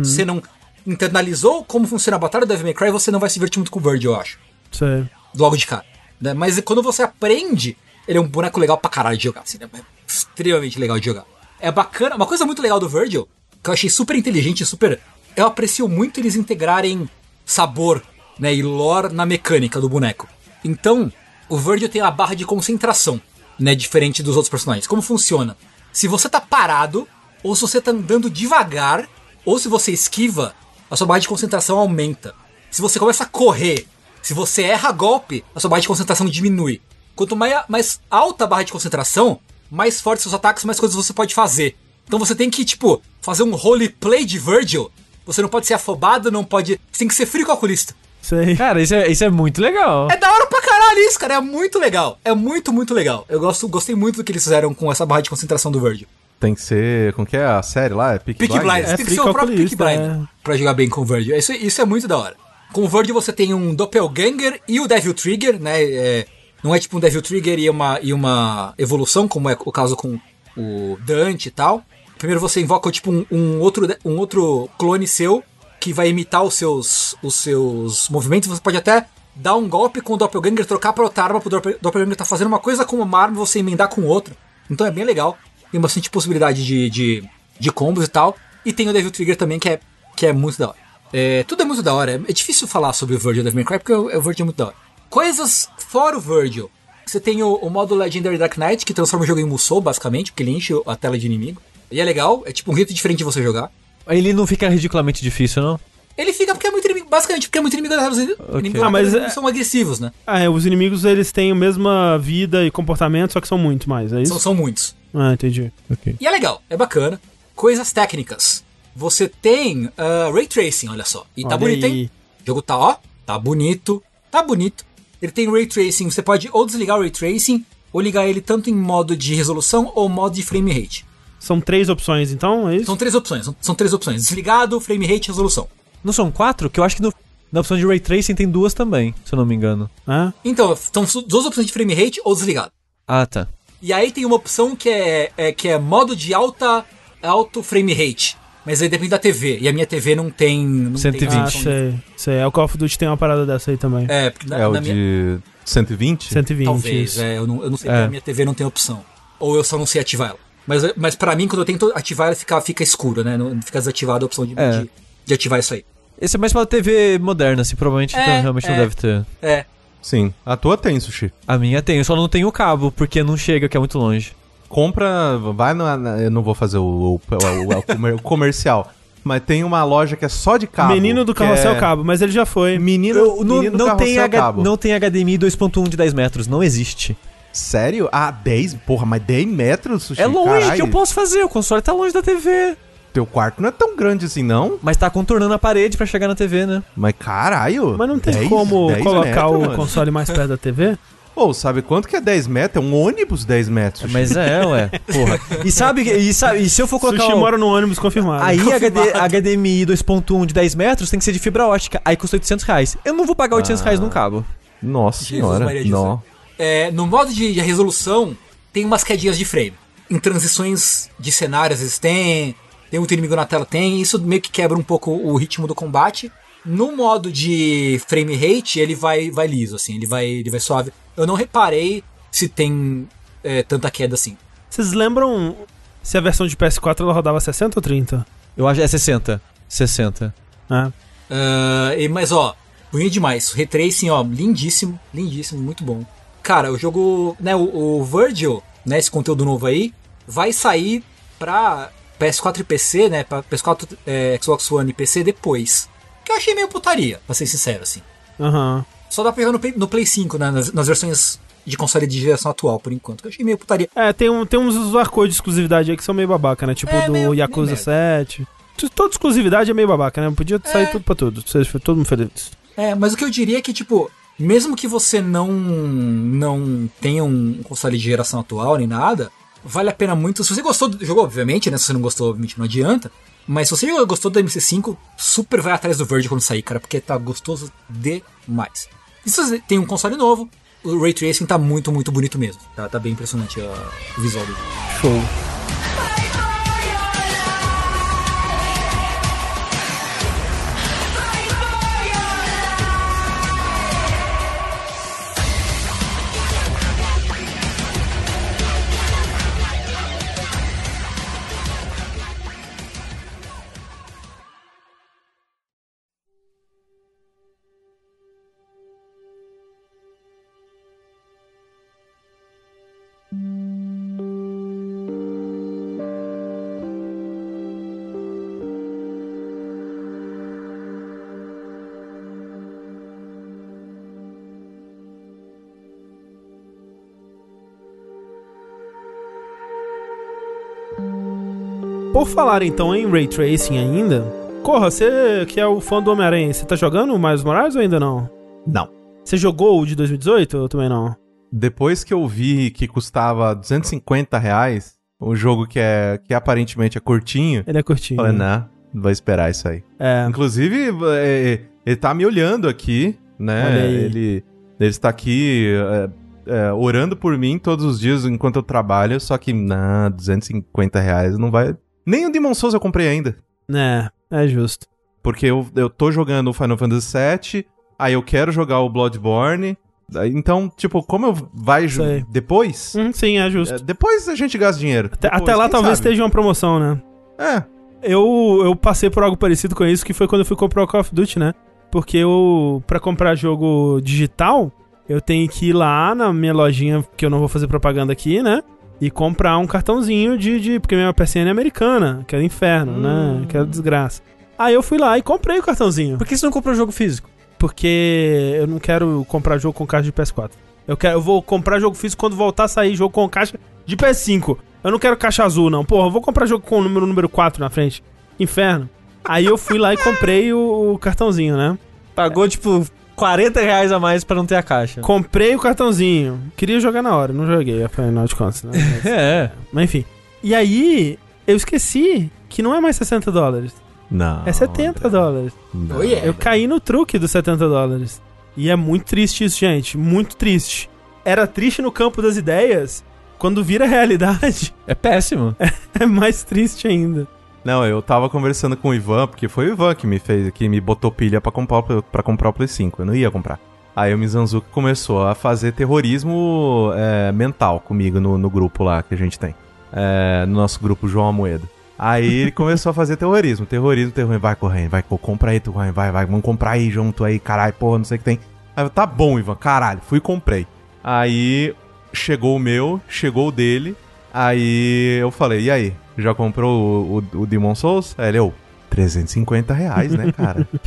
você não internalizou como funciona a batalha do Devil May Cry, você não vai se divertir muito com o Verge, eu acho. Sei. Logo de cara. né? Mas quando você aprende, ele é um boneco legal pra caralho de jogar. Assim, né? É extremamente legal de jogar. É bacana. Uma coisa muito legal do Virgil, que eu achei super inteligente, super. Eu aprecio muito eles integrarem sabor né, e lore na mecânica do boneco. Então, o Virgil tem a barra de concentração, né? Diferente dos outros personagens. Como funciona? Se você tá parado, ou se você tá andando devagar, ou se você esquiva, a sua barra de concentração aumenta. Se você começa a correr, se você erra golpe, a sua barra de concentração diminui. Quanto mais, mais alta a barra de concentração, mais fortes seus ataques, mais coisas você pode fazer. Então você tem que, tipo, fazer um roleplay de Virgil. Você não pode ser afobado, não pode. Você tem que ser frio calculista. Sei. Cara, isso é, isso é muito legal. É da hora pra caralho isso, cara. É muito legal. É muito, muito legal. Eu gosto, gostei muito do que eles fizeram com essa barra de concentração do Virgil. Tem que ser. Como que é a série lá? É Peaky Blinders? Blinders. É tem que ser o próprio Peaky calculista, Blinders pra jogar bem com o Virgil. Isso, isso é muito da hora. Com o Virgil você tem um Doppelganger e o Devil Trigger, né? É, não é tipo um Devil Trigger e uma, e uma evolução, como é o caso com o Dante e tal. Primeiro você invoca tipo um, um outro, um outro clone seu que vai imitar os seus, os seus movimentos. Você pode até dar um golpe com o Doppelganger, trocar pra outra arma pro Doppel- Doppelganger tá fazendo uma coisa com uma arma e você emendar com outra. Então é bem legal. Tem bastante possibilidade de, de, de combos e tal. E tem o Devil Trigger também, que é, que é muito da hora. É, tudo é muito da hora. É difícil falar sobre o Virgil Devil May Cry, porque o, o é muito da hora. Coisas fora o Virgil. Você tem o, o modo Legendary Dark Knight, que transforma o jogo em Musou, basicamente, porque ele enche a tela de inimigo. E é legal, é tipo um jeito diferente de você jogar. Ele não fica ridiculamente difícil, não? Ele fica porque é muito inimigo, basicamente porque é muito inimigo da Os inimigos Ah, mas é- são agressivos, né? Ah, é, os inimigos eles têm a mesma vida e comportamento, só que são muito mais, é isso? São, são muitos. Ah, entendi. Ok. E é legal, é bacana. Coisas técnicas. Você tem ah, Ray Tracing, olha só. E tá Olha bonito, aí. hein? O jogo tá, ó, tá bonito, tá bonito. Ele tem Ray Tracing, você pode ou desligar o Ray Tracing, ou ligar ele tanto em modo de resolução ou modo de frame rate. São três opções, então, é isso? São três opções, são, são três opções. Desligado, frame rate e resolução. Não são quatro? Que eu acho que no- na opção de Ray Tracing tem duas também, se eu não me engano. Ah, Então, são duas opções de frame rate ou desligado. Ah, tá. E aí tem uma opção que é, é- que é modo de alta alto frame rate. Mas aí depende da TV. E a minha TV não tem. Não 120. Tem ah sei, sei. É, o Call of Duty tem uma parada dessa aí também. É, porque na, É o na minha. de 120? 120. Talvez, isso. é, eu não, eu não sei É. porque a minha TV não tem opção. Ou eu só não sei ativar ela. Mas, mas pra mim, quando eu tento ativar, ela fica, fica escuro, né? Não fica desativada a opção de, É. de, de ativar isso aí. Esse é mais pra TV moderna, assim, provavelmente É, então, realmente não é. deve ter. É. Sim. A tua tem, Sushi. A minha tem, eu só não tenho o cabo, porque não chega, que é muito longe. Compra, vai na, na- eu não vou fazer o, o- o- o comer- o comercial, mas tem uma loja que é só de cabo. Menino do que carrossel é- cabo, mas ele já foi. Menino, Eu- não, menino do não, tem carrossel H- cabo. não tem HDMI 2.1 de 10 metros, não existe. Sério? Ah, 10? Porra, mas 10 metros, Sushi? é longe Caralho. que eu posso fazer, o console tá longe da TV. Teu quarto não é tão grande assim, não? Mas tá contornando a parede pra chegar na TV, né? Mas caralho. Mas não tem 10 como 10 colocar metros, o mano. console mais perto da TV? Pô, sabe quanto que é 10 metros? É um ônibus 10 metros. Sushi. Mas é, ué. Porra. E sabe, e sabe, e se eu for colocar. Sushi o- mora no ônibus confirmado. Aí HD, Confirmado. HDMI 2.1 de 10 metros tem que ser de fibra ótica. Aí custa 800 reais. Eu não vou pagar 800 reais num cabo. Nossa Jesus senhora. Maria. Não. É, no modo de, de resolução, tem umas quedinhas de frame. Em transições de cenário, às vezes tem. Tem muito inimigo na tela, tem. Isso meio que quebra um pouco o ritmo do combate. No modo de frame rate, ele vai, vai liso, assim, ele vai, ele vai suave. Eu não reparei se tem é, tanta queda assim. Vocês lembram se a versão de PS4 ela rodava 60 ou 30? Eu acho que é 60. 60. Ah, Ah, e- mas ó, bonito demais. Retracing, ó, lindíssimo, lindíssimo, muito bom. Cara, o jogo, né, o, o Virgil, né, esse conteúdo novo aí, vai sair pra PS4 e PC, né, pra PS4, é, Xbox One e PC depois. Que eu achei meio putaria, pra ser sincero, assim. Aham. Só dá pra jogar no Play, no Play 5, né, nas, nas versões de console de geração atual, por enquanto. Que eu achei meio putaria. É, tem, um, tem uns arcos de exclusividade aí que são meio babaca, né? Tipo É, do meio- Yakuza meio 7. Tu- Toda exclusividade é meio babaca, né? Podia sair É. tudo pra tudo. Seja todo mundo feliz. É, mas o que eu diria é que, tipo, mesmo que você não não tenha um console de geração atual nem nada, vale a pena muito. Se você gostou do jogo, obviamente, né? Se você não gostou, obviamente não adianta. Mas se você gostou do MC5, super vai atrás do Verge quando sair, cara, porque tá gostoso demais. E se você tem um console novo, o Ray Tracing tá muito, muito bonito mesmo. Tá, tá bem impressionante ó, o visual dele. Show. Por falar então em Ray Tracing ainda, Corra, você que é o fã do Homem-Aranha, você tá jogando o Miles Morales ou ainda não? Não. Você jogou o de 2018 ou também não? Depois que eu vi que custava 250 reais, um jogo que é que aparentemente é curtinho, Ele é curtinho. falei, não, não vou esperar isso aí. É. Inclusive, é, ele tá me olhando aqui, né? Ele, ele está aqui é, é, orando por mim todos os dias enquanto eu trabalho, só que, não, 250 reais não vai... Nem o Demon Souls eu comprei ainda. É, é justo. Porque eu, eu tô jogando o Final Fantasy VII, aí eu quero jogar o Bloodborne. Então, tipo, como eu vai Sei. depois? Hum, sim, é justo. é, depois a gente gasta dinheiro. até, Depois, até lá talvez sabe? esteja uma promoção, né? É, Eu, eu passei por algo parecido com isso, que foi quando eu fui comprar o Call of Duty, né? Porque eu, pra comprar jogo digital, eu tenho que ir lá na minha lojinha, que eu não vou fazer propaganda aqui, né? E comprar um cartãozinho de. de porque minha PSN é americana, que é o inferno, né? Que é desgraça. Aí eu fui lá e comprei o cartãozinho. Por que você não comprou jogo físico? Porque eu não quero comprar jogo com caixa de PS4. Eu, quero, eu vou comprar jogo físico quando voltar a sair jogo com caixa de PS5. Eu não quero caixa azul, não. Porra, eu vou comprar jogo com o número, número 4 na frente. Inferno. Aí eu fui lá e comprei o, o cartãozinho, né? Pagou, tipo, 40 reais a mais pra não ter a caixa. Comprei o cartãozinho. Queria jogar na hora, não joguei, afinal de contas, né? Mas, É. mas enfim. E aí, eu esqueci que não é mais 60 dólares. não. É 70 dólares. Não. Oh, yeah. Eu caí no truque dos 70 dólares. E é muito triste isso, gente. Muito triste. Era triste no campo das ideias. Quando vira realidade, É péssimo. é mais triste ainda. Não, eu tava conversando com o Ivan, porque foi o Ivan que me fez, que me botou pilha pra comprar, pra comprar o Play 5. Eu não ia comprar. Aí o Mizanzuki começou a fazer terrorismo é, mental comigo no, no grupo lá que a gente tem. É, no nosso grupo João Amoedo. Aí ele começou a fazer terrorismo, terrorismo, terrorismo. Vai correndo, vai, co- compra aí, tu, vai, vai, vai, vamos comprar aí junto aí, caralho, porra, não sei o que tem. Aí eu, tá bom, Ivan, caralho, fui e comprei. Aí chegou o meu, chegou o dele. Aí eu falei, e aí? Já comprou o, o, o Demon Souls? Aí ele, eu, 350 reais, né, cara?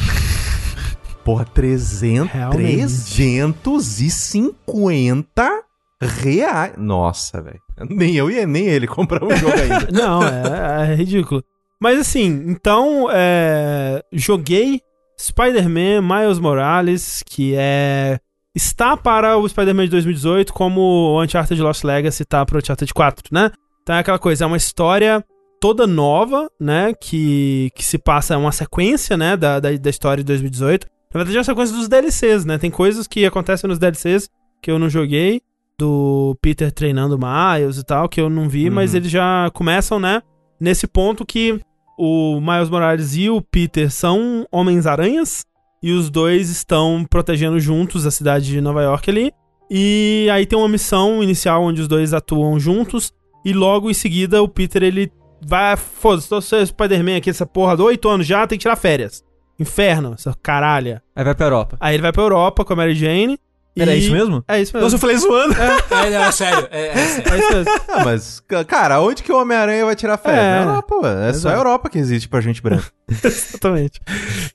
Porra, 300, Realmente. 350 reais. Nossa, velho. Nem eu e nem ele compramos o jogo ainda. Não, é, é ridículo. Mas assim, então, é, joguei Spider-Man Miles Morales, que é. Está para o Spider-Man de 2018, como o Uncharted Lost Legacy tá para o Uncharted 4, né? Então é aquela coisa, é uma história toda nova, né? Que, que se passa, é uma sequência, né? Da, da, da história de 2018. Na verdade, é uma sequência dos DLCs, né? Tem coisas que acontecem nos DLCs que eu não joguei, do Peter treinando Miles e tal, que eu não vi, Uhum. mas eles já começam, né? Nesse ponto que o Miles Morales e o Peter são Homens-Aranhas, e os dois estão protegendo juntos a cidade de Nova York ali. E aí tem uma missão inicial onde os dois atuam juntos, e logo em seguida o Peter ele vai, foda-se, tô sendo Spider-Man aqui, essa porra, de 8 anos já, tem que tirar férias. Inferno, essa caralha. Aí vai pra Europa. Aí ele vai pra Europa com a Mary Jane. Era e- isso mesmo? É isso mesmo. Nossa, eu falei zoando. É, não, é sério. É, é sério. É isso mesmo. Ah, mas, ca- cara, onde que o Homem-Aranha vai tirar férias? É. Na Europa, ué. É só a. Europa que existe pra gente branca. Exatamente.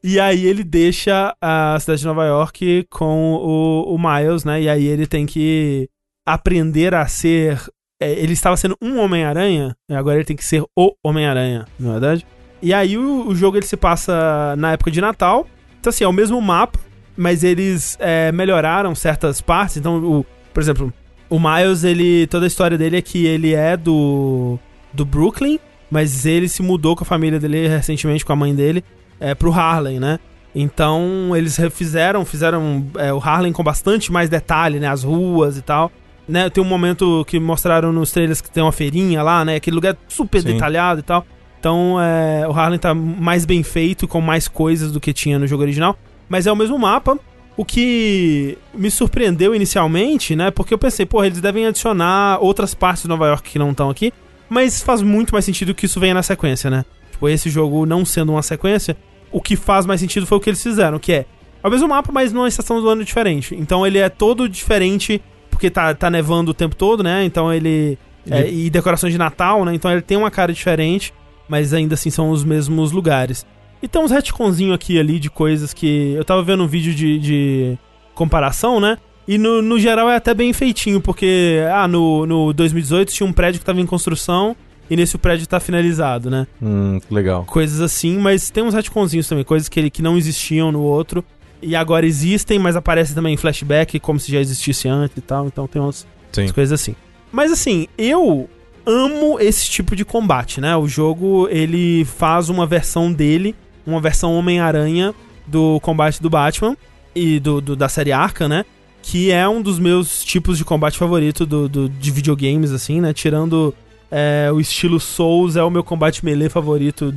E aí ele deixa a cidade de Nova York com o, o Miles, né? E aí ele tem que aprender a ser. É, ele estava sendo um Homem-Aranha, agora ele tem que ser o Homem-Aranha, não é verdade? E aí o, o jogo ele se passa na época de Natal. Então, assim, é o mesmo mapa, mas eles é, melhoraram certas partes. Então, o, por exemplo, o Miles, ele. Toda a história dele é que ele é do. do Brooklyn, mas ele se mudou com a família dele recentemente, com a mãe dele, é, pro Harlem, né? Então eles refizeram, fizeram é, o Harlem com bastante mais detalhe, né? As ruas e tal. Né, tem um momento que mostraram nos trailers que tem uma feirinha lá, né? Aquele lugar super Sim. detalhado e tal. Então é, o Harlem tá mais bem feito, com mais coisas do que tinha no jogo original. Mas é o mesmo mapa. O que me surpreendeu inicialmente, né? Porque eu pensei, porra, eles devem adicionar outras partes de Nova York que não estão aqui. Mas faz muito mais sentido que isso venha na sequência, né? Tipo, esse jogo não sendo uma sequência, o que faz mais sentido foi o que eles fizeram, que é é o mesmo mapa, mas numa estação do ano diferente. Então ele é todo diferente, porque tá, tá nevando o tempo todo, né? Então ele. é, e decorações de Natal, né? Então ele tem uma cara diferente, mas ainda assim são os mesmos lugares. E tem uns retconzinho aqui e ali de coisas que. Eu tava vendo um vídeo de, de comparação, né? E no, no geral é até bem feitinho, porque ah, no, no 2018 tinha um prédio que tava em construção e nesse o prédio tá finalizado, né? Hum, que legal. coisas assim, mas tem uns retconzinhos também, coisas que, ele, que não existiam no outro. E agora existem, mas aparecem também em flashback, como se já existisse antes e tal. Então tem umas, umas coisas assim. Mas assim, eu amo esse tipo de combate, né? O jogo, ele faz uma versão dele, uma versão Homem-Aranha do combate do Batman e do, do- da série Arkham, né? Que é um dos meus tipos de combate favorito do, do- de videogames, assim, né? Tirando é, o estilo Souls, é o meu combate melee favorito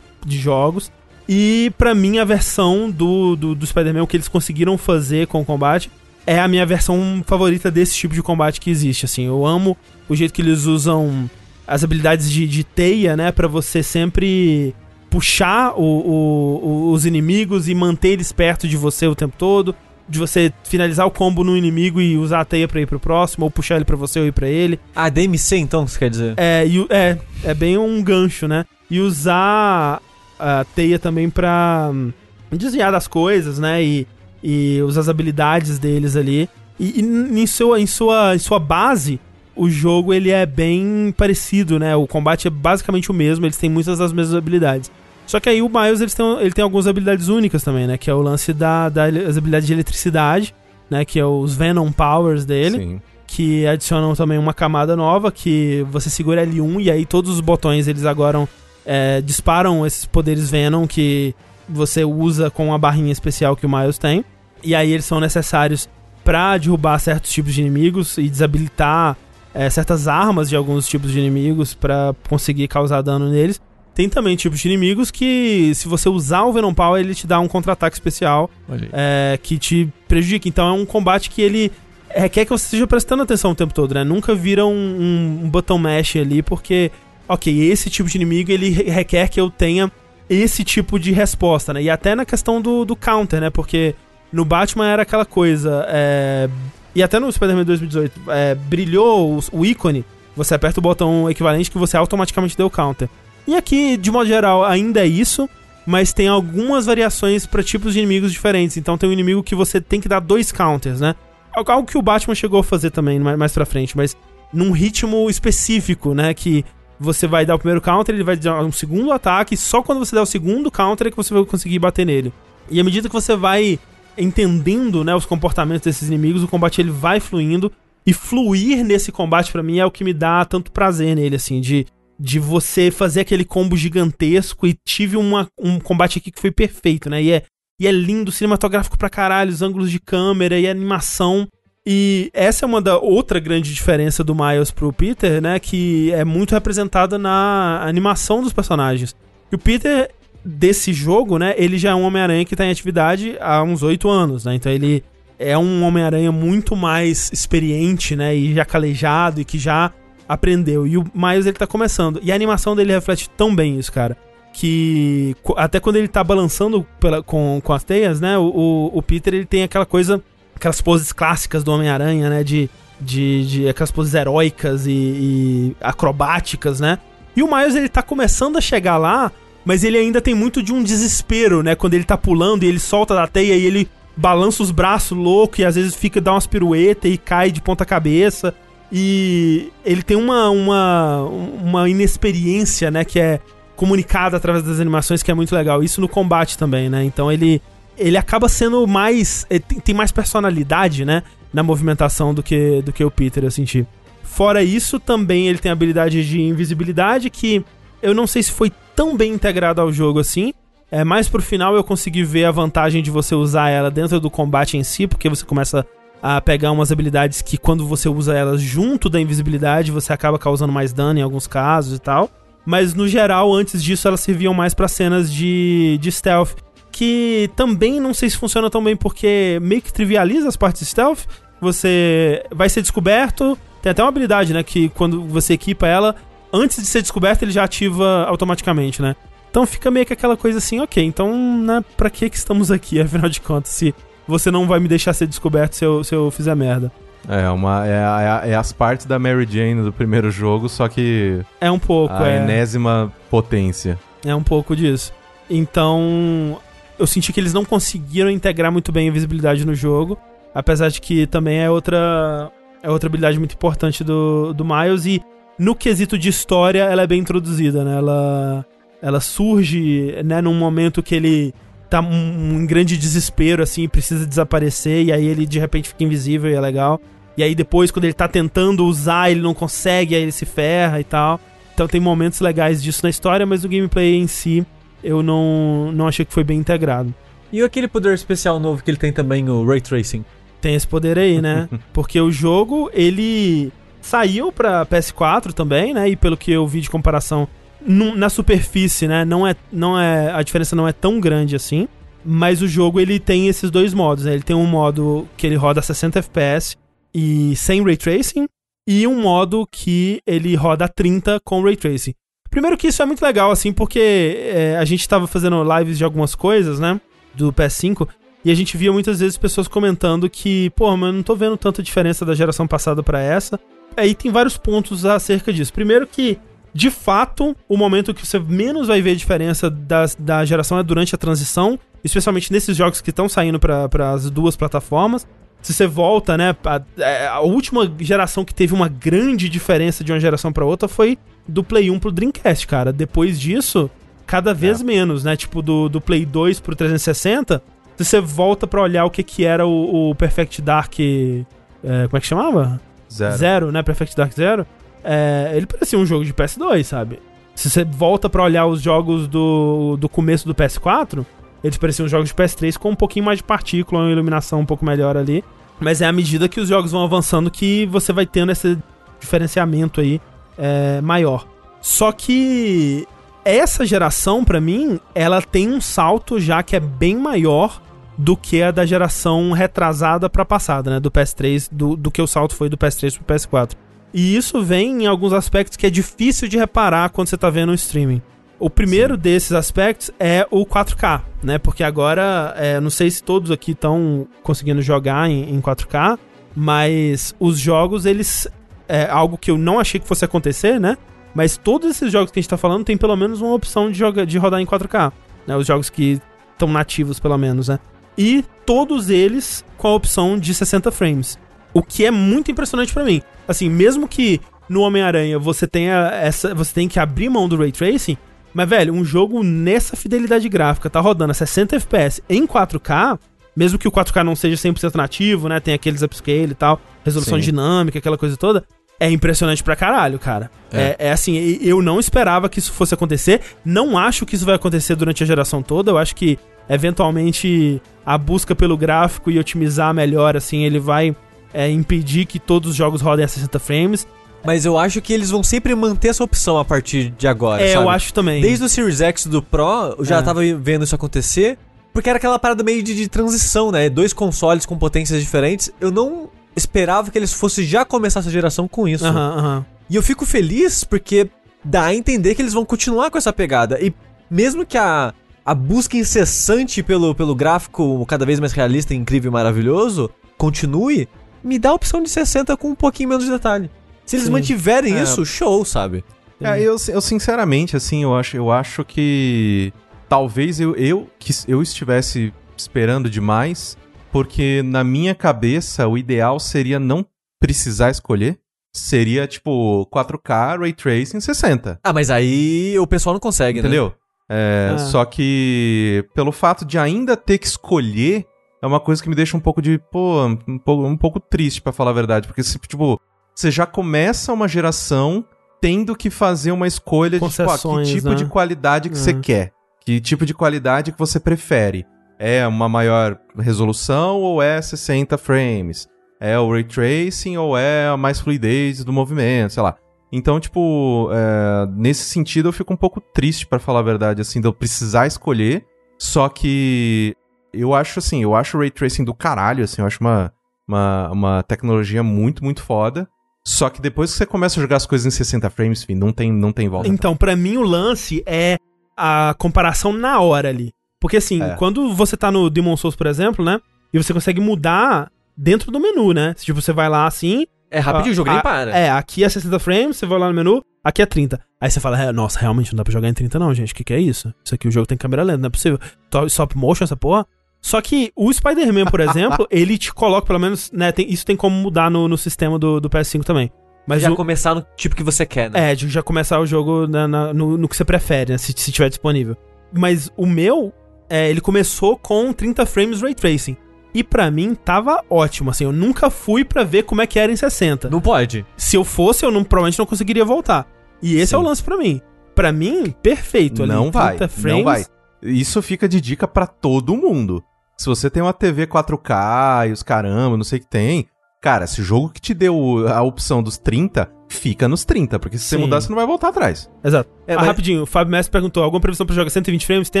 de jogos. E pra mim a versão do, do, do Spider-Man, o que eles conseguiram fazer com o combate, é a minha versão favorita desse tipo de combate que existe. Assim, eu amo o jeito que eles usam as habilidades de, de teia, né, Pra você sempre puxar o- o- os inimigos e manter eles perto de você o tempo todo. De você finalizar o combo no inimigo e usar a teia pra ir pro próximo, ou puxar ele pra você ou ir pra ele. Ah, DMC então, você quer dizer? É, é, é bem um gancho, né? E usar a teia também pra hum, desviar das coisas, né? E, e usar as habilidades deles ali. E, e em, sua, em, sua, em sua base, o jogo ele é bem parecido, né? O combate é basicamente o mesmo, eles têm muitas das mesmas habilidades. Só que aí o Miles eles têm, ele tem algumas habilidades únicas também, né? Que é o lance da, das habilidades de eletricidade, né? Que é os Venom Powers dele Sim. que adicionam também uma camada nova que você segura L1 e aí todos os botões eles agora é, disparam esses poderes Venom que você usa com a barrinha especial que o Miles tem. E aí eles são necessários pra derrubar certos tipos de inimigos e desabilitar é, certas armas de alguns tipos de inimigos pra conseguir causar dano neles. Tem também tipos de inimigos que, se você usar o Venom Power, ele te dá um contra-ataque especial é, que te prejudica. Então é um combate que ele requer que você esteja prestando atenção o tempo todo, né? Nunca vira um, um, um button mash ali, porque, ok, esse tipo de inimigo ele re- requer que eu tenha esse tipo de resposta, né? E até na questão do, do counter, né? Porque no Batman era aquela coisa. é, E até no Spider-Man 2018, é, brilhou o, o ícone, você aperta o botão equivalente que você automaticamente deu counter. E aqui, de modo geral, ainda é isso, mas tem algumas variações para tipos de inimigos diferentes. Então tem um inimigo que você tem que dar dois counters, né? Algo algo que o Batman chegou a fazer também mais, mais pra frente, mas num ritmo específico, né? Que você vai dar o primeiro counter, ele vai dar um segundo ataque, só quando você der o segundo counter é que você vai conseguir bater nele. E à medida que você vai entendendo, né, os comportamentos desses inimigos, o combate ele vai fluindo e fluir nesse combate pra mim é o que me dá tanto prazer nele assim, de de você fazer aquele combo gigantesco e tive uma, um combate aqui que foi perfeito, né? E é, e é lindo, cinematográfico pra caralho, os ângulos de câmera e a animação. E essa é uma da outra grande diferença do Miles pro Peter, né? Que é muito representada na animação dos personagens. E o Peter, desse jogo, né? Ele já é um Homem-Aranha que tá em atividade há uns oito anos, né? Então ele é um Homem-Aranha muito mais experiente, né? E já calejado e que já aprendeu. E o Miles ele tá começando. E a animação dele reflete tão bem isso, cara. Que até quando ele tá balançando pela- com, com as teias, né? O, o, o Peter ele tem aquela coisa, aquelas poses clássicas do Homem-Aranha, né? De, de, de aquelas poses heróicas e, e acrobáticas, né? E o Miles ele tá começando a chegar lá, mas ele ainda tem muito de um desespero, né? Quando ele tá pulando e ele solta da teia e ele balança os braços louco e às vezes fica dá umas piruetas e cai de ponta cabeça. E ele tem uma, uma, uma inexperiência, né, que é comunicada através das animações, que é muito legal. Isso no combate também, né? Então ele, ele acaba sendo mais. ele Tem, mais personalidade, né? Na movimentação do que, do que o Peter, eu senti. Fora isso, também ele tem a habilidade de invisibilidade, que eu não sei se foi tão bem integrado ao jogo assim, É, mais pro final eu consegui ver a vantagem de você usar ela dentro do combate em si, porque você começa a pegar umas habilidades que quando você usa elas junto da invisibilidade, você acaba causando mais dano em alguns casos e tal. Mas no geral, antes disso, elas serviam mais para cenas de, de stealth. Que também não sei se funciona tão bem porque meio que trivializa as partes stealth. Você vai ser descoberto. Tem até uma habilidade, né? Que quando você equipa ela, antes de ser descoberto, ele já ativa automaticamente, né? Então fica meio que aquela coisa assim, ok, então, né, pra que que estamos aqui, afinal de contas, se você não vai me deixar ser descoberto se eu, se eu fizer merda. É, uma, é, é- é as partes da Mary Jane do primeiro jogo, só que É um pouco, a é. enésima potência. É um pouco disso. Então, eu senti que eles não conseguiram integrar muito bem a visibilidade no jogo, apesar de que também é outra é outra habilidade muito importante do, do Miles e no quesito de história ela é bem introduzida, né? Ela ela surge, né, num momento que ele tá um, um grande desespero assim, precisa desaparecer e aí ele de repente fica invisível e é legal. E aí depois quando ele tá tentando usar, ele não consegue, aí ele se ferra e tal. Então tem momentos legais disso na história, mas o gameplay em si eu não, não achei que foi bem integrado. E aquele poder especial novo que ele tem também, o Ray Tracing? Tem esse poder aí, né? Porque o jogo, ele saiu pra PS4 também, né? E pelo que eu vi de comparação na superfície, né? Não é, não é, a diferença não é tão grande assim. Mas o jogo, ele tem esses dois modos, né? Ele tem um modo que ele roda 60 FPS e sem Ray Tracing. E um modo que ele roda a 30 com Ray Tracing. Primeiro que isso é muito legal, assim, porque é, a gente tava fazendo lives de algumas coisas, né? Do PS5. E a gente via muitas vezes pessoas comentando que, pô, mas eu não tô vendo tanta diferença da geração passada pra essa. Aí tem vários pontos acerca disso. Primeiro que, de fato, o momento que você menos vai ver diferença das, da geração é durante a transição, especialmente nesses jogos que estão saindo para as duas plataformas. Se você volta, né, a, é, a última geração que teve uma grande diferença de uma geração pra outra foi do Play 1 pro Dreamcast, cara. Depois disso, cada vez menos, né? Tipo, do, do Play 2 pro 360, se você volta pra olhar o que que era o, o Perfect Dark... é, como é que chamava? Zero. né? Perfect Dark Zero. É, ele parecia um jogo de PS2, sabe? Se você volta pra olhar os jogos do, do começo do PS4, eles pareciam jogos de PS3 com um pouquinho mais de partícula, uma iluminação um pouco melhor ali. Mas é à medida que os jogos vão avançando que você vai tendo esse diferenciamento aí é, maior. Só que essa geração, pra mim, ela tem um salto já que é bem maior do que a da geração retrasada pra passada, né? Do PS3, do, do que o salto foi do PS3 pro PS4. E isso vem em alguns aspectos que é difícil de reparar quando você tá vendo o streaming. O primeiro desses aspectos é o 4K, né? Porque agora, é, não sei se todos aqui estão conseguindo jogar em, em 4K, mas os jogos, eles. É algo que eu não achei que fosse acontecer, né? Mas todos esses jogos que a gente tá falando tem pelo menos uma opção de, joga, de rodar em 4K. Né? Os jogos que estão nativos, pelo menos, né? E todos eles com a opção de 60 frames. O que é muito impressionante pra mim. Assim, mesmo que no Homem-Aranha você tenha essa. Você tem que abrir mão do Ray Tracing. Mas, velho, um jogo nessa fidelidade gráfica tá rodando a 60 FPS em 4K, mesmo que o 4K não seja 100% nativo, né? Tem aqueles upscale e tal, resolução Sim. dinâmica, aquela coisa toda. É impressionante pra caralho, cara. É. é assim, e- eu não esperava que isso fosse acontecer. Não acho que isso vai acontecer durante a geração toda. Eu acho que, eventualmente, a busca pelo gráfico e otimizar melhor, assim, ele vai é, impedir que todos os jogos rodem a 60 frames. Mas eu acho que eles vão sempre manter essa opção a partir de agora, é, sabe? eu acho também. Desde o Series X do Pro, eu já É. tava vendo isso acontecer. Porque era aquela parada meio de, de transição, né? Dois consoles com potências diferentes. Eu não esperava que eles fossem já começar essa geração com isso. Aham, aham. E eu fico feliz porque dá a entender que eles vão continuar com essa pegada. E mesmo que a, a busca incessante pelo, pelo gráfico cada vez mais realista, incrível e maravilhoso continue, me dá a opção de 60 com um pouquinho menos de detalhe. Se eles Sim. mantiverem É. isso, show, sabe? É, eu, eu sinceramente, assim, eu acho, eu acho que talvez eu, eu, que eu estivesse esperando demais, porque na minha cabeça o ideal seria não precisar escolher. Seria tipo 4K, Ray Tracing 60. Ah, mas aí o pessoal não consegue, né? Entendeu? É, Ah. Só que pelo fato de ainda ter que escolher, é uma coisa que me deixa um pouco de, pô, um pouco, um pouco triste, pra falar a verdade. Porque, se, tipo, você já começa uma geração tendo que fazer uma escolha de tipo, ah, que tipo né? de qualidade que você Uhum. quer. Que tipo de qualidade que você prefere? É uma maior resolução ou é 60 frames? É o ray tracing ou é a mais fluidez do movimento, sei lá. Então, tipo, é, nesse sentido eu fico um pouco triste, para falar a verdade, assim, de eu precisar escolher. Só que eu acho assim, eu acho o ray tracing do caralho, assim, eu acho uma, uma, uma tecnologia muito, muito foda. Só que depois que você começa a jogar as coisas em 60 frames, enfim, não tem, não tem volta. Então, pra mim, o lance é a comparação na hora ali. Porque assim, É. quando você tá no Demon Souls, por exemplo, né? E você consegue mudar dentro do menu, né? Tipo, você vai lá assim. É rapidinho, o jogo a- nem para. É, aqui é 60 frames, você vai lá no menu, aqui é 30. Aí você fala, é, nossa, realmente não dá pra jogar em 30, não, gente. O que, que é isso? Isso aqui o jogo tem câmera lenta, não é possível. To- Stop motion, essa porra. Só que o Spider-Man, por exemplo, ele te coloca, pelo menos, né? tem- isso tem como mudar no, no sistema do, do PS5 também. Mas já o, começar no tipo que você quer, né? é, de já começar o jogo na- na- no, no que você prefere, né? Se, se tiver disponível. Mas o meu, é, ele começou com 30 frames ray tracing. E pra mim tava ótimo, assim. Eu nunca fui pra ver como é que era em 60. Não pode. Se eu fosse, eu não, provavelmente não conseguiria voltar. E esse é o Sim. lance pra mim. Pra mim, perfeito ali. não vai, 30 frames. não vai. Isso fica de dica pra todo mundo. Se você tem uma TV 4K e os caramba, não sei o que tem, cara, se o jogo que te deu a opção dos 30, fica nos 30, porque se você Sim. mudar, você não vai voltar atrás. Exato. É, Ah, mas- Rapidinho, o Fábio Messi perguntou: alguma previsão pra jogar 120 frames? Tem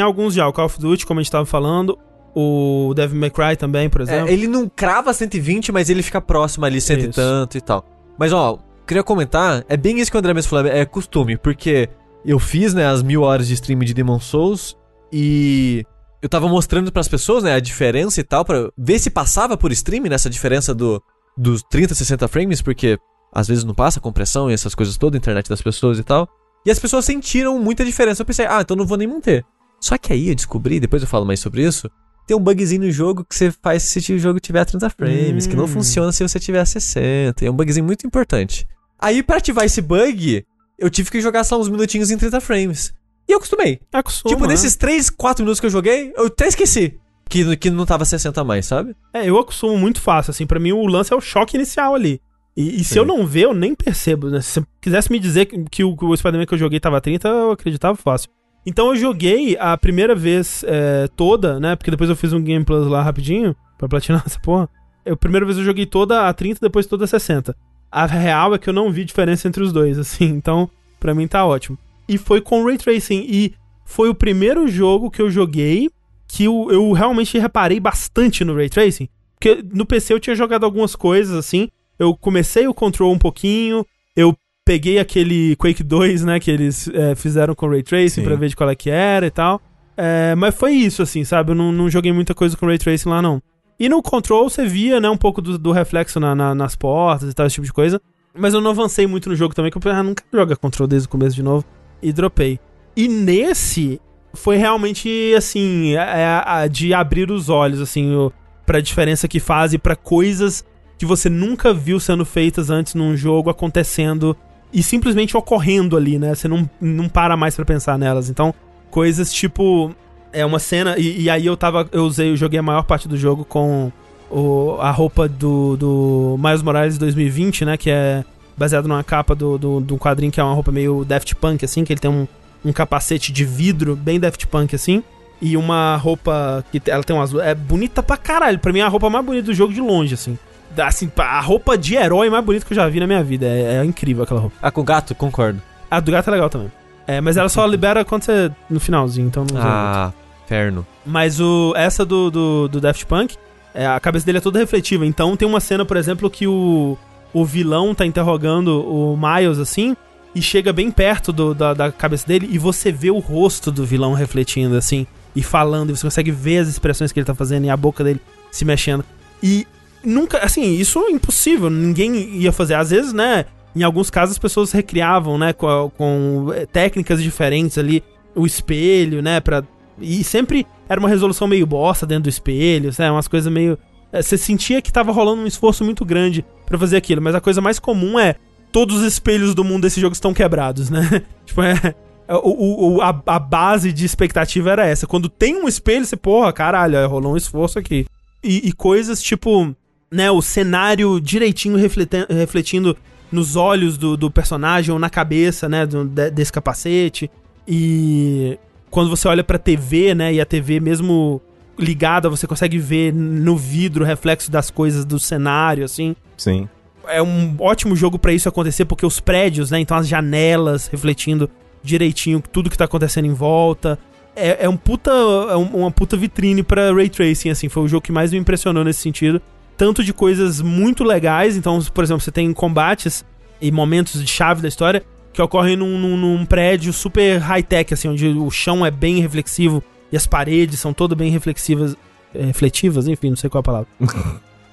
alguns já. O Call of Duty, como a gente tava falando. O Devil May Cry também, por exemplo. É, ele não crava 120, mas ele fica próximo ali, cento e Isso. tanto e tal. Mas, ó, queria comentar, é bem isso que o André mesmo falou, é costume, porque eu fiz, né, as mil horas de stream de Demon Souls e eu tava mostrando pras pessoas, né, a diferença e tal, pra ver se passava por stream nessa diferença do, dos 30, 60 frames, porque às vezes não passa compressão e essas coisas todas, internet das pessoas e tal. E as pessoas sentiram muita diferença. Eu pensei, ah, então não vou nem manter. Só que aí eu descobri, depois eu falo mais sobre isso, tem um bugzinho no jogo que você faz se o jogo tiver 30 frames, que não Hum. funciona se você tiver 60. É um bugzinho muito importante. Aí, pra ativar esse bug, eu tive que jogar só uns minutinhos em 30 frames. E eu acostumei. Acostuma, tipo, né? nesses 3, 4 minutos que eu joguei, eu até esqueci que, que não tava 60 a mais, sabe? É, eu acostumo muito fácil, assim, pra mim o lance é o choque inicial ali. E, e se eu não ver, eu nem percebo, né? Se você quisesse me dizer que, que o, o Spider-Man que eu joguei tava 30, eu acreditava fácil. Então eu joguei a primeira vez é, toda, né? Porque depois eu fiz um Game Plus lá rapidinho, pra platinar essa porra. Eu, a primeira vez eu joguei toda a 30, depois toda a 60. A real é que eu não vi diferença entre os dois, assim, então pra mim tá ótimo. E foi com Ray Tracing, e foi o primeiro jogo que eu joguei que eu, eu realmente reparei bastante no Ray Tracing. Porque no PC eu tinha jogado algumas coisas assim. Eu comecei o Control um pouquinho. Eu peguei aquele Quake 2, né? Que eles é, fizeram com Ray Tracing Sim. pra ver de qual é que era e tal. É, mas foi isso, assim, sabe? Eu não, não joguei muita coisa com Ray Tracing lá, não. E no Control você via, né? Um pouco do, do reflexo na- na- nas portas e tal, esse tipo de coisa. Mas eu não avancei muito no jogo também, que eu pensei, ah, nunca joga Control desde o começo de novo. E dropei. E nesse, foi realmente assim, é, a- de abrir os olhos, assim, o, pra diferença que faz e pra coisas que você nunca viu sendo feitas antes num jogo acontecendo e simplesmente ocorrendo ali, né? Você não, não para mais pra pensar nelas. Então, coisas tipo. É uma cena. E, e aí eu tava. Eu usei, eu joguei a maior parte do jogo com o, a roupa do, do Miles Morales 2020, né? Que é baseado numa capa do, do, do quadrinho que é uma roupa meio Daft Punk, assim, que ele tem um, um capacete de vidro, bem Daft Punk, assim. E uma roupa que ela tem um azul. É bonita pra caralho. Pra mim é a roupa mais bonita do jogo de longe, assim. Assim, a roupa de herói mais bonita que eu já vi na minha vida. É, é incrível aquela roupa. Ah, com gato? Concordo. A do gato é legal também. É, mas ela só libera quando você. no finalzinho, então não. Ah, inferno. Mas o, essa do, do, do Daft Punk, é, a cabeça dele é toda refletiva. Então tem uma cena, por exemplo, que o, o vilão tá interrogando o Miles assim. E chega bem perto do- da, da cabeça dele e você vê o rosto do vilão refletindo assim. E falando, e você consegue ver as expressões que ele tá fazendo e a boca dele se mexendo. E nunca, assim, isso é impossível, ninguém ia fazer. Às vezes, né, em alguns casos as pessoas recriavam, né, com, com eh, técnicas diferentes ali, o espelho, né, pra... E sempre era uma resolução meio bosta dentro do espelho, né, umas coisas meio... eh, Você sentia que tava rolando um esforço muito grande pra fazer aquilo, mas a coisa mais comum é todos os espelhos do mundo desse jogo estão quebrados, né? tipo, é... é, O, o- a, a base de expectativa era essa. Quando tem um espelho, você, porra, caralho, rolou um esforço aqui. E, e coisas tipo, né, o cenário direitinho refletindo nos olhos do, do personagem ou na cabeça, né, do- de- desse capacete. E quando você olha pra TV, né, e a TV mesmo ligada, você consegue ver no vidro o reflexo das coisas do cenário, assim. Sim. É um ótimo jogo pra isso acontecer, porque os prédios, né, então as janelas refletindo direitinho tudo que tá acontecendo em volta. É, é um puta, é um- uma puta vitrine pra Ray Tracing, assim, foi o jogo que mais me impressionou nesse sentido. Tanto de coisas muito legais, então, por exemplo, você tem combates e momentos de chave da história que ocorrem num, num- num prédio super high-tech, assim, onde o chão é bem reflexivo e as paredes são todas bem reflexivas, é, refletivas, enfim, não sei qual é a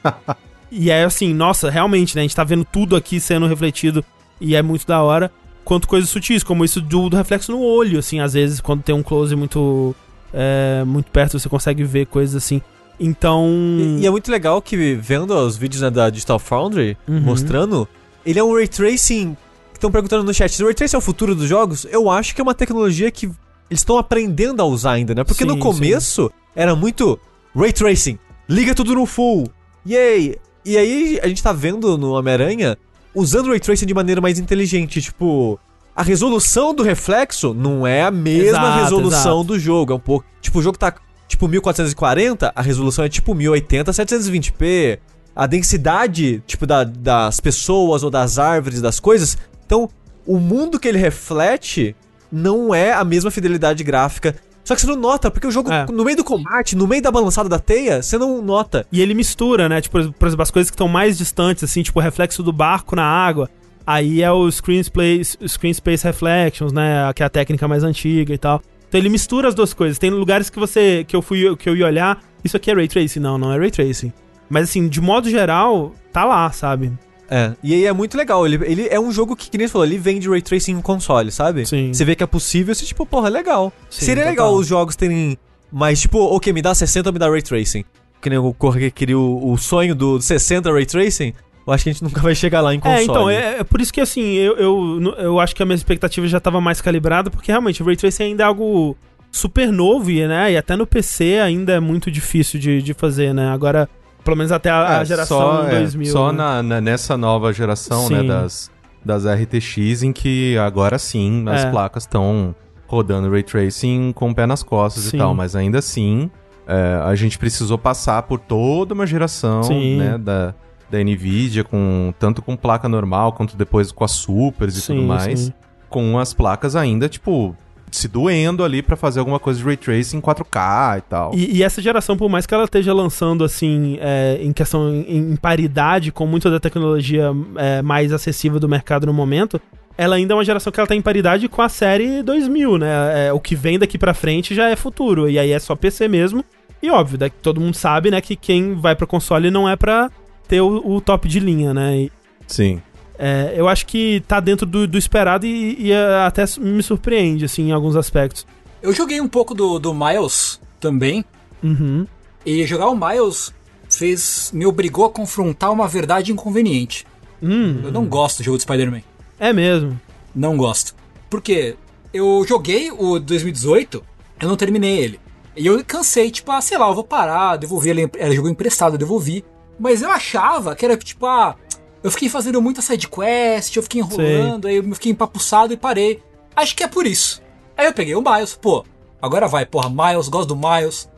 palavra. e é assim, nossa, realmente, né, a gente tá vendo tudo aqui sendo refletido e é muito da hora. Quanto coisas sutis, como isso do, do reflexo no olho, assim, às vezes, quando tem um close muito, é, muito perto, você consegue ver coisas assim. Então. E, e é muito legal que, vendo os vídeos né, da Digital Foundry, Uhum. mostrando, ele é um Ray Tracing... Estão perguntando no chat, se o Ray Tracing é o futuro dos jogos? Eu acho que é uma tecnologia que eles estão aprendendo a usar ainda, né? Porque no Sim, começo era muito Ray Tracing, liga tudo no full, yay! E aí a gente tá vendo no Homem-Aranha usando o Ray Tracing de maneira mais inteligente, tipo... A resolução do reflexo não é a mesma Exato, resolução exato. do jogo, é um pouco... Tipo, o jogo tá tipo 1440, a resolução é tipo 1080, 720p. A densidade, tipo, da- das pessoas ou das árvores, das coisas. Então, o mundo que ele reflete não é a mesma fidelidade gráfica. Só que você não nota, porque o jogo, É. no meio do combate, no meio da balançada da teia, você não nota. E ele mistura, né? Tipo, por exemplo, as coisas que estão mais distantes, assim, tipo o reflexo do barco na água. Aí é o Screen Space, Screen Space Reflections, né? Que é a técnica mais antiga e tal. Então ele mistura as duas coisas. Tem lugares que você. que eu fui que eu ia olhar. Isso aqui é Ray Tracing. Não, não é Ray Tracing. Mas assim, de modo geral, tá lá, sabe? É, e aí é muito legal. Ele, ele é um jogo que, que nem você falou, ele vende Ray Tracing em console, sabe? Sim. Você vê que é possível, você tipo, porra, legal. Sim, Seria total. legal os jogos terem mais, tipo, ok, me dá 60 ou me dá Ray Tracing. Que nem o Corre que queria o, o sonho do 60 Ray Tracing. Eu acho que a gente nunca vai chegar lá em console. É, então, é, é por isso que assim, eu, eu, eu acho que a minha expectativa já tava mais calibrada, porque realmente o Ray Tracing ainda é algo super novo, e, né? E até no PC ainda é muito difícil de, de fazer, né? Agora, pelo menos até a, a É, geração só, é, 2000. só né? na, na- nessa nova geração, né, Sim. das, das RTX, em que agora sim as É. placas estão rodando Ray Tracing com o pé nas costas Sim. e tal, mas ainda assim é, a gente precisou passar por toda uma geração, Sim. né, da, da NVIDIA, com, tanto com placa normal, quanto depois com as supers e Sim, tudo mais, sim. com as placas ainda, tipo, se doendo ali pra fazer alguma coisa de Ray Tracing em 4K e tal. E, e essa geração, por mais que ela esteja lançando, assim, é, em questão, em, em paridade com muita da tecnologia é, mais acessível do mercado no momento, ela ainda é uma geração que ela tá em paridade com a série 2000, né? É, o que vem daqui pra frente já é futuro, e aí é só PC mesmo. E óbvio, daqui, todo mundo sabe, né, que quem vai pra console não é pra ter o, o top de linha, né? E, Sim. é, eu acho que tá dentro do, do esperado e, e, é, até me surpreende, assim, em alguns aspectos. Eu joguei um pouco do, do Miles também. Uhum. E jogar o Miles fez. me obrigou a confrontar uma verdade inconveniente. Hum, Eu não gosto do jogo de Spider-Man. é mesmo. Não gosto. Porque eu joguei o 2018, eu não terminei ele. E eu cansei, tipo, ah, sei lá, eu vou parar, devolver ele. Era jogo emprestado, eu devolvi. Mas eu achava que era tipo, ah, eu fiquei fazendo muita sidequest, eu fiquei enrolando, aí eu fiquei empapuçado e parei. Acho que é por isso. Aí eu peguei o Miles, pô, agora vai, porra, Miles, gosto do Miles.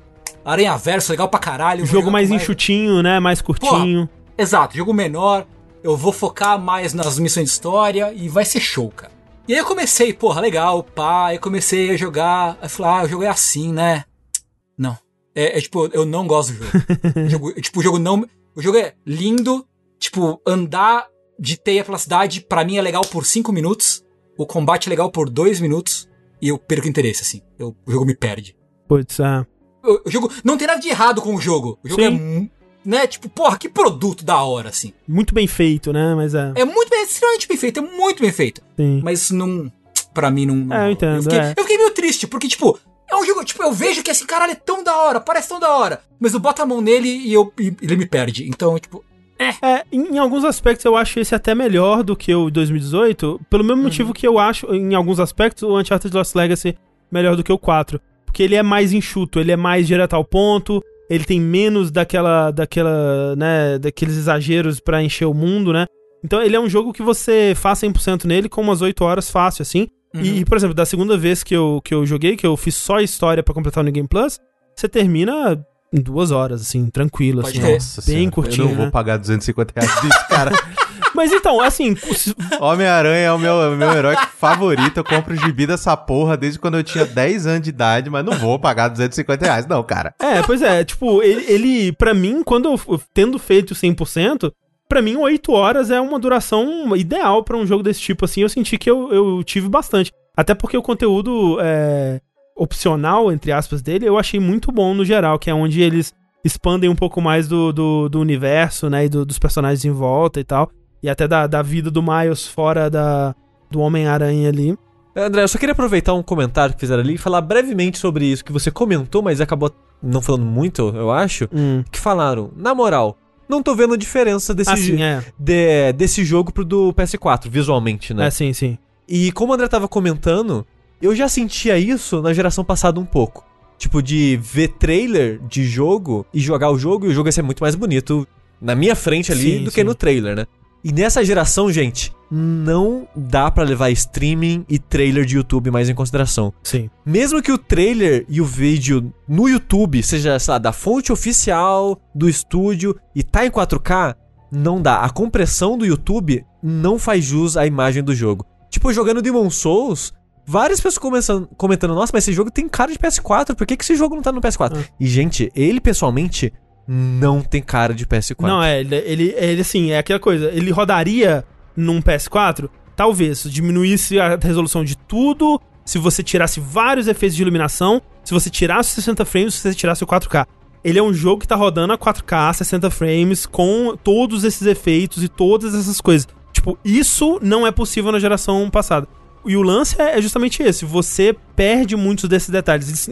Aranha Verso, legal pra caralho. Jogo mais enxutinho, né? Mais curtinho. Exato, jogo menor. Eu vou focar mais nas missões de história e vai ser show, cara. E aí eu comecei, porra, legal, pá, aí comecei a jogar. Aí eu falei, ah, o jogo é assim, né? Não. É, é tipo, eu não gosto do jogo. Jogo. Tipo, o jogo não. O jogo é lindo. Tipo, andar de teia pela cidade, pra mim é legal por 5 minutos. O combate é legal por 2 minutos. E eu perco interesse, assim. Eu- o jogo me perde. Putz, é. O, o jogo. Não tem nada de errado com o jogo. O jogo Sim. é. Né? Tipo, porra, que produto da hora, assim. Muito bem feito, né? Mas é. É muito bem, extremamente bem feito, é muito bem feito. Sim. Mas não. Pra mim, não. não É, eu entendo, Eu fiquei, é. eu fiquei meio triste, porque, tipo, é um jogo, tipo, eu vejo que assim, caralho, é tão da hora, parece tão da hora. Mas eu boto a mão nele e, eu, e ele me perde. Então, tipo, É, em, em alguns aspectos eu acho esse até melhor do que o 2018, pelo mesmo motivo que eu acho, em alguns aspectos, o Uncharted Lost Legacy melhor do que o 4. Porque ele é mais enxuto, ele é mais direto ao ponto, ele tem menos daquela, daquela, né, daqueles exageros pra encher o mundo, né? Então ele é um jogo que você faz 100% nele com umas 8 horas fácil, assim. E, por exemplo, da segunda vez que eu, que eu joguei, que eu fiz só a história pra completar o New Game Plus, você termina em duas horas, assim, tranquilo, Pode assim. Nossa Bem senhora, curtinho, Eu não vou né? pagar 250 reais disso, cara. Mas então, assim, Homem-Aranha é o meu, o meu herói favorito. Eu compro gibi dessa porra desde quando eu tinha 10 anos de idade, mas não vou pagar 250 reais, não, cara. É, pois é, tipo, ele, ele para mim, quando eu tendo feito 100%, pra mim 8 horas é uma duração ideal pra um jogo desse tipo, assim, eu senti que eu, eu tive bastante. Até porque o conteúdo é, opcional, entre aspas, dele, eu achei muito bom no geral, que é onde eles expandem um pouco mais do, do, do universo, né, e do- dos personagens em volta e tal, e até da, da vida do Miles fora da, do Homem-Aranha ali. André, eu só queria aproveitar um comentário que fizeram ali e falar brevemente sobre isso que você comentou, mas acabou não falando muito, eu acho. Hum. Que falaram, na moral, não tô vendo diferença desse, Assim, é. de- desse jogo pro do PS4, visualmente, né? É, sim, sim. E como o André tava comentando, eu já sentia isso na geração passada um pouco. Tipo, de ver trailer de jogo e jogar o jogo, e o jogo ia ser muito mais bonito na minha frente ali Sim, do que sim. no trailer, né? E nessa geração, gente, não dá pra levar streaming e trailer de YouTube mais em consideração. Sim. Mesmo que o trailer e o vídeo no YouTube seja, sei lá, da fonte oficial do estúdio e tá em 4K, não dá. A compressão do YouTube não faz jus à imagem do jogo. Tipo, jogando Demon Souls, várias pessoas começando, comentando: Nossa, mas esse jogo tem cara de PS4, por que, que esse jogo não tá no PS4? Ah. E, gente, ele pessoalmente não tem cara de PS4. Não, é, ele, ele, ele, assim, é aquela coisa, ele rodaria num PS4, talvez, se diminuísse a resolução de tudo, se você tirasse vários efeitos de iluminação, se você tirasse os 60 frames, se você tirasse o 4K. Ele é um jogo que tá rodando a 4K, 60 frames, com todos esses efeitos e todas essas coisas. Tipo, isso não é possível na geração passada. E o lance é é justamente esse, você perde muitos desses detalhes.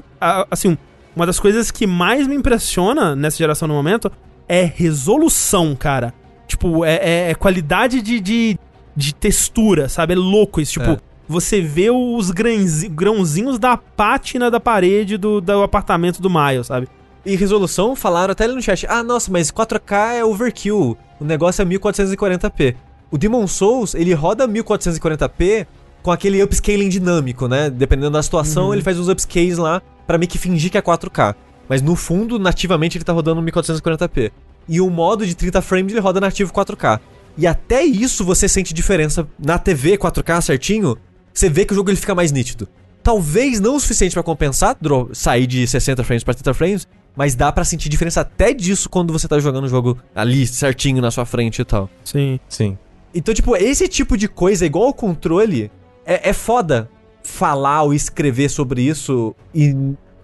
Assim, uma das coisas que mais me impressiona nessa geração no momento é resolução, cara. Tipo, é, é- é qualidade de, de, de textura, sabe? É louco isso. Tipo, É. você vê os grãozi- grãozinhos da pátina da parede do, do apartamento do Miles, sabe? E resolução, falaram até ali no chat: Ah, nossa, mas 4K é overkill. O negócio é 1440p. O Demon Souls, ele roda 1440p com aquele upscaling dinâmico, né? Dependendo da situação, Uhum. ele faz uns upscales lá pra meio que fingir que é 4K. Mas no fundo, nativamente, ele tá rodando 1440p. E o modo de 30 frames ele roda nativo 4K. E até isso você sente diferença na TV 4K certinho. Você vê que o jogo ele fica mais nítido. Talvez não o suficiente pra compensar sair de 60 frames pra 30 frames, mas dá pra sentir diferença até disso quando você tá jogando o jogo ali certinho na sua frente e tal. Sim. Sim. Então, tipo, esse tipo de coisa, igual o controle, é, é foda falar ou escrever sobre isso e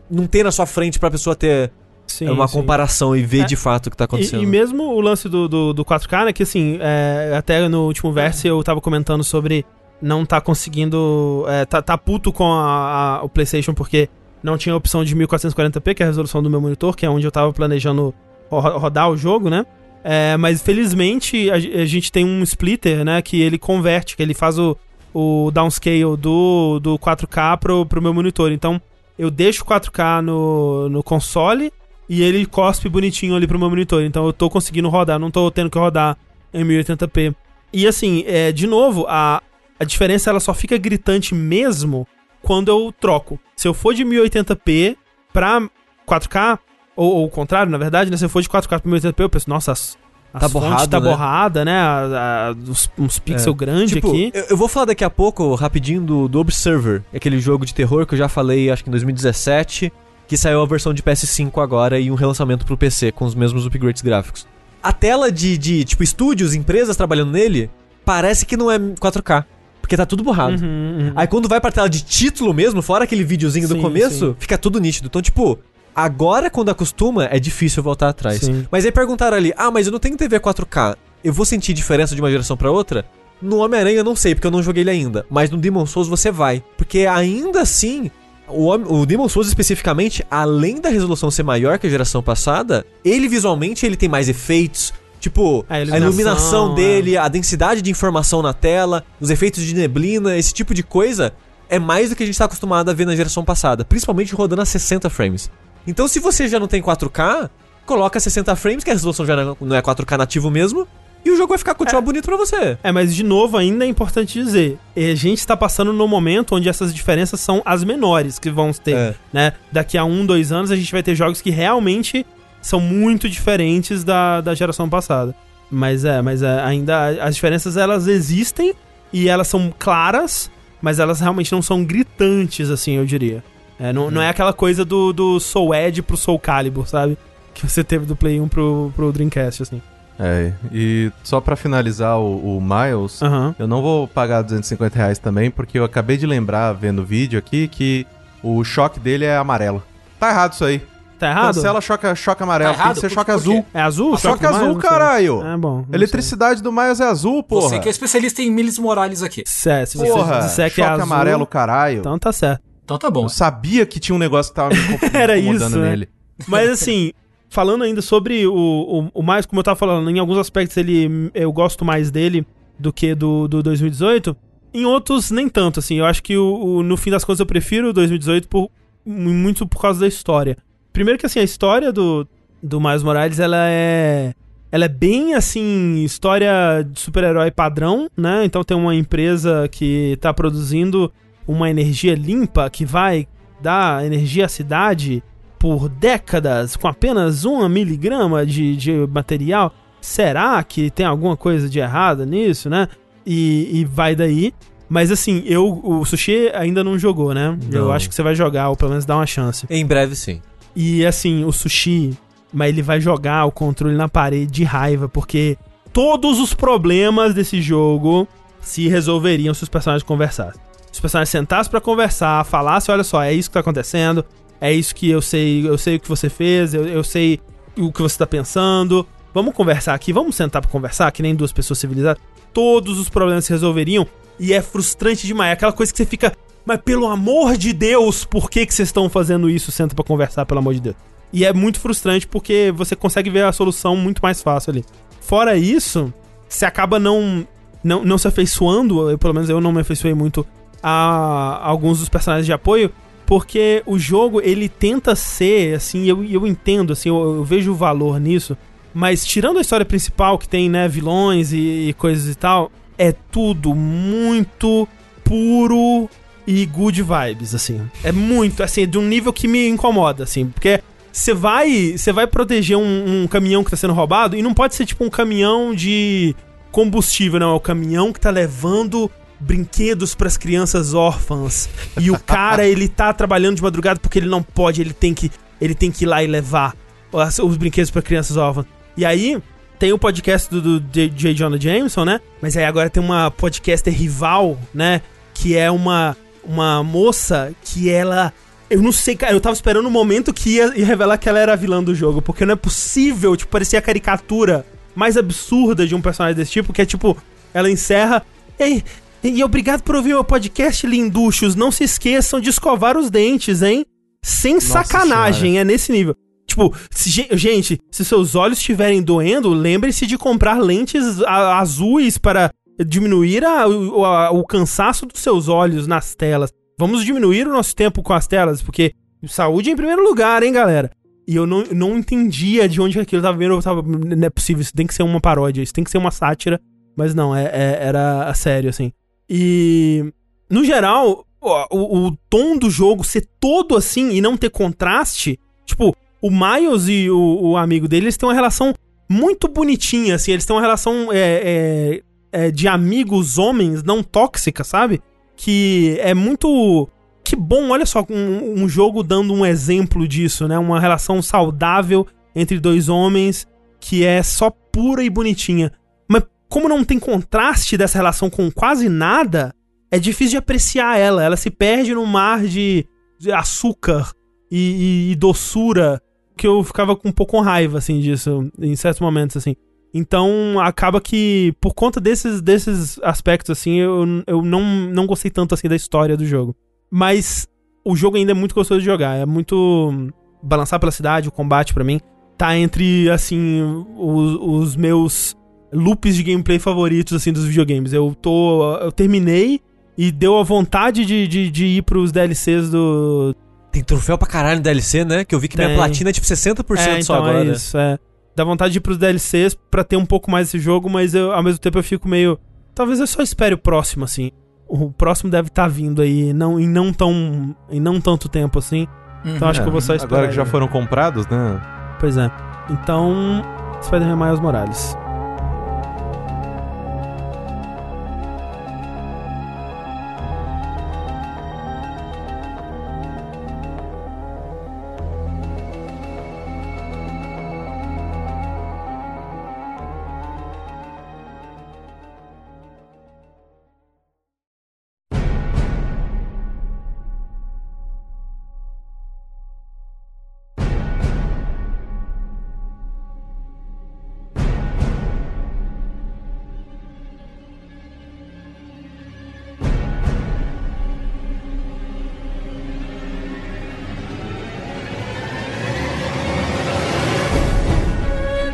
não ter na sua frente pra pessoa ter sim uma sim. comparação e ver É, de fato o que tá acontecendo. E, e mesmo o lance do, do, do 4K, né? Que assim, é, até no último verso eu tava comentando sobre não tá conseguindo. É, tá, tá puto com a, a- o PlayStation porque não tinha a opção de 1440p, que é a resolução do meu monitor, que é onde eu tava planejando ro- rodar o jogo, né? É, mas felizmente a, a gente tem um splitter, né? Que ele converte, que ele faz o, o downscale do, do 4K pro, pro meu monitor. Então eu deixo 4K no, no console e ele cospe bonitinho ali pro meu monitor. Então eu tô conseguindo rodar, não tô tendo que rodar em 1080p. E assim, é, de novo, a, a diferença ela só fica gritante mesmo quando eu troco. Se eu for de 1080p pra 4K, ou, ou o contrário, na verdade, né? Se eu for de 4K pra 1080p, eu penso, nossa, as, as Tá borrado, tá né? borrada, né? A- a- uns pixels grandes Tipo, aqui. eu, eu vou falar daqui a pouco, rapidinho, do, do Observer, aquele jogo de terror que eu já falei, acho que em 2017, que saiu a versão de PS5 agora e um relançamento pro PC com os mesmos upgrades gráficos. A tela de, de tipo, estúdios, empresas trabalhando nele, parece que não é 4K, porque tá tudo borrado. Uhum, uhum. Aí quando vai pra tela de título mesmo, fora aquele videozinho do Sim, começo, sim. fica tudo nítido. Então, tipo, agora quando acostuma, é difícil voltar atrás. Sim. Mas aí perguntaram ali, ah, mas eu não tenho TV 4K, eu vou sentir diferença de uma geração pra outra? No Homem-Aranha eu não sei, porque eu não joguei ele ainda. Mas no Demon Souls você vai. Porque ainda assim, o, o Demon Souls especificamente, além da resolução ser maior que a geração passada, ele visualmente ele tem mais efeitos. Tipo, A a iluminação, iluminação, é. dele, a densidade de informação na tela, os efeitos de neblina, esse tipo de coisa é mais do que a gente tá acostumado a ver na geração passada, principalmente rodando a 60 frames. Então, se você já não tem 4K, coloca 60 frames, que a resolução já não é 4K nativo mesmo, e o jogo vai ficar continuar bonito pra você. É, mas de novo, ainda é importante dizer, eh, a gente tá passando no momento onde essas diferenças são as menores que vão ter, É. né? Daqui a um, dois anos a gente vai ter jogos que realmente são muito diferentes da, da geração passada. Mas é, mas é, ainda as diferenças elas existem e elas são claras, mas elas realmente não são gritantes, assim, eu diria. É, não, não é aquela coisa do, do Soul Edge pro Soul Calibur, sabe? Que você teve do Play 1 pro, pro Dreamcast, assim. É, e só pra finalizar o, o Miles, Aham. eu não vou pagar 250 reais também, porque eu acabei de lembrar, vendo o vídeo aqui, que o choque dele é amarelo. Tá errado isso aí. Tá errado? Cancela choque, choque amarelo, Tá tem errado? que ser choque azul. É azul? Choque Miles? azul, sei. caralho! É bom. Eletricidade do Miles é azul, porra. Você que é especialista em Miles Morales aqui. sei. É, se você Porra, disser que choque é azul, amarelo, caralho. então tá certo. Então tá bom. Eu sabia que tinha um negócio que tava me inco- Era incomodando isso, né? nele. Mas assim, falando ainda sobre o, o, o Miles, como eu tava falando, em alguns aspectos ele eu gosto mais dele do que do, do 2018. Em outros, nem tanto, assim. Eu acho que o, o- no fim das contas eu prefiro o 2018 por, muito por causa da história. Primeiro que assim, a história do, do Miles Morales, ela é. Ela é bem assim, história de super-herói padrão, né? Então tem uma empresa que tá produzindo uma energia limpa que vai dar energia à cidade por décadas com apenas uma miligrama de, de material. Será que tem alguma coisa de errado nisso, né? E, e vai daí. Mas assim, eu o Sushi ainda não jogou, né? Eu Não. acho que você vai jogar, ou pelo menos dar uma chance. Em breve, sim. E assim, o Sushi, mas ele vai jogar o controle na parede de raiva, porque todos os problemas desse jogo se resolveriam se os personagens conversassem. Se os personagens sentassem pra conversar, falassem, olha só, é isso que tá acontecendo, é isso que eu sei, eu sei o que você fez, eu, eu sei o que você tá pensando. Vamos conversar aqui, vamos sentar pra conversar, que nem duas pessoas civilizadas. Todos os problemas se resolveriam e é frustrante demais. É aquela coisa que você fica, mas pelo amor de Deus, por que, que vocês estão fazendo isso? Senta pra conversar, pelo amor de Deus. E é muito frustrante porque você consegue ver a solução muito mais fácil ali. Fora isso, você acaba não, não, não se afeiçoando, pelo menos eu não me afeiçoei muito a alguns dos personagens de apoio, porque o jogo ele tenta ser, assim, eu, eu entendo, assim, eu, eu vejo o valor nisso, mas tirando a história principal, que tem, né, vilões e, e coisas e tal, é tudo muito puro e good vibes, assim. É muito, assim, de um nível que me incomoda, assim, porque você vai, você vai proteger um, um caminhão que tá sendo roubado e não pode ser tipo um caminhão de combustível, não, é o caminhão que tá levando brinquedos pras crianças órfãs. E o cara, ele tá trabalhando de madrugada porque ele não pode, ele tem que, ele tem que ir lá e levar as- os brinquedos pra crianças órfãs. E aí, tem o podcast do, do J. Jonah Jameson, né? Mas aí agora tem uma podcaster rival, né? Que é uma, uma moça que ela. Eu não sei, cara. Eu tava esperando o momento que ia, ia revelar que ela era a vilã do jogo. Porque não é possível, tipo, parecia a caricatura mais absurda de um personagem desse tipo. Que é tipo, ela encerra. Ei, e obrigado por ouvir meu podcast, linduchos. Não se esqueçam de escovar os dentes, hein? Sem sacanagem, é nesse nível. Tipo, se- ge- gente, se seus olhos estiverem doendo, lembre-se de comprar lentes a- azuis para diminuir a- o, a- o cansaço dos seus olhos nas telas. Vamos diminuir o nosso tempo com as telas, porque saúde em primeiro lugar, hein, galera? E eu não, não entendia de onde aquilo tava vindo. Eu tava, não é possível, isso tem que ser uma paródia, isso tem que ser uma sátira. Mas não, é, é- era sério, assim. E, no geral, o, o tom do jogo ser todo assim e não ter contraste, tipo, o Miles e o, o amigo dele, eles têm uma relação muito bonitinha, assim, eles têm uma relação é, é, é, de amigos homens não tóxica, sabe? Que é muito. Que bom, olha só, um, um jogo dando um exemplo disso, né? Uma relação saudável entre dois homens que é só pura e bonitinha. Como não tem contraste dessa relação com quase nada, é difícil de apreciar ela. Ela se perde no mar de, açúcar e, e- e doçura que eu ficava um pouco com raiva, assim, disso, em certos momentos, assim. Então, acaba que, por conta desses, desses aspectos, assim, eu, eu não, não gostei tanto, assim, da história do jogo. Mas o jogo ainda é muito gostoso de jogar. É muito... Balançar pela cidade, o combate, pra mim, tá entre, assim, os, os meus loops de gameplay favoritos, assim, dos videogames. Eu tô... Eu terminei e deu a vontade de, de, de ir pros DLCs do, Tem troféu pra caralho no DLC, né? Que eu vi que minha Tem. platina é tipo 60% é, só então agora. É isso, é. Dá vontade de ir pros DLCs pra ter um pouco mais esse jogo, mas eu, ao mesmo tempo eu fico meio. Talvez eu só espere o próximo, assim. O próximo deve estar vindo aí, não, em não tão. em não tanto tempo assim. Então acho É, que eu vou só esperar. Agora que já aí. foram comprados, né? Pois é. Então. Spider-Man Miles Morales.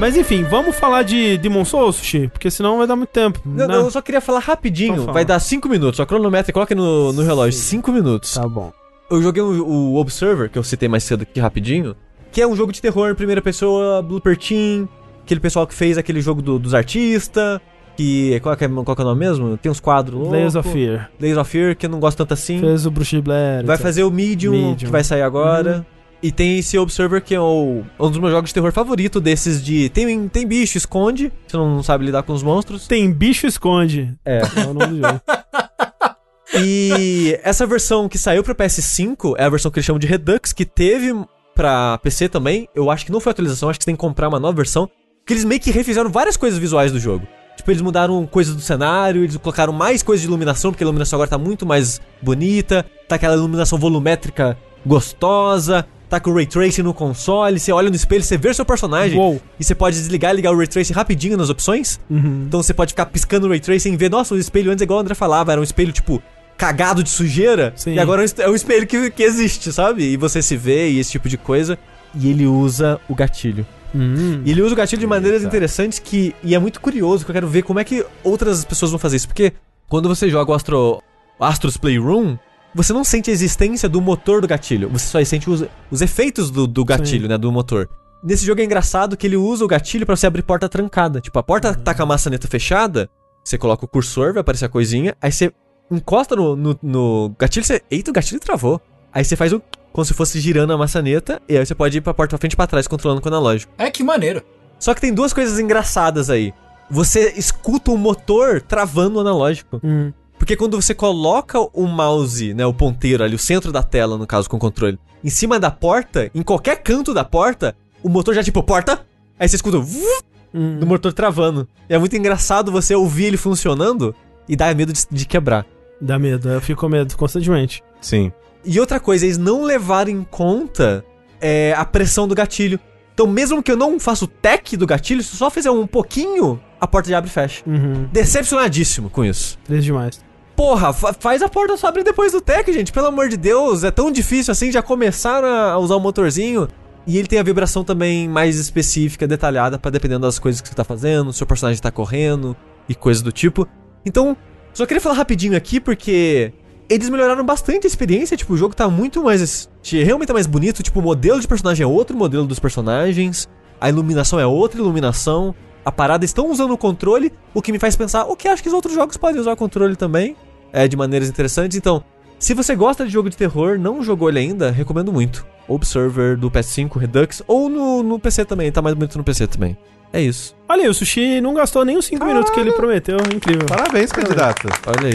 Mas enfim, vamos falar de Demon Souls, Sushi? Porque senão vai dar muito tempo. Não, né? não, eu só queria falar rapidinho. Vai dar 5 minutos. Só cronometra, coloca no, no relógio. 5 minutos. Tá bom. Eu joguei o, o Observer, que eu citei mais cedo aqui rapidinho. Que é um jogo de terror em primeira pessoa, Blooper Team. Aquele pessoal que fez aquele jogo do- dos artistas. Que. Qual que, é, qual que é o nome mesmo? Tem uns quadros. Layers of Fear. Layers of Fear, que eu não gosto tanto assim. Fez o Bruce Blair. Vai etc. fazer o Medium, Medium. que vai sair agora. E tem esse Observer, que é o- um dos meus jogos de terror favorito desses de. Tem, tem bicho, esconde. Você não sabe lidar com os monstros. Tem Bicho Esconde. É. É o nome do jogo. E essa versão que saiu pra PS5 é a versão que eles chamam de Redux, que teve pra PC também. Eu acho que não foi atualização, acho que você tem que comprar uma nova versão. Que eles meio que refizeram várias coisas visuais do jogo. Tipo, eles mudaram coisas do cenário, eles colocaram mais coisas de iluminação, porque a iluminação agora tá muito mais bonita. Tá aquela iluminação volumétrica gostosa. Tá com o Ray Tracing no console. Você olha no espelho, você vê o seu personagem. Uou. E você pode desligar e ligar o Ray Tracing rapidinho nas opções. Uhum. Então você pode ficar piscando o Ray Tracing e ver, nossa, o espelho antes é igual o André falava, era um espelho, tipo, cagado de sujeira. Sim. E agora é um é um espelho que, que existe, sabe? E você se vê e esse tipo de coisa. E ele usa o gatilho. Hum. E ele usa o gatilho de maneiras Eita. interessantes que. E é muito curioso que eu quero ver como é que outras pessoas vão fazer isso. Porque quando você joga o Astro, Astros Playroom, você não sente a existência do motor do gatilho. Você só sente os, os efeitos do, do gatilho, né? Do motor. Nesse jogo é engraçado que ele usa o gatilho pra você abrir porta trancada. Tipo, a porta tá com a maçaneta fechada, você coloca o cursor, vai aparecer a coisinha, aí você encosta no, no, no gatilho, você. Eita, o gatilho travou. Aí você faz o. Como se fosse girando a maçaneta, e aí você pode ir pra porta pra frente e pra trás, controlando com o analógico. É, que maneiro. Só que tem duas coisas engraçadas aí. Você escuta o motor travando o analógico. Hum. Porque quando você coloca o mouse, né, o ponteiro ali, o centro da tela, no caso, com o controle, em cima da porta, em qualquer canto da porta, o motor já tipo, porta, aí você escuta o Hum. do motor travando. E é muito engraçado você ouvir ele funcionando e dá medo de, de quebrar. Dá medo, eu fico com medo constantemente. Sim. E outra coisa, eles não levaram em conta é, a pressão do gatilho. Então, mesmo que eu não faça o tech do gatilho, se eu só fizer um pouquinho, a porta já abre e fecha. Uhum. Decepcionadíssimo com isso. Triste demais. Porra, fa- faz a porta só abrir depois do tech, gente. Pelo amor de Deus, é tão difícil assim. Já começaram a usar o motorzinho. E ele tem a vibração também mais específica, detalhada, pra dependendo das coisas que você tá fazendo, seu personagem tá correndo e coisas do tipo. Então, só queria falar rapidinho aqui porque eles melhoraram bastante a experiência. Tipo, o jogo tá muito mais. Realmente tá mais bonito. Tipo, o modelo de personagem é outro modelo dos personagens. A iluminação é outra iluminação. A parada estão usando o controle, o que me faz pensar, o que acho que os outros jogos podem usar o controle também é, de maneiras interessantes. Então, se você gosta de jogo de terror, não jogou ele ainda, recomendo muito. Observer do PS5, Redux, ou no, no PC também, tá mais bonito no PC também. É isso. Olha aí, o Sushi não gastou nem os 5 minutos que ele prometeu. Incrível. Parabéns, candidato. Olha aí.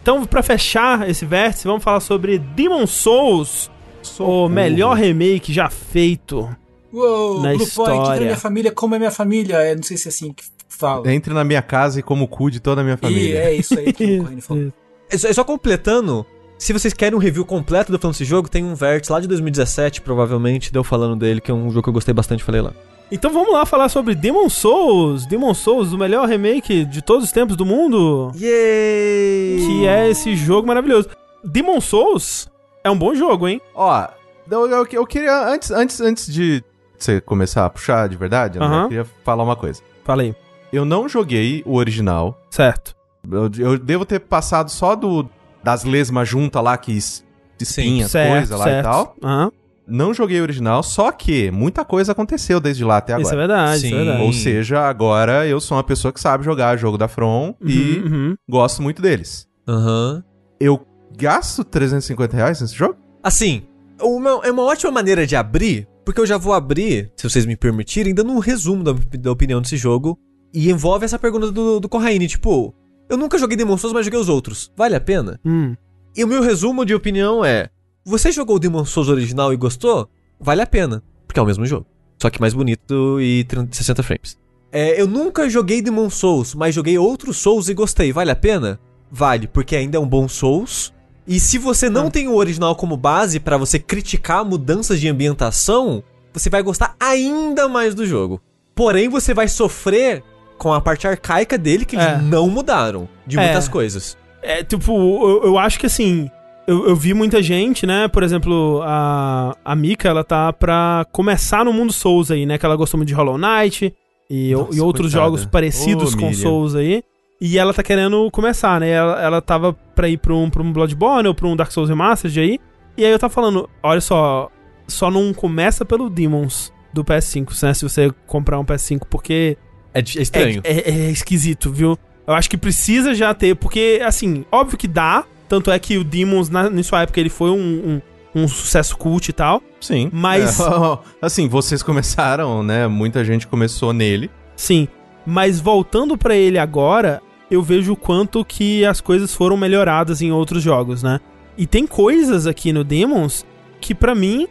Então, pra fechar esse vértice, vamos falar sobre Demon Souls, o Socorro. melhor remake já feito. Uou, Na Blue história. na minha família, como é minha família. É, não sei se é assim que fala. Entre na minha casa e como o cu de toda a minha E família. é isso aí que o Corrine falou. É só, é só completando, se vocês querem um review completo do falando desse jogo, tem um vértice lá de 2017, provavelmente, deu falando dele, que é um jogo que eu gostei bastante, falei lá. Então vamos lá falar sobre Demon Souls. Demon Souls, o melhor remake de todos os tempos do mundo. Yay! Que é esse jogo maravilhoso. Demon Souls é um bom jogo, hein? Ó, eu, eu, eu queria, antes, antes, antes de você começar a puxar de verdade, André, Aham. eu queria falar uma coisa. Falei. Eu não joguei o original. Certo. Eu, eu devo ter passado só do das lesmas juntas lá, que es- espinha, certo, coisa lá certo. e tal. Aham. não joguei o original, só que muita coisa aconteceu desde lá até Isso é agora. verdade, isso Sim. é verdade. Ou seja, agora eu sou uma pessoa que sabe jogar jogo da From e Uhum, uhum. gosto muito deles. Aham. Eu gasto 350 reais nesse jogo? Assim, uma, é uma ótima maneira de abrir, porque eu já vou abrir, se vocês me permitirem, dando um resumo da, da opinião desse jogo. E envolve essa pergunta do, do Corraine, tipo, eu nunca joguei Demon Souls, mas joguei os outros. Vale a pena? Hum. E o meu resumo de opinião é: você jogou o Demon Souls original e gostou? Vale a pena, porque é o mesmo jogo. Só que mais bonito e 30, 60 frames. É, eu nunca joguei Demon Souls, mas joguei outros Souls e gostei. Vale a pena? Vale, porque ainda é um bom Souls. E se você não Ah. tem o original como base pra você criticar mudanças de ambientação, você vai gostar ainda mais do jogo. Porém, você vai sofrer com a parte arcaica dele que É. eles não mudaram de É. muitas coisas. É, tipo, eu, eu acho que assim. Eu, eu vi muita gente, né? Por exemplo, a, a Mika, ela tá pra começar no mundo Souls aí, né? Que ela gostou muito de Hollow Knight e, Nossa, e outros coitada. jogos parecidos com Miriam. Souls aí. E ela tá querendo começar, né? Ela, ela tava pra ir pra um, pra um Bloodborne ou pra um Dark Souls Remastered aí. E aí eu tava falando, olha só, só não começa pelo Demons do PS5, né? Se você comprar um PS5, porque É, é estranho. é, é- é esquisito, viu? Eu acho que precisa já ter, porque, assim, óbvio que dá. Tanto é que o Demons, na, na sua época, ele foi um, um, um sucesso cult e tal. Sim. Mas- É, assim, vocês começaram, né? Muita gente começou nele. Sim. Mas voltando pra ele agora, eu vejo o quanto que as coisas foram melhoradas em outros jogos, né? E tem coisas aqui no Demons que pra mim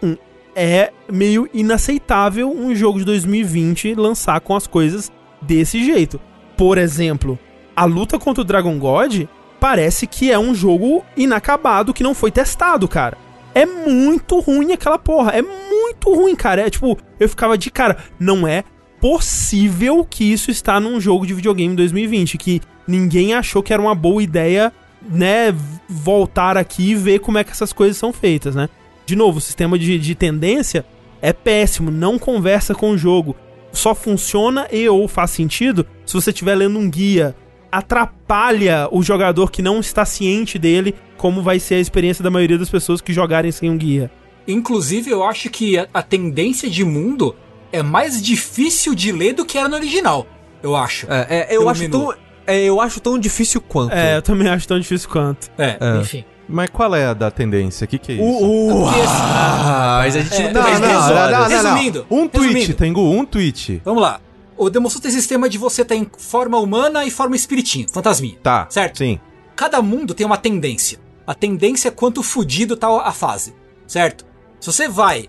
é meio inaceitável um jogo de 2020 lançar com as coisas desse jeito. Por exemplo, a luta contra o Dragon God parece que é um jogo inacabado que não foi testado, cara. É muito ruim aquela porra. É muito ruim, cara. É tipo, eu ficava de cara, não é possível que isso está num jogo de videogame 2020, que ninguém achou que era uma boa ideia, né, voltar aqui e ver como é que essas coisas são feitas, né? De novo, o sistema de, de tendência é péssimo, não conversa com o jogo. Só funciona e ou faz sentido se você estiver lendo um guia. Atrapalha o jogador que não está ciente dele, como vai ser a experiência da maioria das pessoas que jogarem sem um guia. Inclusive, eu acho que a, tendência de mundo é mais difícil de ler do que era no original. Eu acho. É, é, eu, acho menu. tão, é, eu acho tão difícil quanto. É, eu também acho tão difícil quanto. É, É. enfim. Mas qual é a da tendência? O que, que é isso? Porque esse- ah, mas a gente É, não, não, tem não, três não, horas. Resumindo, Um tweet, resumindo. Tengu, um tweet. Vamos lá. O Demon Souls tem sistema de você estar em forma humana e forma espiritinho, fantasminha. Tá. Certo. Sim. Cada mundo tem uma tendência. A tendência é quanto fudido tá a fase, certo? Se você vai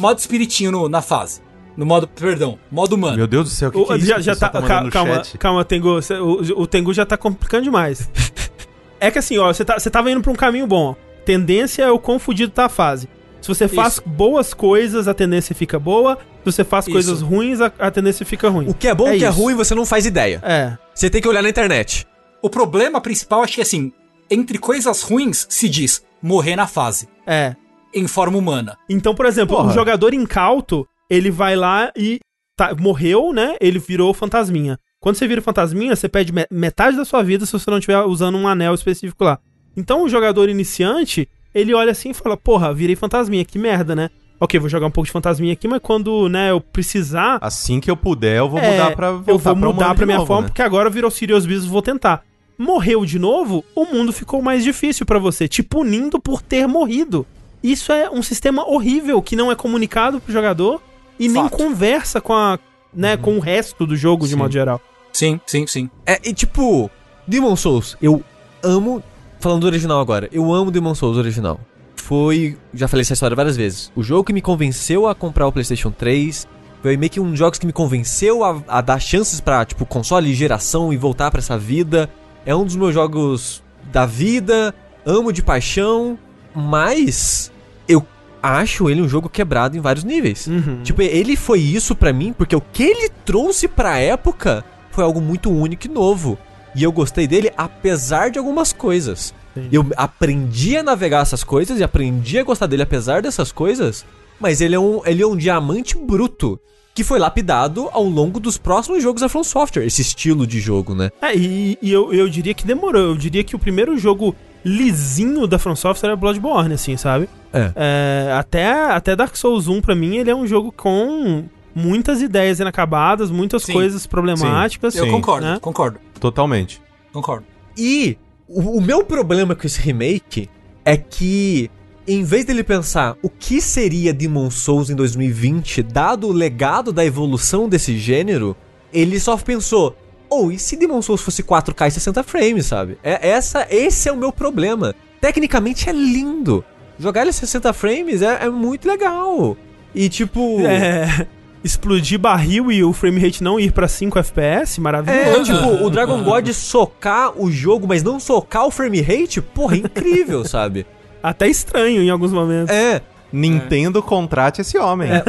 modo espiritinho no- na fase, no modo, perdão, modo humano. Meu Deus do céu, o que, O- que é isso já, que já pessoal tá, no calma, chat? calma, Tengu. O, o Tengu já tá complicando demais. É que assim, ó, você tá, você tava indo pra um caminho bom. Tendência é o quão fudido tá a fase. Se você faz Isso. boas coisas, a tendência fica boa. Se você faz Isso. coisas ruins, a, a tendência fica ruim. O que é bom, É o que é isso. ruim, você não faz ideia. É. Você tem que olhar na internet. O problema principal acho que é assim, entre coisas ruins se diz morrer na fase, É. em forma humana. Então, por exemplo, Porra. um jogador incauto, ele vai lá e tá- morreu, né? Ele virou fantasminha. Quando você vira fantasminha, você perde me- metade da sua vida se você não estiver usando um anel específico lá. Então, o jogador iniciante, ele olha assim e fala: Porra, virei fantasminha, que merda, né? Ok, vou jogar um pouco de fantasminha aqui, mas quando, né, eu precisar. Assim que eu puder, eu vou é, mudar pra voltar Eu vou pra mudar pra de minha novo, forma, né? porque agora virou Sirius Business, vou tentar. Morreu de novo, o mundo ficou mais difícil pra você, te punindo por ter morrido. Isso é um sistema horrível que não é comunicado pro jogador e nem Fato. conversa com a, né, com o resto do jogo de Sim. modo geral. Sim, sim, sim. É, e tipo, Demon Souls, eu amo. Falando do original agora, eu amo Demon Souls original. Foi. Já falei essa história várias vezes. O jogo que me convenceu a comprar o PlayStation 3. Foi meio que um dos jogos que me convenceu a, a dar chances pra, tipo, console e geração e voltar pra essa vida. É um dos meus jogos da vida. Amo de paixão. Mas. Eu acho ele um jogo quebrado em vários níveis. Uhum. Tipo, ele foi isso pra mim porque o que ele trouxe pra época foi algo muito único e novo. E eu gostei dele apesar de algumas coisas. Entendi. Eu aprendi a navegar essas coisas e aprendi a gostar dele apesar dessas coisas. Mas ele é um, ele é um diamante bruto que foi lapidado ao longo dos próximos jogos da From Software, esse estilo de jogo, né? É, e, e eu, eu diria que demorou. Eu diria que o primeiro jogo lisinho da From Software é Bloodborne, assim, sabe? É. É, até, até Dark Souls 1, pra mim, ele é um jogo com muitas ideias inacabadas, muitas Sim. coisas problemáticas. Eu Sim. concordo, né? concordo, Totalmente. concordo. E o, o meu problema com esse remake é que, em vez dele pensar o que seria Demon Souls em 2020, dado o legado da evolução desse gênero, ele só pensou. Ou e se Demon Souls fosse 4K e 60 frames, sabe? É, essa, esse é o meu problema. Tecnicamente é lindo. Jogar ele em 60 frames é, é muito legal. E tipo. É, explodir barril e o frame rate não ir pra 5 FPS, É, maravilhoso. tipo, o Dragon God socar o jogo, mas não socar o frame rate, porra, é incrível, sabe? Até estranho em alguns momentos. É. Nintendo contrate esse homem. é,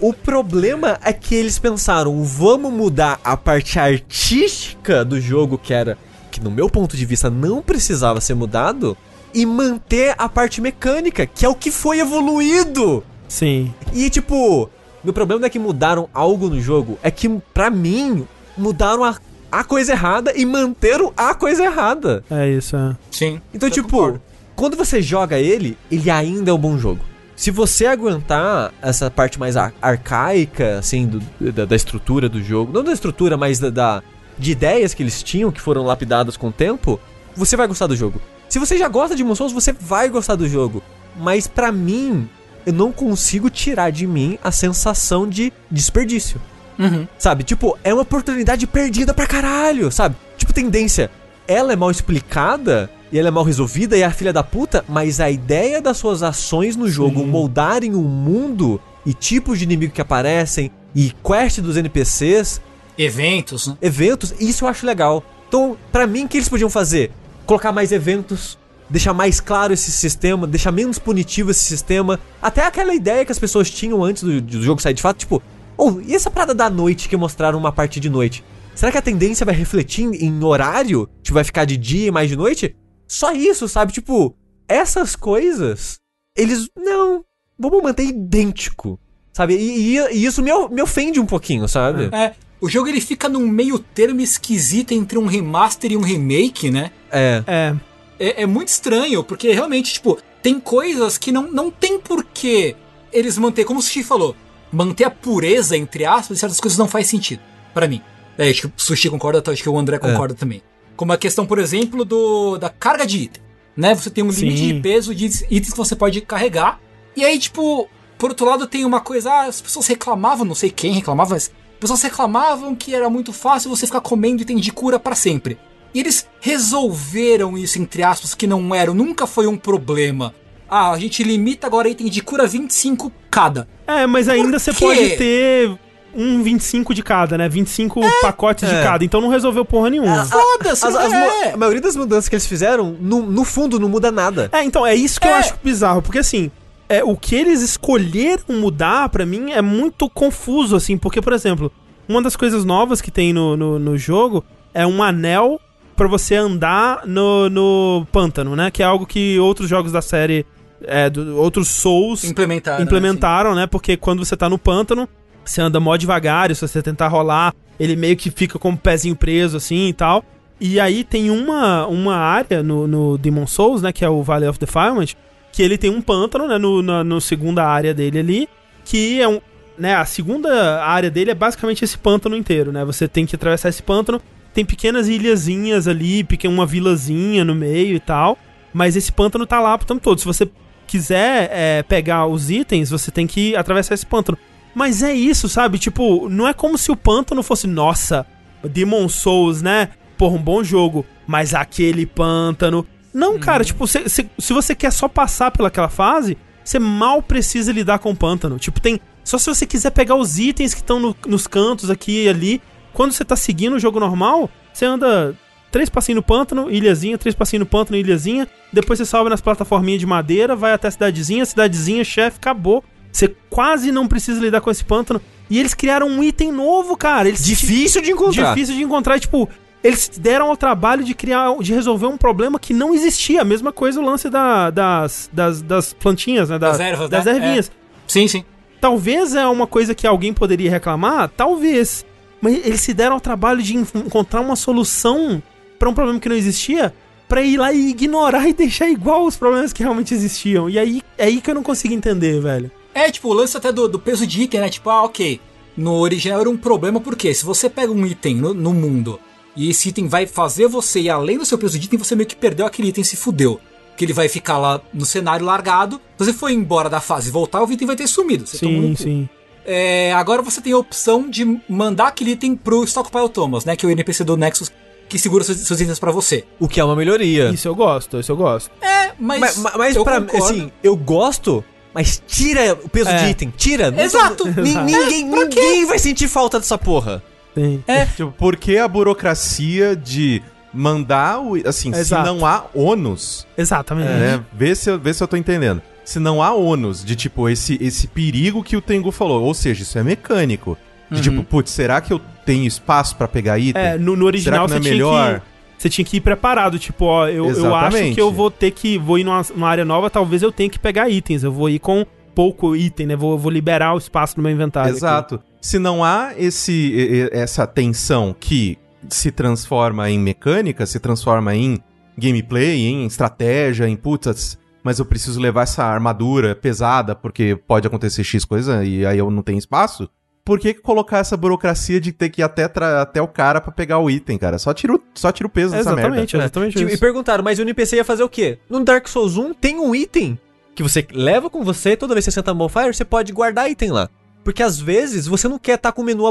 o, o- o problema é que eles pensaram, vamos mudar a parte artística do jogo, que era. que no meu ponto de vista não precisava ser mudado, e manter a parte mecânica, que é o que foi evoluído. Sim. E tipo, meu problema não é que mudaram algo no jogo, é que pra mim mudaram a, a coisa errada e manteram a coisa errada. É isso, é. Sim. Então, tipo, concordo. quando você joga ele, ele ainda é um bom jogo. Se você aguentar essa parte mais ar- arcaica, assim, do- da, da estrutura do jogo, não da estrutura, mas da, da- de ideias que eles tinham, que foram lapidadas com o tempo, você vai gostar do jogo. Se você já gosta de Demon Souls, você vai gostar do jogo. Mas pra mim, eu não consigo tirar de mim a sensação de desperdício. Uhum. Sabe? Tipo, é uma oportunidade perdida pra caralho, sabe? Tipo, tendência. Ela é mal explicada e ela é mal resolvida e é a filha da puta, mas a ideia das suas ações no jogo Sim. moldarem o mundo e tipos de inimigo que aparecem e quest dos NPCs, Eventos, né? eventos, isso eu acho legal. Então, pra mim, o que eles podiam fazer? Colocar mais eventos, deixar mais claro esse sistema, deixar menos punitivo esse sistema. Até aquela ideia que as pessoas tinham antes do, do jogo sair de fato, tipo, ou e essa parada da noite que mostraram uma parte de noite? Será que a tendência vai refletir em, em horário? Tipo, vai ficar de dia e mais de noite? Só isso, sabe? Tipo, essas coisas, eles. Não, vamos manter idêntico. Sabe? E, e- e isso me, me ofende um pouquinho, sabe? É, o jogo ele fica num meio termo esquisito entre um remaster e um remake, né? É. É. É, é muito estranho, porque realmente, tipo, tem coisas que não, não tem porquê eles manter, como o Sushi falou, manter a pureza, entre aspas, de certas coisas não faz sentido, pra mim. É, acho que o Sushi concorda, tá, acho que o André concorda também. Como a questão, por exemplo, do da carga de item, né? Você tem um limite Sim. de peso de itens que você pode carregar, e aí, tipo, por outro lado tem uma coisa, ah, as pessoas reclamavam, não sei quem reclamava, mas as pessoas reclamavam que era muito fácil você ficar comendo item de cura pra sempre. E eles resolveram isso, entre aspas, que não era, nunca foi um problema. Ah, a gente limita agora item de cura 25 cada. É, mas ainda você pode ter um 25 de cada, né? 25 pacotes de É. cada. Então não resolveu porra nenhuma. Foda-se, As- as mu- é. a maioria das mudanças que eles fizeram, no, no fundo, não muda nada. É, então, é isso que eu É. acho bizarro, porque assim, é, o que eles escolheram mudar, pra mim, é muito confuso, assim, porque, por exemplo, uma das coisas novas que tem no, no, no jogo é um anel pra você andar no, no pântano, né? Que é algo que outros jogos da série, é, do- outros Souls Implementaram. implementaram, né? Porque quando você tá no pântano, você anda mó devagar, e se você tentar rolar, ele meio que fica com o pezinho preso, assim e tal. E aí tem uma, uma área no, no Demon Souls, né? Que é o Valley of Defilement, que ele tem um pântano, né? No, na no segunda área dele ali, que é um. Né, a segunda área dele é basicamente esse pântano inteiro, né? Você tem que atravessar esse pântano, tem pequenas ilhazinhas ali, pequena uma vilazinha no meio e tal. Mas esse pântano tá lá pro tempo todo. Se você quiser é, pegar os itens, você tem que atravessar esse pântano. Mas é isso, sabe? Tipo, não é como se o pântano fosse, nossa, Demon Souls, né? Porra, um bom jogo. Mas aquele pântano. Não, cara, tipo, se, se, se você quer só passar pelaquela fase, você mal precisa lidar com o pântano. Tipo, tem. Só se você quiser pegar os itens que estão no- nos cantos aqui e ali. Quando você tá seguindo o jogo normal, você anda três passinhos no pântano, ilhazinha, três passinhos no pântano, ilhazinha. Depois você sobe nas plataforminhas de madeira, vai até a cidadezinha, cidadezinha, chefe, acabou. Você quase não precisa lidar com esse pântano. E eles criaram um item novo, cara. Eles Difícil de encontrar. difícil de encontrar. Tipo, eles deram ao trabalho de criar, de resolver um problema que não existia. A mesma coisa o lance da- das, das, das plantinhas, né? Das ervas, das né? ervinhas. Sim, sim. Talvez é uma coisa que alguém poderia reclamar, talvez. Mas eles se deram ao trabalho de en- encontrar uma solução pra um problema que não existia. pra ir lá e ignorar e deixar igual os problemas que realmente existiam. E aí é aí que eu não consigo entender, velho. É, tipo, o lance até do, do peso de item, né? Tipo, ah, ok. No original era um problema porque se você pega um item no, no mundo e esse item vai fazer você ir além do seu peso de item, você meio que perdeu aquele item e se fudeu. Que ele vai ficar lá no cenário largado. Se você for embora da fase e voltar, o item vai ter sumido. Você Sim, no cu. É, agora você tem a opção de mandar aquele item pro Stockpile Thomas, né? Que é o NPC do Nexus que segura seus, seus itens pra você. O que é uma melhoria. Isso eu gosto, isso eu gosto. É, mas. Mas, mas, mas eu pra concordo. assim, eu gosto, mas tira o peso É. de item. Tira. Não- Exato. Ni- ninguém ninguém vai sentir falta dessa porra. Sim. Tipo, por que a burocracia de mandar o. Assim, Exato. se não há ônus, Exatamente. né? Vê se, eu, vê se eu tô entendendo. Se não há ônus de, tipo, esse, esse perigo que o Tengu falou. Ou seja, isso é mecânico. De, tipo, putz, será que eu tenho espaço pra pegar item? É, no, no original Será que você não é tinha melhor? que. Você tinha que ir preparado, tipo, ó, eu, eu acho que eu vou ter que. Vou ir numa, numa área nova, talvez eu tenha que pegar itens. Eu vou ir com pouco item, né? Vou, vou liberar o espaço no meu inventário. aqui. Exato. Se não há esse, essa tensão que se transforma em mecânica, se transforma em gameplay, em estratégia, em putz, mas eu preciso levar essa armadura pesada porque pode acontecer X coisa e aí eu não tenho espaço. Por que colocar essa burocracia de ter que ir até, até o cara pra pegar o item, cara? Só tira o, só tira o peso dessa merda. Exatamente, exatamente Tipo, e perguntaram, mas o NPC ia fazer o quê? No Dark Souls 1 tem um item que você leva com você, toda vez que você senta no bonfire, você pode guardar item lá. Porque às vezes você não quer estar com o menu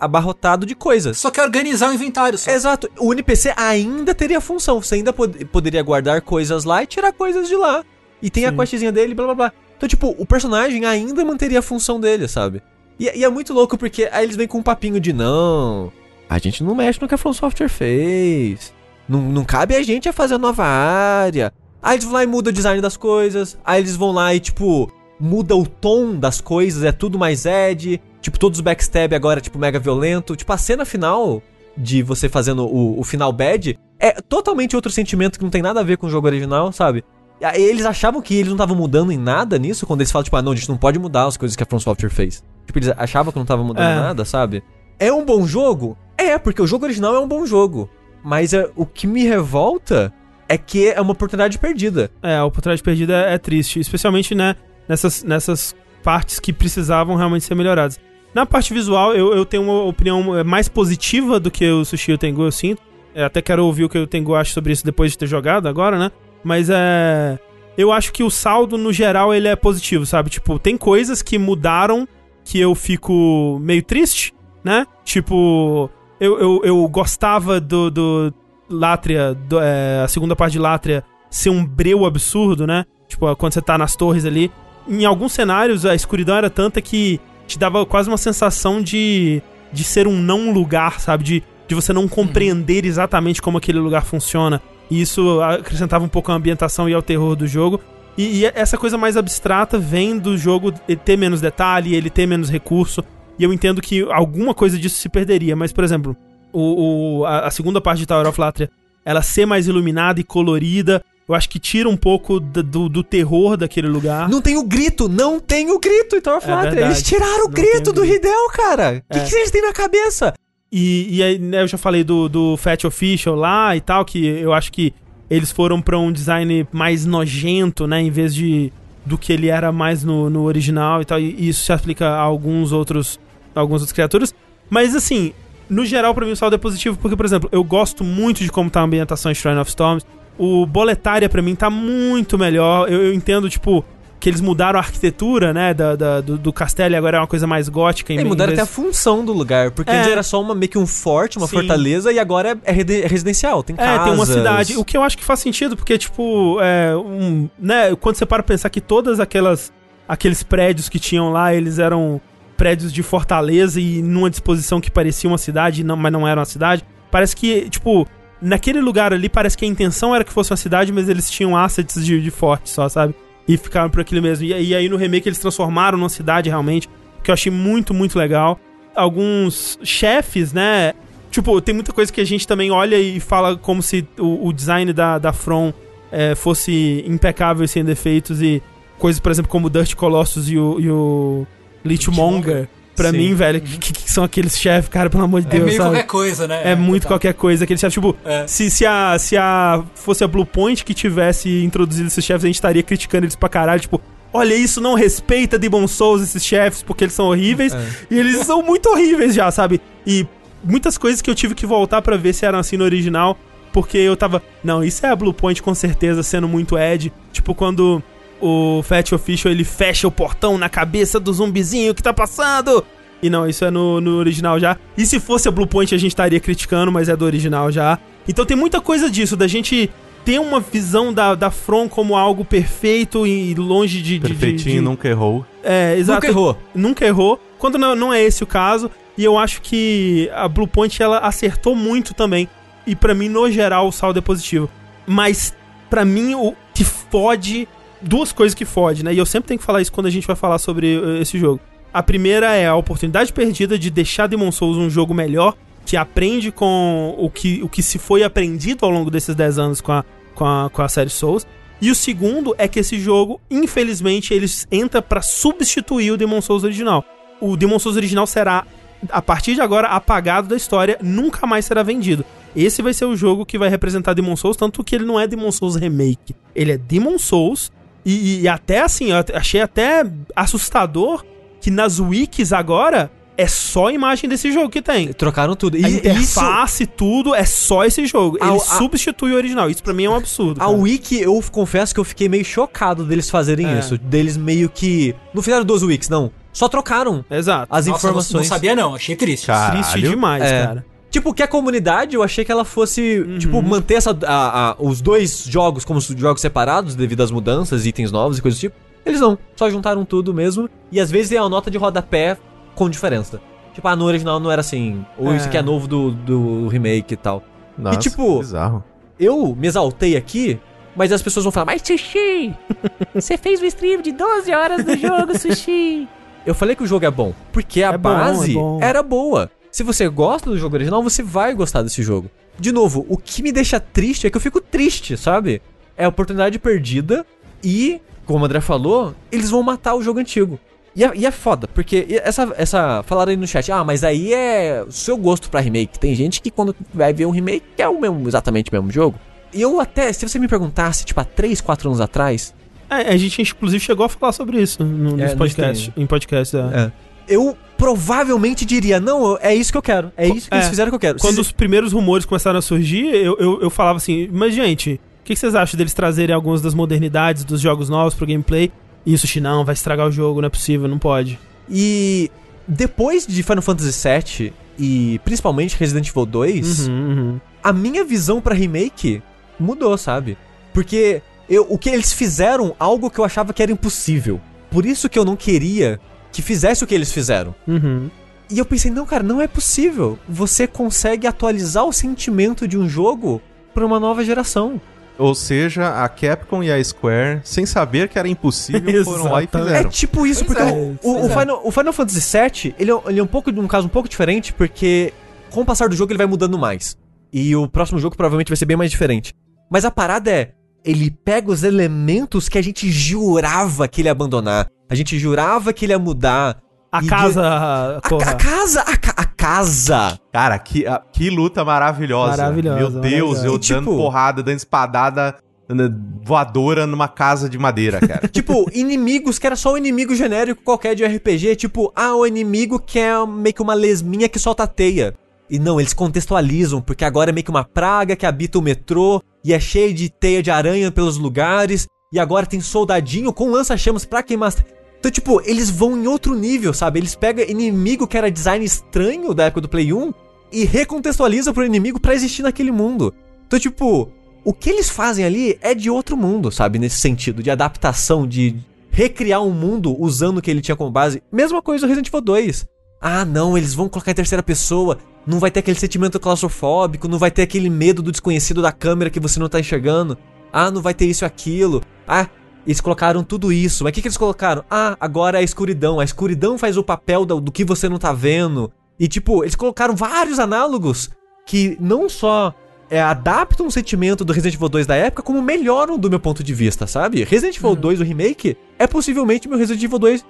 abarrotado de coisas. Só quer organizar o inventário só. Exato. O NPC ainda teria função. Você ainda pod- poderia guardar coisas lá e tirar coisas de lá. E tem a Sim. questzinha dele, blá blá blá. Então, tipo, o personagem ainda manteria a função dele, sabe? E, e é muito louco porque aí eles vêm com um papinho de não. A gente não mexe no que a From Software fez. Não, não cabe a gente a fazer a nova área. Aí eles vão lá e mudam o design das coisas. Aí eles vão lá e, tipo, muda o tom das coisas, é tudo mais Ed. Tipo, todos os backstab agora, tipo, mega violento. Tipo, a cena final de você fazendo o, o final bad é totalmente outro sentimento que não tem nada a ver com o jogo original, sabe? Aí Eles achavam que eles não estavam mudando em nada nisso, quando eles falam, tipo, ah, não, a gente não pode mudar as coisas que a From Software fez. Tipo, eles achavam que não tava mudando É. nada, sabe? É um bom jogo? É, porque o jogo original é um bom jogo. Mas é, o que me revolta é que é uma oportunidade perdida. É, a oportunidade perdida é, é triste, especialmente, né, nessas, nessas partes que precisavam realmente ser melhoradas. Na parte visual, eu, eu tenho uma opinião é, mais positiva do que o Sushi e o Tengu, eu sinto. Eu até quero ouvir o que o Tengu acha sobre isso depois de ter jogado agora, né? Mas é. Eu acho que o saldo, no geral, ele é positivo, sabe? Tipo, tem coisas que mudaram que eu fico meio triste, né? Tipo, eu, eu, eu gostava do, do Látria, do- é, a segunda parte de Látria, ser um breu absurdo, né? Tipo, quando você tá nas torres ali. Em alguns cenários, a escuridão era tanta que te dava quase uma sensação de, de ser um não lugar, sabe? De, de você não compreender exatamente como aquele lugar funciona. E isso acrescentava um pouco a ambientação e ao terror do jogo. E, e essa coisa mais abstrata vem do jogo ter menos detalhe, ele ter menos recurso. E eu entendo que alguma coisa disso se perderia. Mas, por exemplo, o, o- a, a segunda parte de Tower of Latria, ela ser mais iluminada e colorida, eu acho que tira um pouco da- do, do terror daquele lugar. Não tem o grito, não tem o grito em Tower of É Latria. verdade. Eles tiraram o Não grito do. Hideo, cara. O que, É. que vocês têm na cabeça? E, e aí, né, eu já falei do, do Fat Official lá e tal, que eu acho que eles foram pra um design mais nojento, né, em vez de do que ele era mais no, no original e tal. E isso se aplica a alguns outros, a algumas outras criaturas. Mas assim, no geral, pra mim o saldo é positivo, porque, por exemplo, eu gosto muito de como tá a ambientação em Shrine of Storms. O Boletária, pra mim, tá muito melhor. Eu, eu entendo, tipo, que eles mudaram a arquitetura, né, da, da- do, do castelo e agora é uma coisa mais gótica. E em mudaram vez- até a função do lugar, porque É. antes era só uma, meio que um forte, uma Sim. fortaleza, e agora é, é é residencial, tem É, casas. tem uma cidade. O que eu acho que faz sentido, porque, tipo, é, um, né, quando você para pensar que todas aquelas aqueles prédios que tinham lá, eles eram prédios de fortaleza e numa disposição que parecia uma cidade, não, mas não era uma cidade. Parece que, tipo, naquele lugar ali, parece que a intenção era que fosse uma cidade, mas eles tinham assets de, de forte só, sabe? E ficaram por aquilo mesmo. E, e aí no remake eles transformaram numa cidade realmente, que eu achei muito, muito legal. Alguns chefes, né? Tipo, tem muita coisa que a gente também olha e fala como se o, o design da, da From é, fosse impecável e sem defeitos e coisas, por exemplo, como Dust Colossus e o, e o Lichmonger. Pra Sim. mim, velho, que, que- que são aqueles chefes, cara, pelo amor de É Deus, meio sabe? qualquer coisa, né? É muito total. qualquer coisa. Aquele chefe, tipo, É. se, se, a, se a fosse a Blue Point que tivesse introduzido esses chefes, a gente estaria criticando eles pra caralho, tipo, olha isso, não respeita Demon Souls esses chefes, porque eles são horríveis. É. E eles são muito horríveis já, sabe? E muitas coisas que eu tive que voltar pra ver se eram assim no original, porque eu tava, não, isso é a Blue Point com certeza sendo muito Ed, tipo quando o Fat Official ele fecha o portão na cabeça do zumbizinho que tá passando. E não, isso é no, no original já. E se fosse a Blue Point a gente estaria criticando, mas é do original já. Então tem muita coisa disso, da gente ter uma visão da, da From como algo perfeito e longe de. de- de- Perfeitinho, de- nunca errou. É, exato. Nunca errou. Nunca errou. Quando não, não é esse o caso. E eu acho que a Blue Point ela acertou muito também. E pra mim, no geral, o saldo é positivo. Mas pra mim, o que fode. Duas coisas que fode, né? E eu sempre tenho que falar isso quando a gente vai falar sobre uh, esse jogo. A primeira é a oportunidade perdida de deixar Demon Souls um jogo melhor, que aprende com o que, o que se foi aprendido ao longo desses 10 anos com a, com a, com a série Souls. E o segundo é que esse jogo, infelizmente, ele entra pra substituir o Demon Souls original. O Demon Souls original será, a partir de agora, apagado da história, nunca mais será vendido. Esse vai ser o jogo que vai representar Demon Souls, tanto que ele não é Demon Souls Remake. Ele é Demon Souls, e, e até assim, eu achei até assustador que nas wikis agora é só imagem desse jogo que tem. Trocaram tudo. A E isso, interface, tudo, é só esse jogo. Ele A- a- substitui o original. Isso pra mim é um absurdo. a cara. Wiki, eu confesso que eu fiquei meio chocado deles fazerem É. isso. Deles meio que. Não fizeram duas Wikis, não. Só trocaram Exato. as Nossa, não- informações. Não, sabia, não. Achei triste. Cara. Triste Caralho. demais, É. cara. Tipo, que a comunidade, eu achei que ela fosse, Uhum. tipo, manter essa, a- a- os dois jogos como jogos separados devido às mudanças, itens novos e coisas do tipo. Eles não, só juntaram tudo mesmo. E às vezes tem uma nota de rodapé com diferença. Tipo, ah, no original não era assim. Ou É. isso aqui é novo do, do remake e tal. Nossa, tipo, que bizarro. Eu me exaltei aqui, mas as pessoas vão falar, mas Sushi, você fez um stream de 12 horas do jogo, Sushi. Eu falei que o jogo é bom, porque a É bom, base é bom. era boa. Se você gosta do jogo original, você vai gostar desse jogo. De novo, o que me deixa triste é que eu fico triste, sabe? É a oportunidade perdida e, como o André falou, eles vão matar o jogo antigo. E é, e é foda, porque essa, essa. Falaram aí no chat, ah, mas aí é o seu gosto pra remake. Tem gente que quando vai ver um remake é o mesmo, exatamente o mesmo jogo. E eu até, se você me perguntasse, tipo, há 3, 4 anos atrás, É, a gente inclusive chegou a falar sobre isso no, nos É, no podcasts. stream. Em podcast, é. É. eu provavelmente diria, não, é isso que eu quero. É isso que É, eles fizeram que eu quero. Quando Se- os primeiros rumores começaram a surgir, eu, eu, eu falava assim, mas gente, o que, que vocês acham deles trazerem algumas das modernidades dos jogos novos pro gameplay? E o Sushi, não, vai estragar o jogo, não é possível, não pode. E depois de Final Fantasy VII e principalmente Resident Evil 2, Uhum, uhum. a minha visão pra remake mudou, sabe? Porque eu, o que eles fizeram, algo que eu achava que era impossível. Por isso que eu não queria que fizesse o que eles fizeram. Uhum. E eu pensei, não, cara, não é possível. Você consegue atualizar o sentimento de um jogo pra uma nova geração. Ou seja, a Capcom e a Square, sem saber que era impossível, foram lá e Exatamente. É fizeram. tipo isso, Pois porque é, o, o- o é. Final, o Final Fantasy VII, ele é, ele é um pouco um caso um pouco diferente, porque com o passar do jogo ele vai mudando mais. E o próximo jogo provavelmente vai ser bem mais diferente. Mas a parada é, ele pega os elementos que a gente jurava que ele ia abandonar. A gente jurava que ele ia mudar. A casa, A, Corra. a casa, a, a casa. Cara, que, a- que luta maravilhosa. Maravilhosa, Meu Deus, maravilhosa. eu E, dando tipo- porrada, dando espadada né, voadora numa casa de madeira, cara. Tipo, inimigos que era só um inimigo genérico qualquer de RPG. Tipo, ah, o inimigo que é meio que uma lesminha que solta teia. E não, eles contextualizam, porque agora é meio que uma praga que habita o metrô e é cheio de teia de aranha pelos lugares. E agora tem soldadinho com lança-chamas pra queimar. Então, tipo, eles vão em outro nível, sabe? Eles pegam inimigo que era design estranho da época do Play 1 e recontextualiza pro inimigo pra existir naquele mundo. Então, tipo, o que eles fazem ali é de outro mundo, sabe? Nesse sentido, de adaptação, de recriar um mundo usando o que ele tinha como base. Mesma coisa do Resident Evil 2. Ah, não, eles vão colocar em terceira pessoa. Não vai ter aquele sentimento claustrofóbico, não vai ter aquele medo do desconhecido da câmera que você não tá enxergando. Ah, não vai ter isso e aquilo. Ah, eles colocaram tudo isso. Mas o que, que eles colocaram? Ah, agora é a escuridão. A escuridão faz o papel do, do que você não tá vendo. E tipo, eles colocaram vários análogos que não só é, adaptam o sentimento do Resident Evil 2 da época, como melhoram do meu ponto de vista, sabe? Resident Evil 2, o remake, é possivelmente meu Resident Evil 2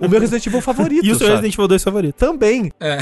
o meu Resident Evil favorito. E o seu sabe? Resident Evil 2 favorito? Também. É.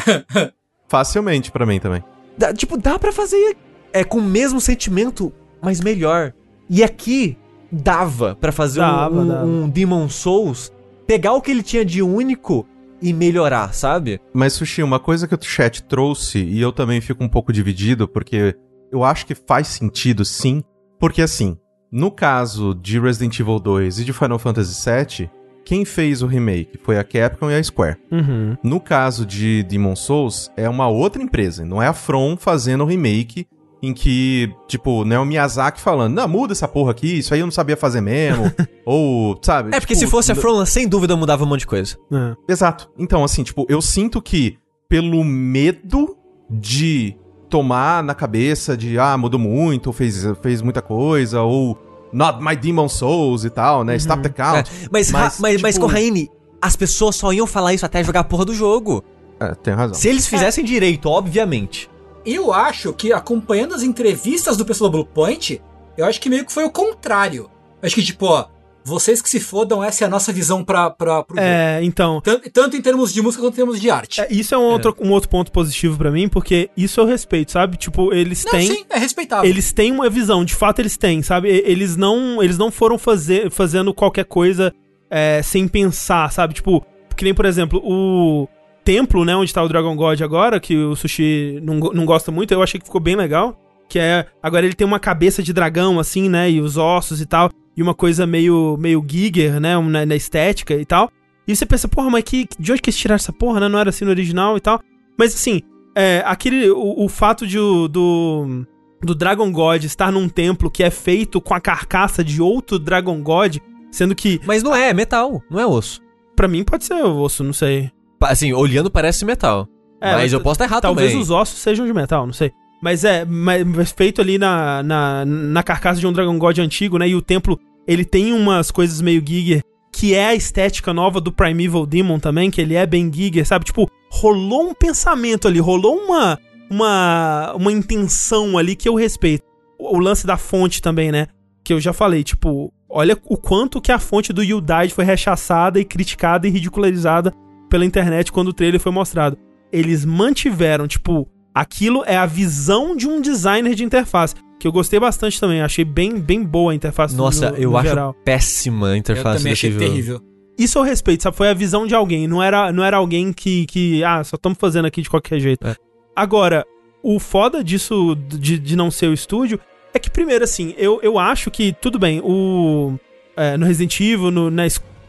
Facilmente pra mim também. Dá- tipo, dá pra fazer é com o mesmo sentimento, mas melhor. E aqui dava pra fazer um- Dava, um, dava. um Demon Souls, pegar o que ele tinha de único e melhorar, sabe? Mas, Sushi, uma coisa que o chat trouxe, e eu também fico um pouco dividido, porque eu acho que faz sentido sim, porque assim, no caso de Resident Evil 2 e de Final Fantasy VII, quem fez o remake foi a Capcom e a Square. Uhum. No caso de Demon Souls, é uma outra empresa, não é a From fazendo o remake em que, tipo, não é o Miyazaki falando, não, muda essa porra aqui, isso aí eu não sabia fazer mesmo, ou, sabe? É porque tipo, se fosse a From, sem dúvida mudava um monte de coisa. É. Exato. Então, assim, tipo, eu sinto que pelo medo de tomar na cabeça de, ah, mudou muito, ou fez, fez muita coisa, ou not my Demon Souls e tal, né? Stop the count. É, mas, mas, Mas, mas, mas tipo- Corraine, as pessoas só iam falar isso até jogar a porra do jogo. É, tem razão. Se eles fizessem direito, obviamente. Eu acho que acompanhando as entrevistas do pessoal do Bluepoint, eu acho que meio que foi o contrário. Eu acho que, tipo, ó, vocês que se fodam, essa é a nossa visão pra, pra, pro jogo. É, então. Tanto, tanto em termos de música quanto em termos de arte. é, isso é um outro, um outro ponto positivo pra mim, porque isso eu respeito, sabe? Tipo, eles Não, têm. sim, é respeitável. Eles têm uma visão, de fato eles têm, sabe? Eles não, eles não foram fazer, fazendo qualquer coisa é, sem pensar, sabe? Tipo, que nem, por exemplo, o templo, né, onde tá o Dragon God agora, que o Sushi não, não gosta muito, eu achei que ficou bem legal. Que é. Agora ele tem uma cabeça de dragão, assim, né? E os ossos e tal. E uma coisa meio, meio Giger, né? Na, na estética e tal. E você pensa, porra, mas que, de onde que eles tiraram essa porra, né? Não era assim no original e tal. Mas assim, é, aquele. O, o fato de, do. Do Dragon God estar num templo que é feito com a carcaça de outro Dragon God, sendo que, Mas não é, é metal, não é osso. pra mim, pode ser osso, não sei. Assim, olhando parece metal. É, mas eu posso estar errado Talvez também. os ossos sejam de metal, não sei. Mas é, mas feito ali na, na, na carcaça de um Dragon God antigo, né? E o templo, ele tem umas coisas meio Giger, que é a estética nova do Primeval Demon também, que ele é bem Giger, sabe? Tipo, rolou um pensamento ali, rolou uma, uma, uma intenção ali que eu respeito. O, lance da fonte também, né? Que eu já falei, tipo, olha o quanto que a fonte do Died foi rechaçada e criticada e ridicularizada pela internet quando o trailer foi mostrado. Eles mantiveram, tipo, aquilo é a visão de um designer de interface. Que eu gostei bastante também, achei bem, bem boa a interface Nossa, no- eu no acho geral. péssima a eu interface também achei jogo. terrível. Isso eu respeito, sabe? Foi a visão de alguém, não era, não era alguém que, que ah, só estamos fazendo aqui de qualquer jeito. É. Agora, o foda disso, de, de não ser o estúdio, é que, primeiro, assim, eu, eu acho que, tudo bem, o. é, no Resident Evil, no, na,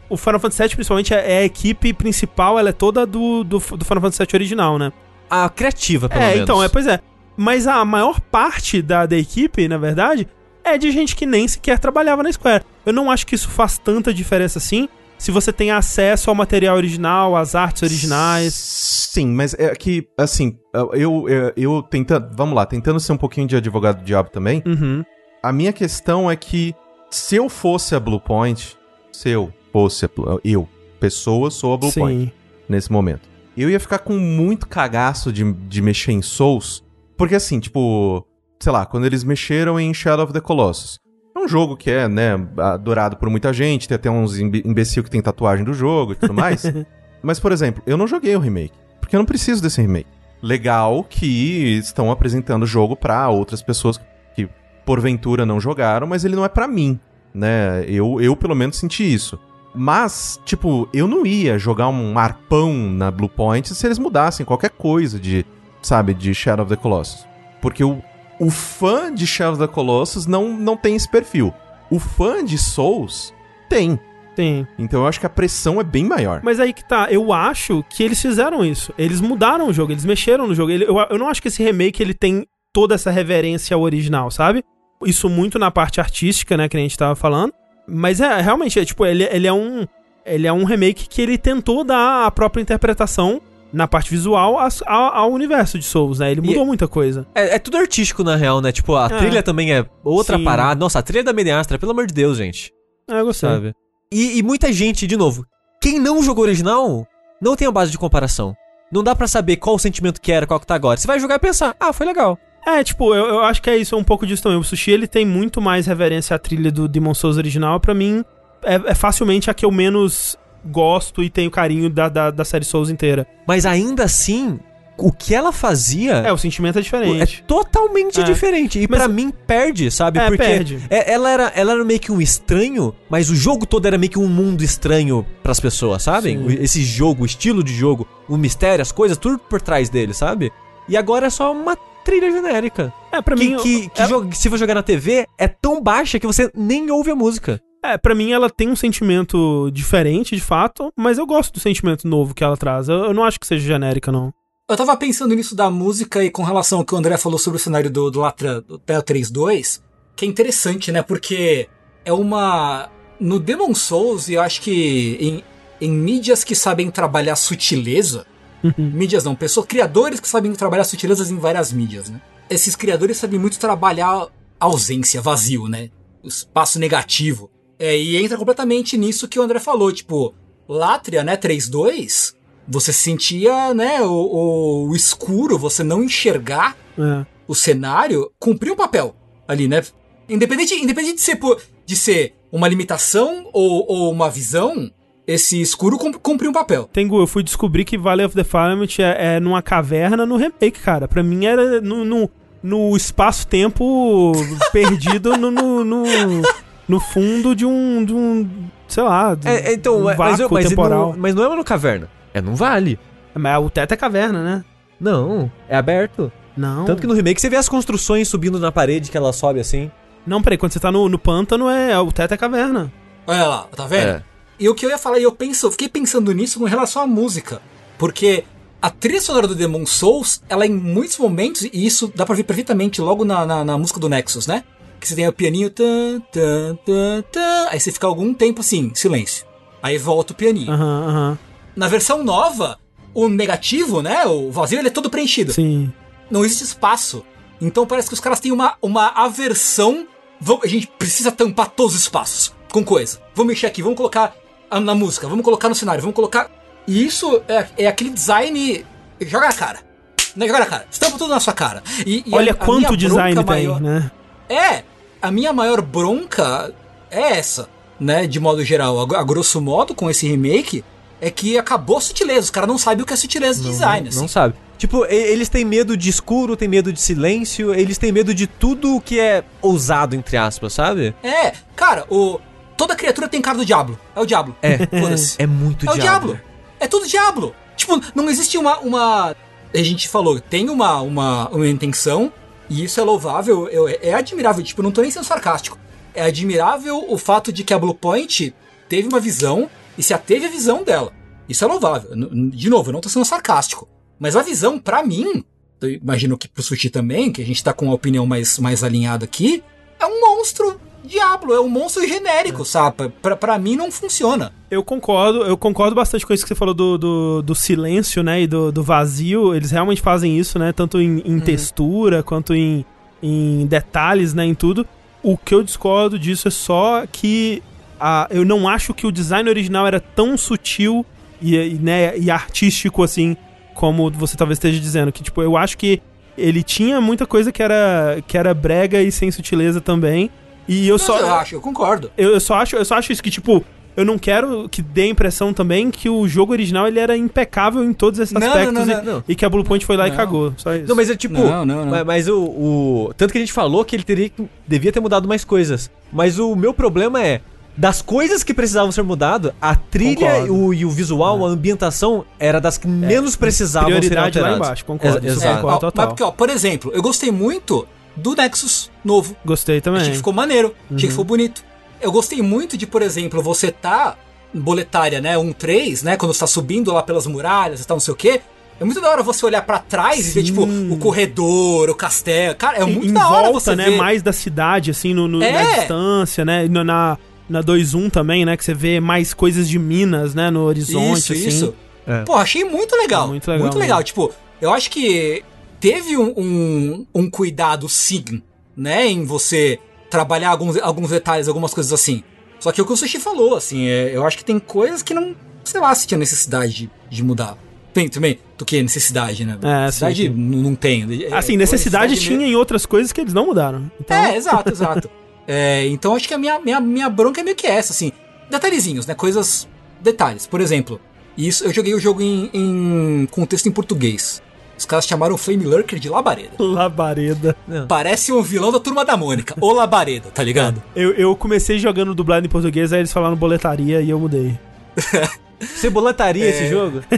o Final Fantasy VII, principalmente, é, é a equipe principal, ela é toda do, do, do Final Fantasy VII original, né? A criativa, pelo é, menos. então, é, pois é. Mas a maior parte da, da equipe, na verdade, é de gente que nem sequer trabalhava na Square. Eu não acho que isso faz tanta diferença assim, se você tem acesso ao material original, às artes originais. Sim, mas é que, assim, eu, eu, eu tentando. Vamos lá, tentando ser um pouquinho de advogado do diabo também. Uhum. A minha questão é que se eu fosse a Bluepoint, se eu fosse a Blue- eu, pessoa, sou a Bluepoint Sim. nesse momento. Eu ia ficar com muito cagaço de, de mexer em Souls, porque assim, tipo, sei lá, quando eles mexeram em Shadow of the Colossus. É um jogo que é, né, adorado por muita gente, tem até uns imbe- imbecil que tem tatuagem do jogo e tudo mais. Mas, por exemplo, eu não joguei o remake, porque eu não preciso desse remake. Legal que estão apresentando o jogo pra outras pessoas que porventura não jogaram, mas ele não é pra mim, né? Eu, eu pelo menos senti isso. Mas, tipo, eu não ia jogar um arpão na Blue Point se eles mudassem qualquer coisa de, sabe, de Shadow of the Colossus. Porque o, o fã de Shadow of the Colossus não, não tem esse perfil. O fã de Souls tem. Tem. Então eu acho que a pressão é bem maior. Mas aí que tá, eu acho que eles fizeram isso. Eles mudaram o jogo, eles mexeram no jogo. Ele- eu, eu não acho que esse remake ele tem toda essa reverência ao original, sabe? Isso muito na parte artística, né, que a gente tava falando. Mas é, realmente, é tipo, ele, ele é um. Ele é um remake que ele tentou dar a própria interpretação na parte visual ao, universo de Souls, né? Ele mudou muita coisa. É, é tudo artístico, na real, né? Tipo, a É. trilha também é outra Sim. parada. Nossa, a trilha da Mediastra, pelo amor de Deus, gente. É, eu gostei. Sabe? E, e muita gente, de novo, quem não jogou original, não tem a base de comparação. Não dá pra saber qual o sentimento que era, qual que tá agora. Você vai jogar e pensar, ah, foi legal. É, tipo, eu, eu acho que é isso, é um pouco disso também. O Sushi, ele tem muito mais reverência à trilha do Demon Souls original. Pra mim, é, é facilmente a que eu menos gosto e tenho carinho da, da, da série Souls inteira. Mas ainda assim, o que ela fazia É, o sentimento é é diferente. totalmente É. diferente. E pra mim perde, sabe? É, Porque perde. é- ela, era, ela era meio que um estranho, mas o jogo todo era meio que um mundo estranho pras pessoas, sabe? Sim. Esse jogo, o estilo de jogo, o mistério, as coisas, tudo por trás dele, sabe? E agora é só uma trilha genérica. É, pra que, mim. que, que é, joga- se for jogar na TV, é tão baixa que você nem ouve a música. é, pra mim ela tem um sentimento diferente, de fato, mas eu gosto do sentimento novo que ela traz. Eu, eu não acho que seja genérica, não. Eu tava pensando nisso da música e com relação ao que o André falou sobre o cenário do, do Latra do Tel 3.2, que é interessante, né? Porque é uma. No Demon Souls, e eu acho que em, em mídias que sabem trabalhar sutileza. Mídias não, pessoas, criadores que sabem trabalhar sutilezas em várias mídias, né? Esses criadores sabem muito trabalhar ausência, vazio, né? O espaço negativo. É, e entra completamente nisso que o André falou, tipo, Latria, né, 3.2, você sentia, né, o, o- o escuro, você não enxergar É. o cenário, cumprir um papel ali, né? Independente, independente de ser, por- de ser uma limitação ou, ou uma visão, esse escuro cum- cumprir um papel. Tengu, eu fui descobrir que Valley of the Firemint é, é numa caverna no remake, cara. Pra mim era no, no, no espaço-tempo perdido no, no, no, no fundo de um, de um. Sei lá. de É, é, então, um mas, mas, vácuo mas temporal. não, mas não é uma caverna. É num vale. Mas o teto é caverna, né? Não, é aberto. Não. Tanto que no remake você vê as construções subindo na parede que ela sobe assim. Não, peraí, quando você tá no, no pântano, é, o teto é caverna. Olha lá, tá vendo? É. E o que eu ia falar, e eu penso, eu fiquei pensando nisso com relação à música. Porque a trilha sonora do Demon Souls, ela em muitos momentos, e isso dá pra ver perfeitamente logo na, na, na música do Nexus, né? Que você tem o pianinho, tan, tan, tan, tan, aí você fica algum tempo assim, silêncio. Aí volta o pianinho. Aham, aham. Na versão nova, o negativo, né? O vazio, ele é todo preenchido. Sim. Não existe espaço. Então parece que os caras têm uma, uma aversão. Vamos- a gente precisa tampar todos os espaços com coisa. Vamos mexer aqui, vamos colocar na música, vamos colocar no cenário, vamos colocar. E isso é, é aquele design. Joga na cara. Né? Joga na cara. Estampa tudo na sua cara. E, e Olha a- a quanto design bronca tem, maior- né? É, a minha maior bronca é essa, né? De modo geral, a, a grosso modo, com esse remake, é que acabou a sutileza. Os caras não sabem o que é sutileza de design. Não, assim. não sabe. Tipo, eles têm medo de escuro, têm medo de silêncio, eles têm medo de tudo que é ousado, entre aspas, sabe? É, cara, o. Toda criatura tem cara do diabo. É o diabo. É. É muito É o diabo. É tudo diabo. Tipo, não existe uma. uma... A gente falou, tem uma, uma, uma intenção, e isso é louvável, eu, é admirável. Tipo, não tô nem sendo sarcástico. É admirável o fato de que a Bluepoint teve uma visão e se ateve a visão dela. Isso é louvável. De novo, eu não tô sendo sarcástico. Mas a visão, pra mim, eu imagino que pro Sushi também, que a gente tá com uma opinião mais, mais alinhada aqui, é um monstro diablo, é um monstro genérico, sabe? Pra, pra mim não funciona. Eu concordo, eu concordo bastante com isso que você falou do, do, do silêncio, né, e do, do vazio. Eles realmente fazem isso, né, tanto em, em textura quanto em, em detalhes, né, em tudo. O que eu discordo disso é só que a, eu não acho que o design original era tão sutil e, e, né, e artístico assim, como você talvez esteja dizendo. Que, tipo, eu acho que ele tinha muita coisa que era, que era brega e sem sutileza também. E eu Mas só. eu acho, eu concordo. Eu, eu só acho, eu só acho isso que, tipo, eu não quero que dê a impressão também que o jogo original ele era impecável em todos esses Não, aspectos não, não, e, não. e que a Bluepoint foi lá e cagou. Só isso. Não, mas é tipo. Não, não, não. ma- Mas, o, o- Tanto que a gente falou que ele teria que- devia ter mudado mais coisas. Mas o meu problema é. Das coisas que precisavam ser mudadas, a trilha. É. e o, e o visual, a ambientação, era das que menos precisavam ser Prioridade lá alteradas. embaixo, concordo. Ex- isso exato. eu concordo total. mas porque, ó, por exemplo, eu gostei muito do Nexus novo. Gostei também. Achei que ficou maneiro, achei Uhum. que ficou bonito. Eu gostei muito de, por exemplo, você tá boletária, né, 1-3, né, quando você tá subindo lá pelas muralhas e tal, não sei o quê. É muito da hora você olhar pra trás e ver, Sim. tipo, o corredor, o castelo. Cara, é muito em da hora volta, você né, ver. mais da cidade, assim, no, no- É. na distância, né, na, na 2.1 também, né, que você vê mais coisas de Minas, né, no horizonte, Isso, assim. isso. É. Pô, achei muito legal. Muito legal mesmo. legal. Tipo, eu acho que teve um, um, um cuidado, sim, né, em você trabalhar alguns, alguns detalhes, algumas coisas assim. Só que é o que o Sushi falou, assim, é, eu acho que tem coisas que não, sei lá, se tinha necessidade de, de mudar. Tem também, do que necessidade, né? É, necessidade sim, Não, tem. É, Assim, necessidade mesmo. tinha em outras coisas que eles não mudaram. Então, É, exato, exato. É, então acho que a minha, minha, minha bronca é meio que essa, assim. Detalhezinhos, né? Coisas detalhes. Por exemplo, isso eu joguei o jogo em, em contexto em português. Os caras chamaram o Flame Lurker de Labareda. Labareda. Parece um vilão da turma da Mônica. O Labareda, tá ligado? Eu, eu comecei jogando dublado em português, aí eles falaram boletaria e eu mudei. Você boletaria esse jogo?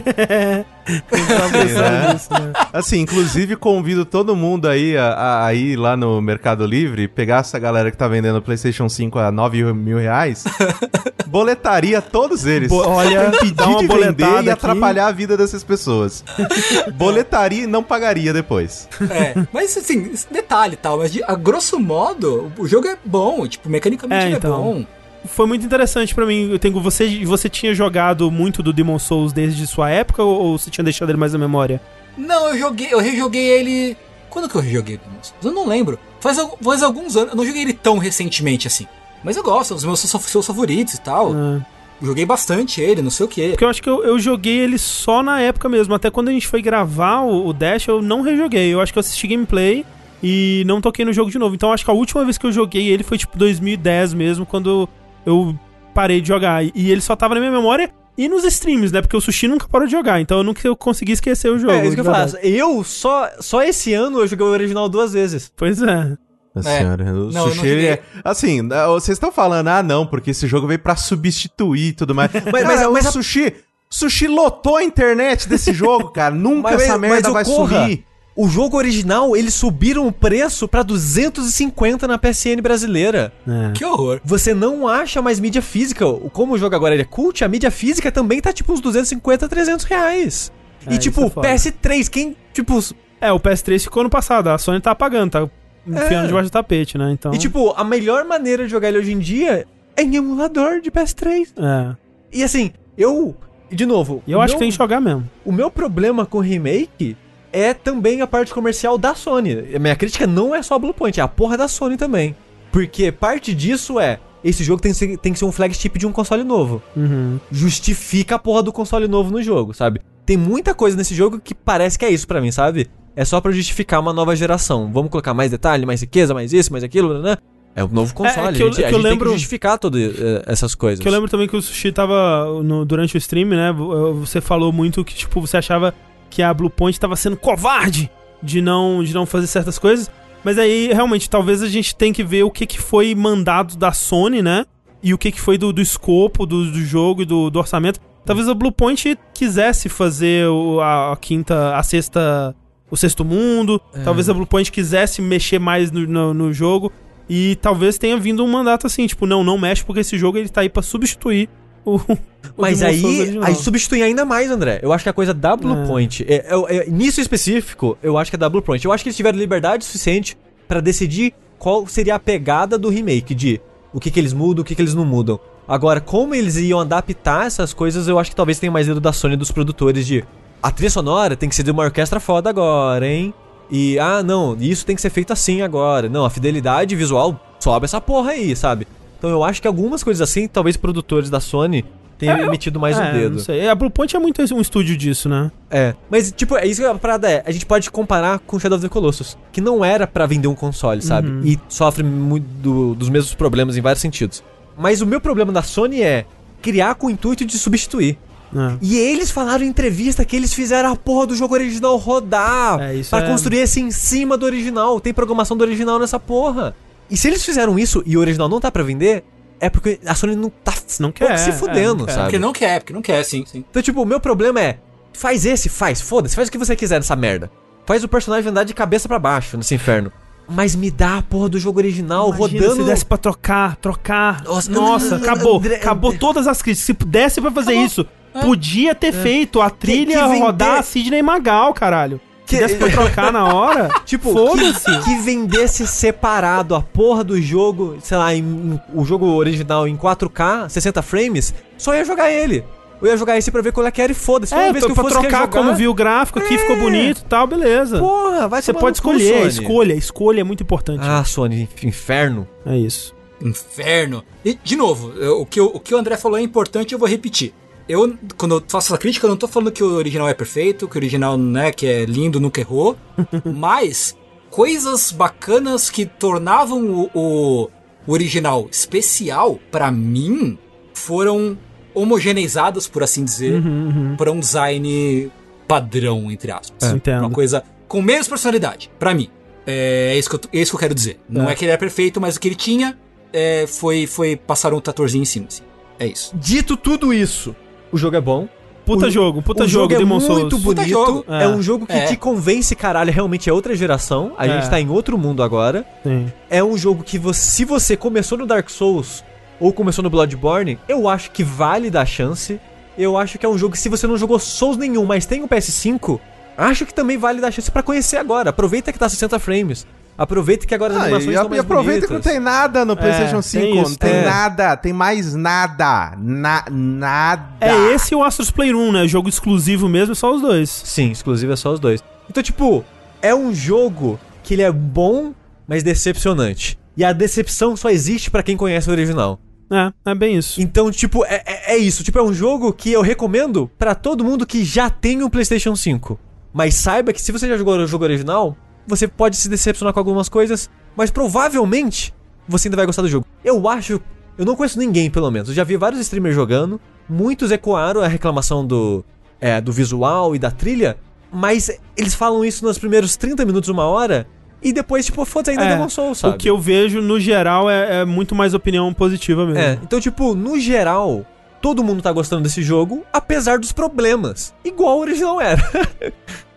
Pensando né? né? Assim, inclusive convido todo mundo aí a, a- a ir lá no Mercado Livre, pegar essa galera que tá vendendo o PlayStation 5 a 9 mil reais, boletaria todos eles. Bo- olha, impedir dá uma de boletada vender e aqui. atrapalhar a vida dessas pessoas. boletaria e não pagaria depois. É, mas assim, detalhe e tal, mas de- a grosso modo, o jogo é bom, tipo, mecanicamente É, ele então. é bom. Foi muito interessante pra mim. Eu tenho, você, você tinha jogado muito do Demon Souls desde sua época ou, ou você tinha deixado ele mais na memória? Não, eu joguei, eu rejoguei ele. Quando que eu rejoguei Demon Souls? Eu não lembro. Faz, faz alguns anos. Eu não joguei ele tão recentemente assim. Mas eu gosto, é um dos meus seus favoritos e tal. Ah. Joguei bastante ele, não sei o que. Porque eu acho que eu, eu joguei ele só na época mesmo. Até quando a gente foi gravar o, o Dash, eu não rejoguei. Eu acho que eu assisti gameplay e não toquei no jogo de novo. Então acho que a última vez que eu joguei ele foi tipo 2010 mesmo, quando eu parei de jogar. E ele só tava na minha memória e nos streams, né? Porque o Sushi nunca parou de jogar. Então eu nunca eu consegui esquecer o jogo. É, isso que eu de faço. Eu, só, só esse ano, eu joguei o original duas vezes. Pois é. Nossa É. senhora, o Não, sushi ele é. Assim, né, vocês estão falando, ah, não, porque esse jogo veio pra substituir e tudo mais. Mas, mas- o a- sushi. Sushi lotou a internet desse jogo, cara. Nunca Mas- essa mas merda vai ocorra, sumir. O jogo original, eles subiram o preço pra 250 na PSN brasileira. É. Que horror. Você não acha mais mídia física. Como o jogo agora ele é cult, a mídia física também tá tipo uns 250, 300 reais. É, e tipo, é foda. PS3, quem, tipo... É, o PS3 ficou no passado. A Sony tá apagando, tá enfiando É. debaixo do tapete, né? Então. E tipo, a melhor maneira de jogar ele hoje em dia é em emulador de PS3. É. E assim, eu... e De novo, E eu acho meu- que tem que jogar mesmo. O meu problema com o remake é também a parte comercial da Sony. Minha crítica não é só a Bluepoint, é a porra da Sony também. Porque parte disso é, esse jogo tem que ser, tem que ser um flagship de um console novo. Uhum. Justifica a porra do console novo no jogo, sabe? Tem muita coisa nesse jogo que parece que é isso pra mim, sabe? É só pra justificar uma nova geração. Vamos colocar mais detalhe, mais riqueza, mais isso, mais aquilo, né? É um novo console. que eu- a gente, que eu gente tem lembro- que justificar todas eh, essas coisas. Que eu lembro também que o Sushi tava no- durante o stream, né? vo- Você falou muito que, tipo, você achava que a Bluepoint tava sendo covarde de não, de não fazer certas coisas. Mas aí, realmente, talvez a gente tenha que ver o que, que foi mandado da Sony, né? E o que, que foi do, do escopo do, do jogo e do, do orçamento. Talvez a Bluepoint quisesse fazer o- a, a quinta, a sexta, o sexto mundo. Talvez a Bluepoint quisesse mexer mais no, no, no jogo. E talvez tenha vindo um mandato assim, tipo, não, não mexe porque esse jogo ele tá aí pra substituir o. o Mas aí, aí substitui ainda mais, André. Eu acho que a coisa da Bluepoint, é. É, é, nisso específico, eu acho que é da Bluepoint. Eu acho que eles tiveram liberdade suficiente pra decidir qual seria a pegada do remake, de o que, que eles mudam, o que, que eles não mudam. Agora, como eles iam adaptar essas coisas, eu acho que talvez tenha mais dedo da Sony dos produtores de a trilha sonora tem que ser de uma orquestra foda agora, hein? E, ah, não, isso tem que ser feito assim agora. Não, a fidelidade visual sobe essa porra aí, sabe? Então eu acho que algumas coisas assim, talvez produtores da Sony tenham metido mais é, o dedo. Não sei. A Bluepoint é muito um estúdio disso, né? É. Mas, tipo, é isso que a parada é. A gente pode comparar com Shadow of the Colossus, que não era pra vender um console, sabe? Uhum. E sofre muito do- dos mesmos problemas em vários sentidos. Mas o meu problema da Sony é criar com o intuito de substituir. É. E eles falaram em entrevista que eles fizeram a porra do jogo original rodar É, pra é- construir esse em cima do original. Tem programação do original nessa porra. E se eles fizeram isso e o original não tá pra vender, é porque a Sony não tá Não quer, se é, fudendo, não quer. sabe? Porque não quer, porque não quer, sim, sim. Então, tipo, o meu problema é. Faz esse, faz, foda-se, faz o que você quiser nessa merda. Faz o personagem andar de cabeça pra baixo nesse inferno. Mas me dá a porra do jogo original Imagina rodando. se desse pra trocar, trocar. Nossa, Nossa, não, não, não, acabou. André- acabou todas as críticas. Se pudesse pra fazer Acabou. isso, podia ter feito a trilha que vender- rodar a Sidney Magal, caralho. Se Que- desse pra trocar na hora, Tipo, foda-se. que, que vendesse separado a porra do jogo, sei lá, em- em- o jogo original em 4K, 60 frames, só ia jogar ele. Eu ia jogar esse pra ver qual é que era e foda-se. É, vez que eu pra fosse trocar rejogar, como viu o gráfico aqui, É. ficou bonito e tal, beleza. Porra, vai Você pode cu, escolher, Sony. escolha. Escolha é muito importante. Ah, Sony, inferno. É isso. Inferno. E, de novo, eu- o, que, o, o que o André falou é importante, eu vou repetir. Eu, quando eu faço essa crítica, eu não tô falando que o original é perfeito, que o original, né, que é lindo, nunca errou. mas coisas bacanas que tornavam o, o- original especial, pra mim, foram homogeneizadas, por assim dizer, Uhum, uhum. pra um design padrão, entre aspas. Entendo. Uma coisa com menos personalidade, pra mim. É, isso que eu, é isso que eu quero dizer. Não É. é que ele era perfeito, mas o que ele tinha é, foi, foi passar um tratorzinho em cima, assim. É isso. Dito tudo isso, o jogo é bom. Puta O- jogo, puta o jogo, jogo é Demon muito Souls. bonito. jogo. É. É. um jogo que É. te convence, caralho, realmente é outra geração. A É. gente tá em outro mundo agora. Sim. É um jogo que você, se você começou no Dark Souls ou começou no Bloodborne, eu acho que vale dar chance. Eu acho que é um jogo que se você não jogou Souls nenhum, mas tem um PS5, acho que também vale dar chance pra conhecer agora. Aproveita que tá 60 frames. Aproveita que agora as Ah, animações e, estão e mais aproveita que não bonitas. tem nada no PlayStation 5. tem isso, não tem é. nada, tem mais nada. Na, nada. É esse e o Astros Playroom, né? Jogo exclusivo mesmo, só os dois. Sim, exclusivo é só os dois. Então, tipo, é um jogo que ele é bom, mas decepcionante. E a decepção só existe pra quem conhece o original. É, é bem isso. Então, tipo, é, é- é isso. Tipo, é um jogo que eu recomendo pra todo mundo que já tem um PlayStation 5. Mas saiba que se você já jogou o jogo original, você pode se decepcionar com algumas coisas, mas provavelmente você ainda vai gostar do jogo. Eu acho. Eu não conheço ninguém, pelo menos. Eu já vi vários streamers jogando. Muitos ecoaram a reclamação do, é, do visual e da trilha. Mas eles falam isso nos primeiros 30 minutos, uma hora. E depois, tipo, foda-se, ainda É, Demon Souls, sabe? O que eu vejo, no geral, é, é muito mais opinião positiva mesmo. É, então, tipo, no geral, todo mundo tá gostando desse jogo, apesar dos problemas. Igual o original era.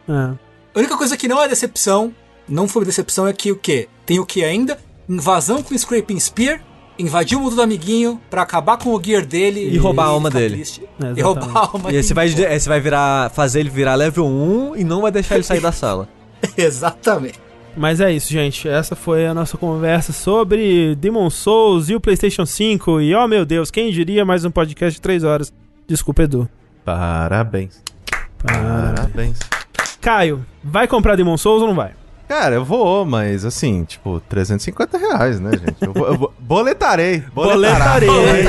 É. A única coisa que não é decepção, não foi decepção, é que o quê? Tem o que ainda? Invasão com Scraping Spear, invadir o mundo do amiguinho pra acabar com o gear dele E roubar a alma dele. É, e roubar a alma e aí você vai, dele. você vai virar, fazer ele virar level 1 e não vai deixar ele sair da sala. Exatamente. Mas é isso, gente. Essa foi a nossa conversa sobre Demon Souls e o PlayStation 5. E, oh meu Deus, quem diria mais um podcast de 3 horas? Desculpa, Edu. Parabéns. Parabéns. Caio, vai comprar Demon Souls ou não vai? Cara, eu vou, mas assim, tipo, 350 reais, né, gente? Eu, vou, eu vou- boletarei. Boletarei.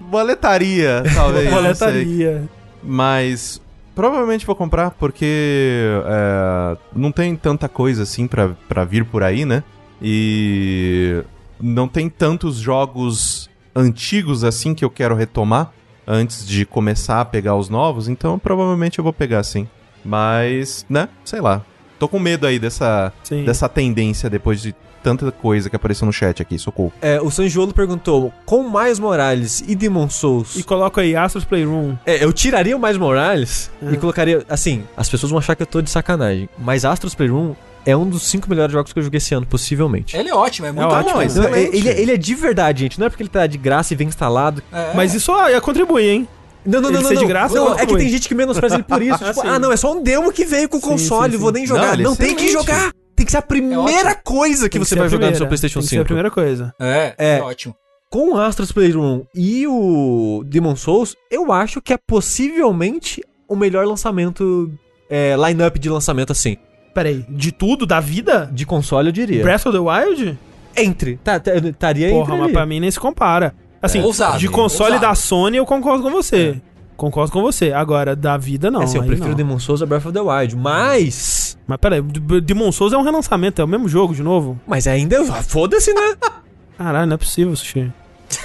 Boletaria, talvez. Boletaria. Mas provavelmente vou comprar porque é, não tem tanta coisa assim pra, pra vir por aí, né? E não tem tantos jogos antigos assim que eu quero retomar antes de começar a pegar os novos, então provavelmente eu vou pegar sim. Mas, né? Sei lá. Tô com medo aí dessa, Sim. dessa tendência depois de tanta coisa que apareceu no chat aqui, socorro. É, o Sanjiolo perguntou: com mais Morales e Demon Souls. E coloca aí Astros Playroom. É, eu tiraria o mais Morales É. e colocaria. Assim, as pessoas vão achar que eu tô de sacanagem. Mas Astros Playroom é um dos cinco melhores jogos que eu joguei esse ano, possivelmente. Ele é ótimo, é muito ótimo, bom. ele, ele é de verdade, gente. Não é porque ele tá de graça e vem instalado. É. Mas isso ó, contribui, hein? Não, não, Ele não, não. ser de graça, Não, não, é que tem gente que menospreza ele por isso. Ah, tipo, ah, não, é só um demo que veio com o Sim, console, sim, vou sim. nem jogar. Não, é Não, tem que jogar. Tem que ser a primeira ótimo. coisa que Tem você ser vai jogar no seu PlayStation Tem que ser 5. a primeira coisa. É, É. é ótimo. Com o Astros Playroom e o Demon Souls, eu acho que é possivelmente o melhor lançamento, é, line-up de lançamento assim. Peraí, de tudo, da vida? De console, eu diria. Breath of the Wild? Entre. Tá, tá, estaria Porra, entre mas ali. pra mim nem se compara. Assim, É, ousado, de hein? console Ousado. da Sony eu concordo com você. Concordo com você. Agora, da vida não. É assim, eu prefiro não. Demon Souls a Breath of the Wild, mas... Mas peraí, Demon Souls é um relançamento, é o mesmo jogo de novo? Mas ainda... Foda-se, né? Caralho, não é possível, Sushi.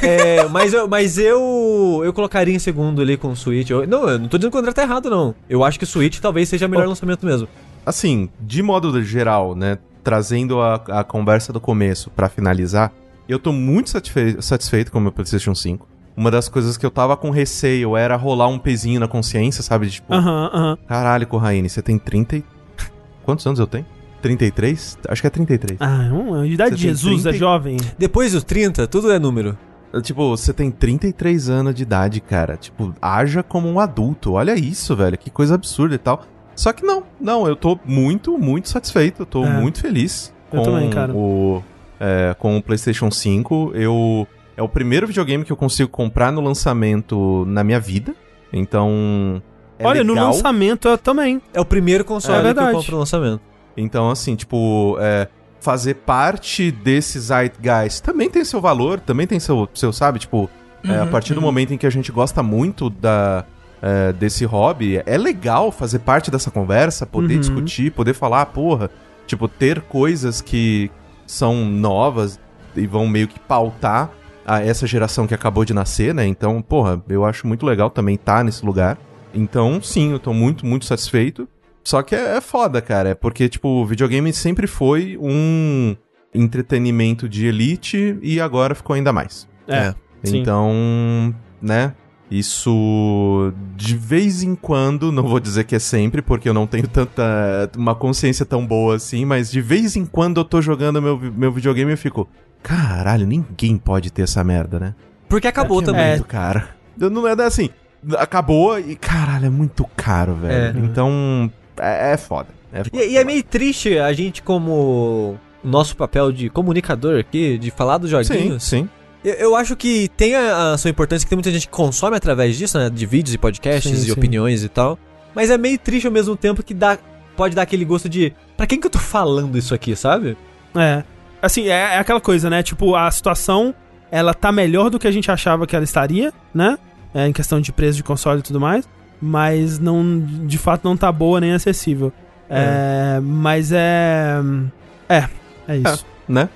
É, mas eu, mas eu, eu colocaria em segundo ali com o Switch. Eu- não, eu não tô dizendo que o André tá errado, não. Eu acho que o Switch talvez seja o melhor Oh. lançamento mesmo. Assim, de modo geral, né? Trazendo a, a conversa do começo pra finalizar, eu tô muito satisfe- satisfeito com o meu PlayStation 5. Uma das coisas que eu tava com receio era rolar um pezinho na consciência, sabe? De, Tipo, Aham, aham. caralho, Corraine, você tem 30 e... Quantos anos eu tenho? 33? Acho que é 33. Ah, é uma idade de Jesus, 30 é jovem. Depois dos 30, tudo é número. Tipo, você tem 33 anos de idade, cara. Tipo, haja como um adulto. Olha isso, velho. Que coisa absurda e tal. Só que não, não, eu tô muito, muito satisfeito. Eu tô É. muito feliz Eu com também, cara. o é, com o PlayStation 5. Eu é o primeiro videogame que eu consigo comprar no lançamento na minha vida. Então, é Olha, no legal. lançamento eu também. É o primeiro console É que eu verdade. compro no lançamento. Então, assim, tipo, é, fazer parte desse Zeitgeist também tem seu valor, também tem seu, seu sabe? Tipo, é, a Uhum, partir do uhum. momento em que a gente gosta muito da, é, desse hobby, é legal fazer parte dessa conversa, poder Uhum. discutir, poder falar, porra, tipo, ter coisas que são novas e vão meio que pautar a essa geração que acabou de nascer, né? Então, porra, eu acho muito legal também estar nesse lugar. Então, sim, eu tô muito, muito satisfeito. Só que é, é foda, cara. É porque, tipo, o videogame sempre foi um entretenimento de elite e agora ficou ainda mais. É. sim. Então, né? Isso de vez em quando, não vou dizer que é sempre, porque eu não tenho tanta uma consciência tão boa assim, mas de vez em quando eu tô jogando meu, meu videogame e eu fico, caralho, ninguém pode ter essa merda, né? Porque acabou É também. muito caro. Não é assim, acabou e caralho, é muito caro, velho. É. Então, é, é foda. É foda. E, e é meio triste a gente, como nosso papel de comunicador aqui, de falar dos Sim, joguinhos. sim. Eu, eu acho que tem a, a sua importância, que tem muita gente que consome através disso, né? De vídeos e podcasts Sim, e sim. opiniões e tal. Mas é meio triste ao mesmo tempo que dá, pode dar aquele gosto de. Pra quem que eu tô falando isso aqui, sabe? É. Assim, é, é aquela coisa, né? Tipo, a situação, ela tá melhor do que a gente achava que ela estaria, né? É, em questão de preço de console e tudo mais. Mas não, de fato não tá boa nem acessível. É, mas é. É, é isso. né?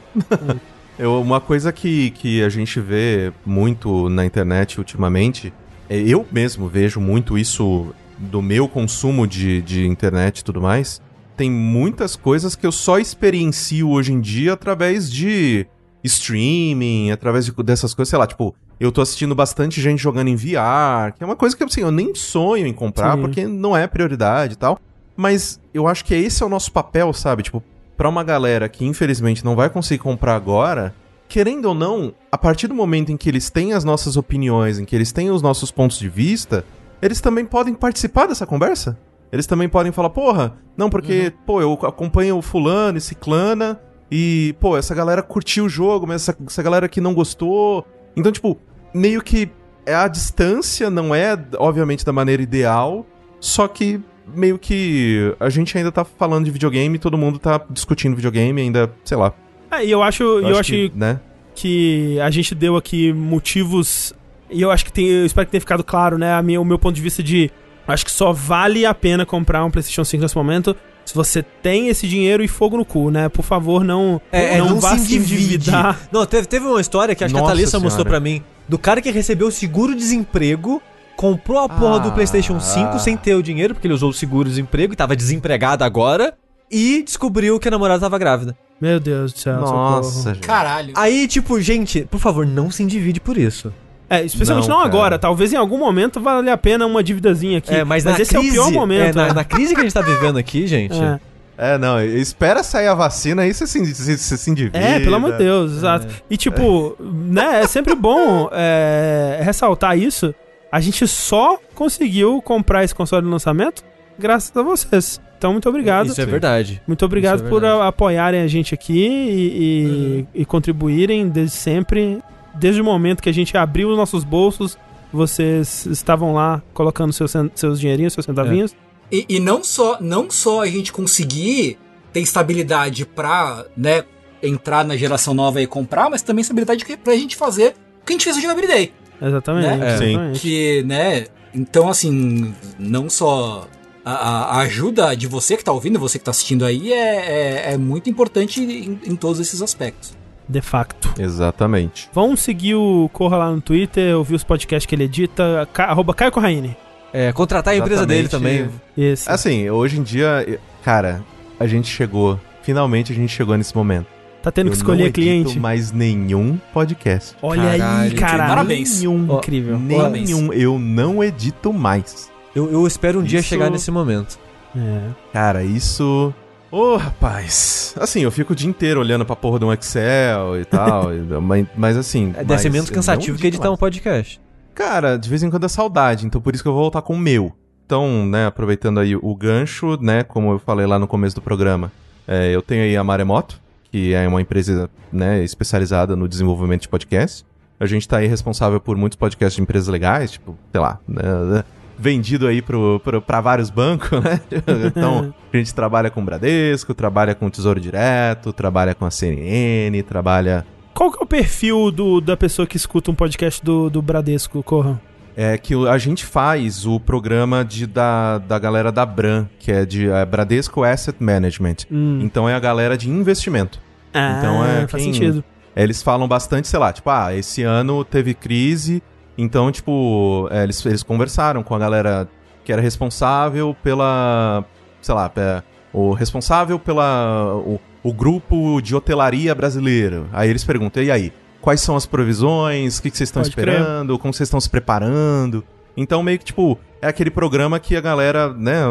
Eu, uma coisa que, que a gente vê muito na internet ultimamente, é, eu mesmo vejo muito isso do meu consumo de, de internet e tudo mais. Tem muitas coisas que eu só experiencio hoje em dia através de streaming, através de- dessas coisas, sei lá, tipo, eu tô assistindo bastante gente jogando em VR, que é uma coisa que assim, eu nem sonho em comprar, Sim. porque não é prioridade e tal. Mas eu acho que esse é o nosso papel, sabe? Tipo, pra uma galera que infelizmente não vai conseguir comprar agora, querendo ou não, a partir do momento em que eles têm as nossas opiniões, em que eles têm os nossos pontos de vista, eles também podem participar dessa conversa. Eles também podem falar, porra, não, porque, pô, eu acompanho o fulano e ciclana, e, pô, essa galera curtiu o jogo, mas essa, essa galera aqui não gostou. Então, tipo, meio que é a distância, não é, obviamente, da maneira ideal, só que meio que a gente ainda tá falando de videogame, todo mundo tá discutindo videogame ainda, sei lá. É, e eu acho, eu acho que, né? que a gente deu aqui motivos. E eu acho que tem. Eu espero que tenha ficado claro, né? A minha, o meu ponto de vista de. Acho que só vale a pena comprar um PlayStation 5 nesse momento se você tem esse dinheiro e fogo no cu, né? Por favor, não, É, não, não vá se endividar. Não, teve, teve uma história que acho que a Nossa Thalissa mostrou pra mim, do cara que recebeu o seguro-desemprego, comprou a porra do Ah. PlayStation 5 sem ter o dinheiro, porque ele usou o seguro-desemprego e tava desempregado agora, e descobriu que a namorada tava grávida. Meu Deus do céu. Nossa, gente. Caralho. Aí, tipo, gente, por favor, não se endivide por isso. É, especialmente Não, não, agora. Talvez em algum momento valha a pena uma dívidazinha aqui. É, mas, na esse crise, é o pior momento. é, na, né? na crise que a gente tá vivendo aqui, gente. É. É, não, espera sair a vacina aí você se, se, se, se endivida. É, pelo amor de Deus, exato. E tipo, né, é sempre bom é, ressaltar isso. A gente só conseguiu comprar esse console no lançamento graças a vocês. Então, muito obrigado. Isso é verdade. Muito obrigado é por verdade. a- apoiarem a gente aqui e, e- e contribuírem desde sempre. Desde o momento que a gente abriu os nossos bolsos, vocês estavam lá colocando seus, seus dinheirinhos, seus centavinhos. E, e não só não só a gente conseguir ter estabilidade pra, né, entrar na geração nova e comprar, mas também estabilidade pra gente fazer o que a gente fez no Jogability Day. Exatamente. Né? É. Exatamente. Que, né, então assim, não só a, a- ajuda de você que tá ouvindo, você que tá assistindo aí, é, é, é muito importante em, em todos esses aspectos. De facto. Exatamente. Vão seguir o Corra lá no Twitter, ouvir os podcasts que ele edita, ca, arroba Caio Corraine. É, contratar a empresa dele também. Esse. Assim, hoje em dia, cara, a gente chegou. Finalmente a gente chegou nesse momento. Tá tendo que Eu escolher não edito cliente. mais nenhum podcast. Olha aí, Caralho, cara. parabéns. Nenhum. Ó, Incrível. Nenhum. Eu não edito mais. Eu, eu espero um dia Isso- chegar nesse momento. É. Cara, isso. Ô, rapaz. Assim, eu fico o dia inteiro olhando pra porra de um Excel e tal. mas, mas assim. É, Deve ser menos cansativo que editar um mais. podcast. Cara, de vez em quando é saudade, então por isso que eu vou voltar com o meu. Então, né, aproveitando aí o gancho, né, como eu falei lá no começo do programa, é, eu tenho aí a Maremoto, que é uma empresa, né, especializada no desenvolvimento de podcasts. A gente tá aí responsável por muitos podcasts de empresas legais, tipo, sei lá, né, vendido aí pra vários bancos, né? então, a gente trabalha com o Bradesco, trabalha com o Tesouro Direto, trabalha com a CNN, trabalha Qual que é o perfil do, da pessoa que escuta um podcast do, do Bradesco, Corra? É que a gente faz o programa de, da, da galera da Bran, que é de é, Bradesco Asset Management. Hum. Então é a galera de investimento. Ah, então é faz quem- sentido. eles falam bastante, sei lá, tipo, ah, esse ano teve crise, então, tipo, é, eles, eles conversaram com a galera que era responsável pela, sei lá, o responsável pela o, o grupo de hotelaria brasileiro. Aí eles perguntam, e aí, quais são as provisões, o que, que vocês estão Pode crer. esperando, como vocês estão se preparando? Então, meio que, tipo, é aquele programa que a galera, né,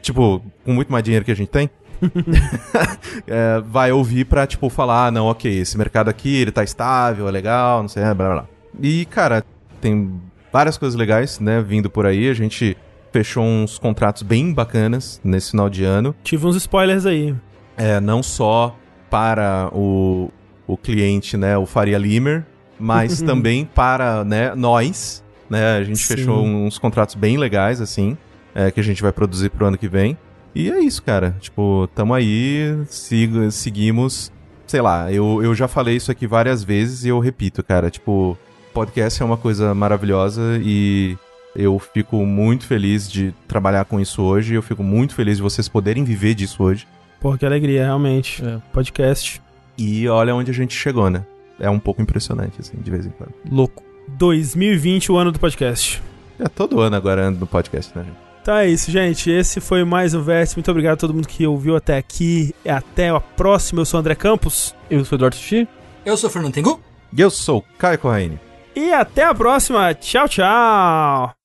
tipo, com muito mais dinheiro que a gente tem, é, vai ouvir pra, tipo, falar, ah, não, ok, esse mercado aqui, ele tá estável, é legal, não sei, blá, blá, blá. E, cara, tem várias coisas legais, né, vindo por aí. A gente fechou uns contratos bem bacanas nesse final de ano. Tive uns spoilers aí. É, não só para o, o cliente, né, o Faria Limer, mas também para, né, nós, né, a gente Sim. fechou uns contratos bem legais, assim, é, que a gente vai produzir pro ano que vem. E é isso, cara, tipo, tamo aí, sigo, seguimos, sei lá, eu, eu já falei isso aqui várias vezes e eu repito, cara, tipo, podcast é uma coisa maravilhosa e eu fico muito feliz de trabalhar com isso hoje, eu fico muito feliz de vocês poderem viver disso hoje. Pô, que alegria, realmente. É. Podcast. E olha onde a gente chegou, né? É um pouco impressionante, assim, de vez em quando. Louco. 2020, o ano do podcast. É todo ano agora ando no podcast, né? Então é isso, gente. Esse foi mais um Vértice. Muito obrigado a todo mundo que ouviu até aqui. E até a próxima. Eu sou o André Campos. Eu sou o Eduardo Sushi. Eu sou o Fernando Tengu. E eu sou o Caio Corraine. E até a próxima. Tchau, tchau.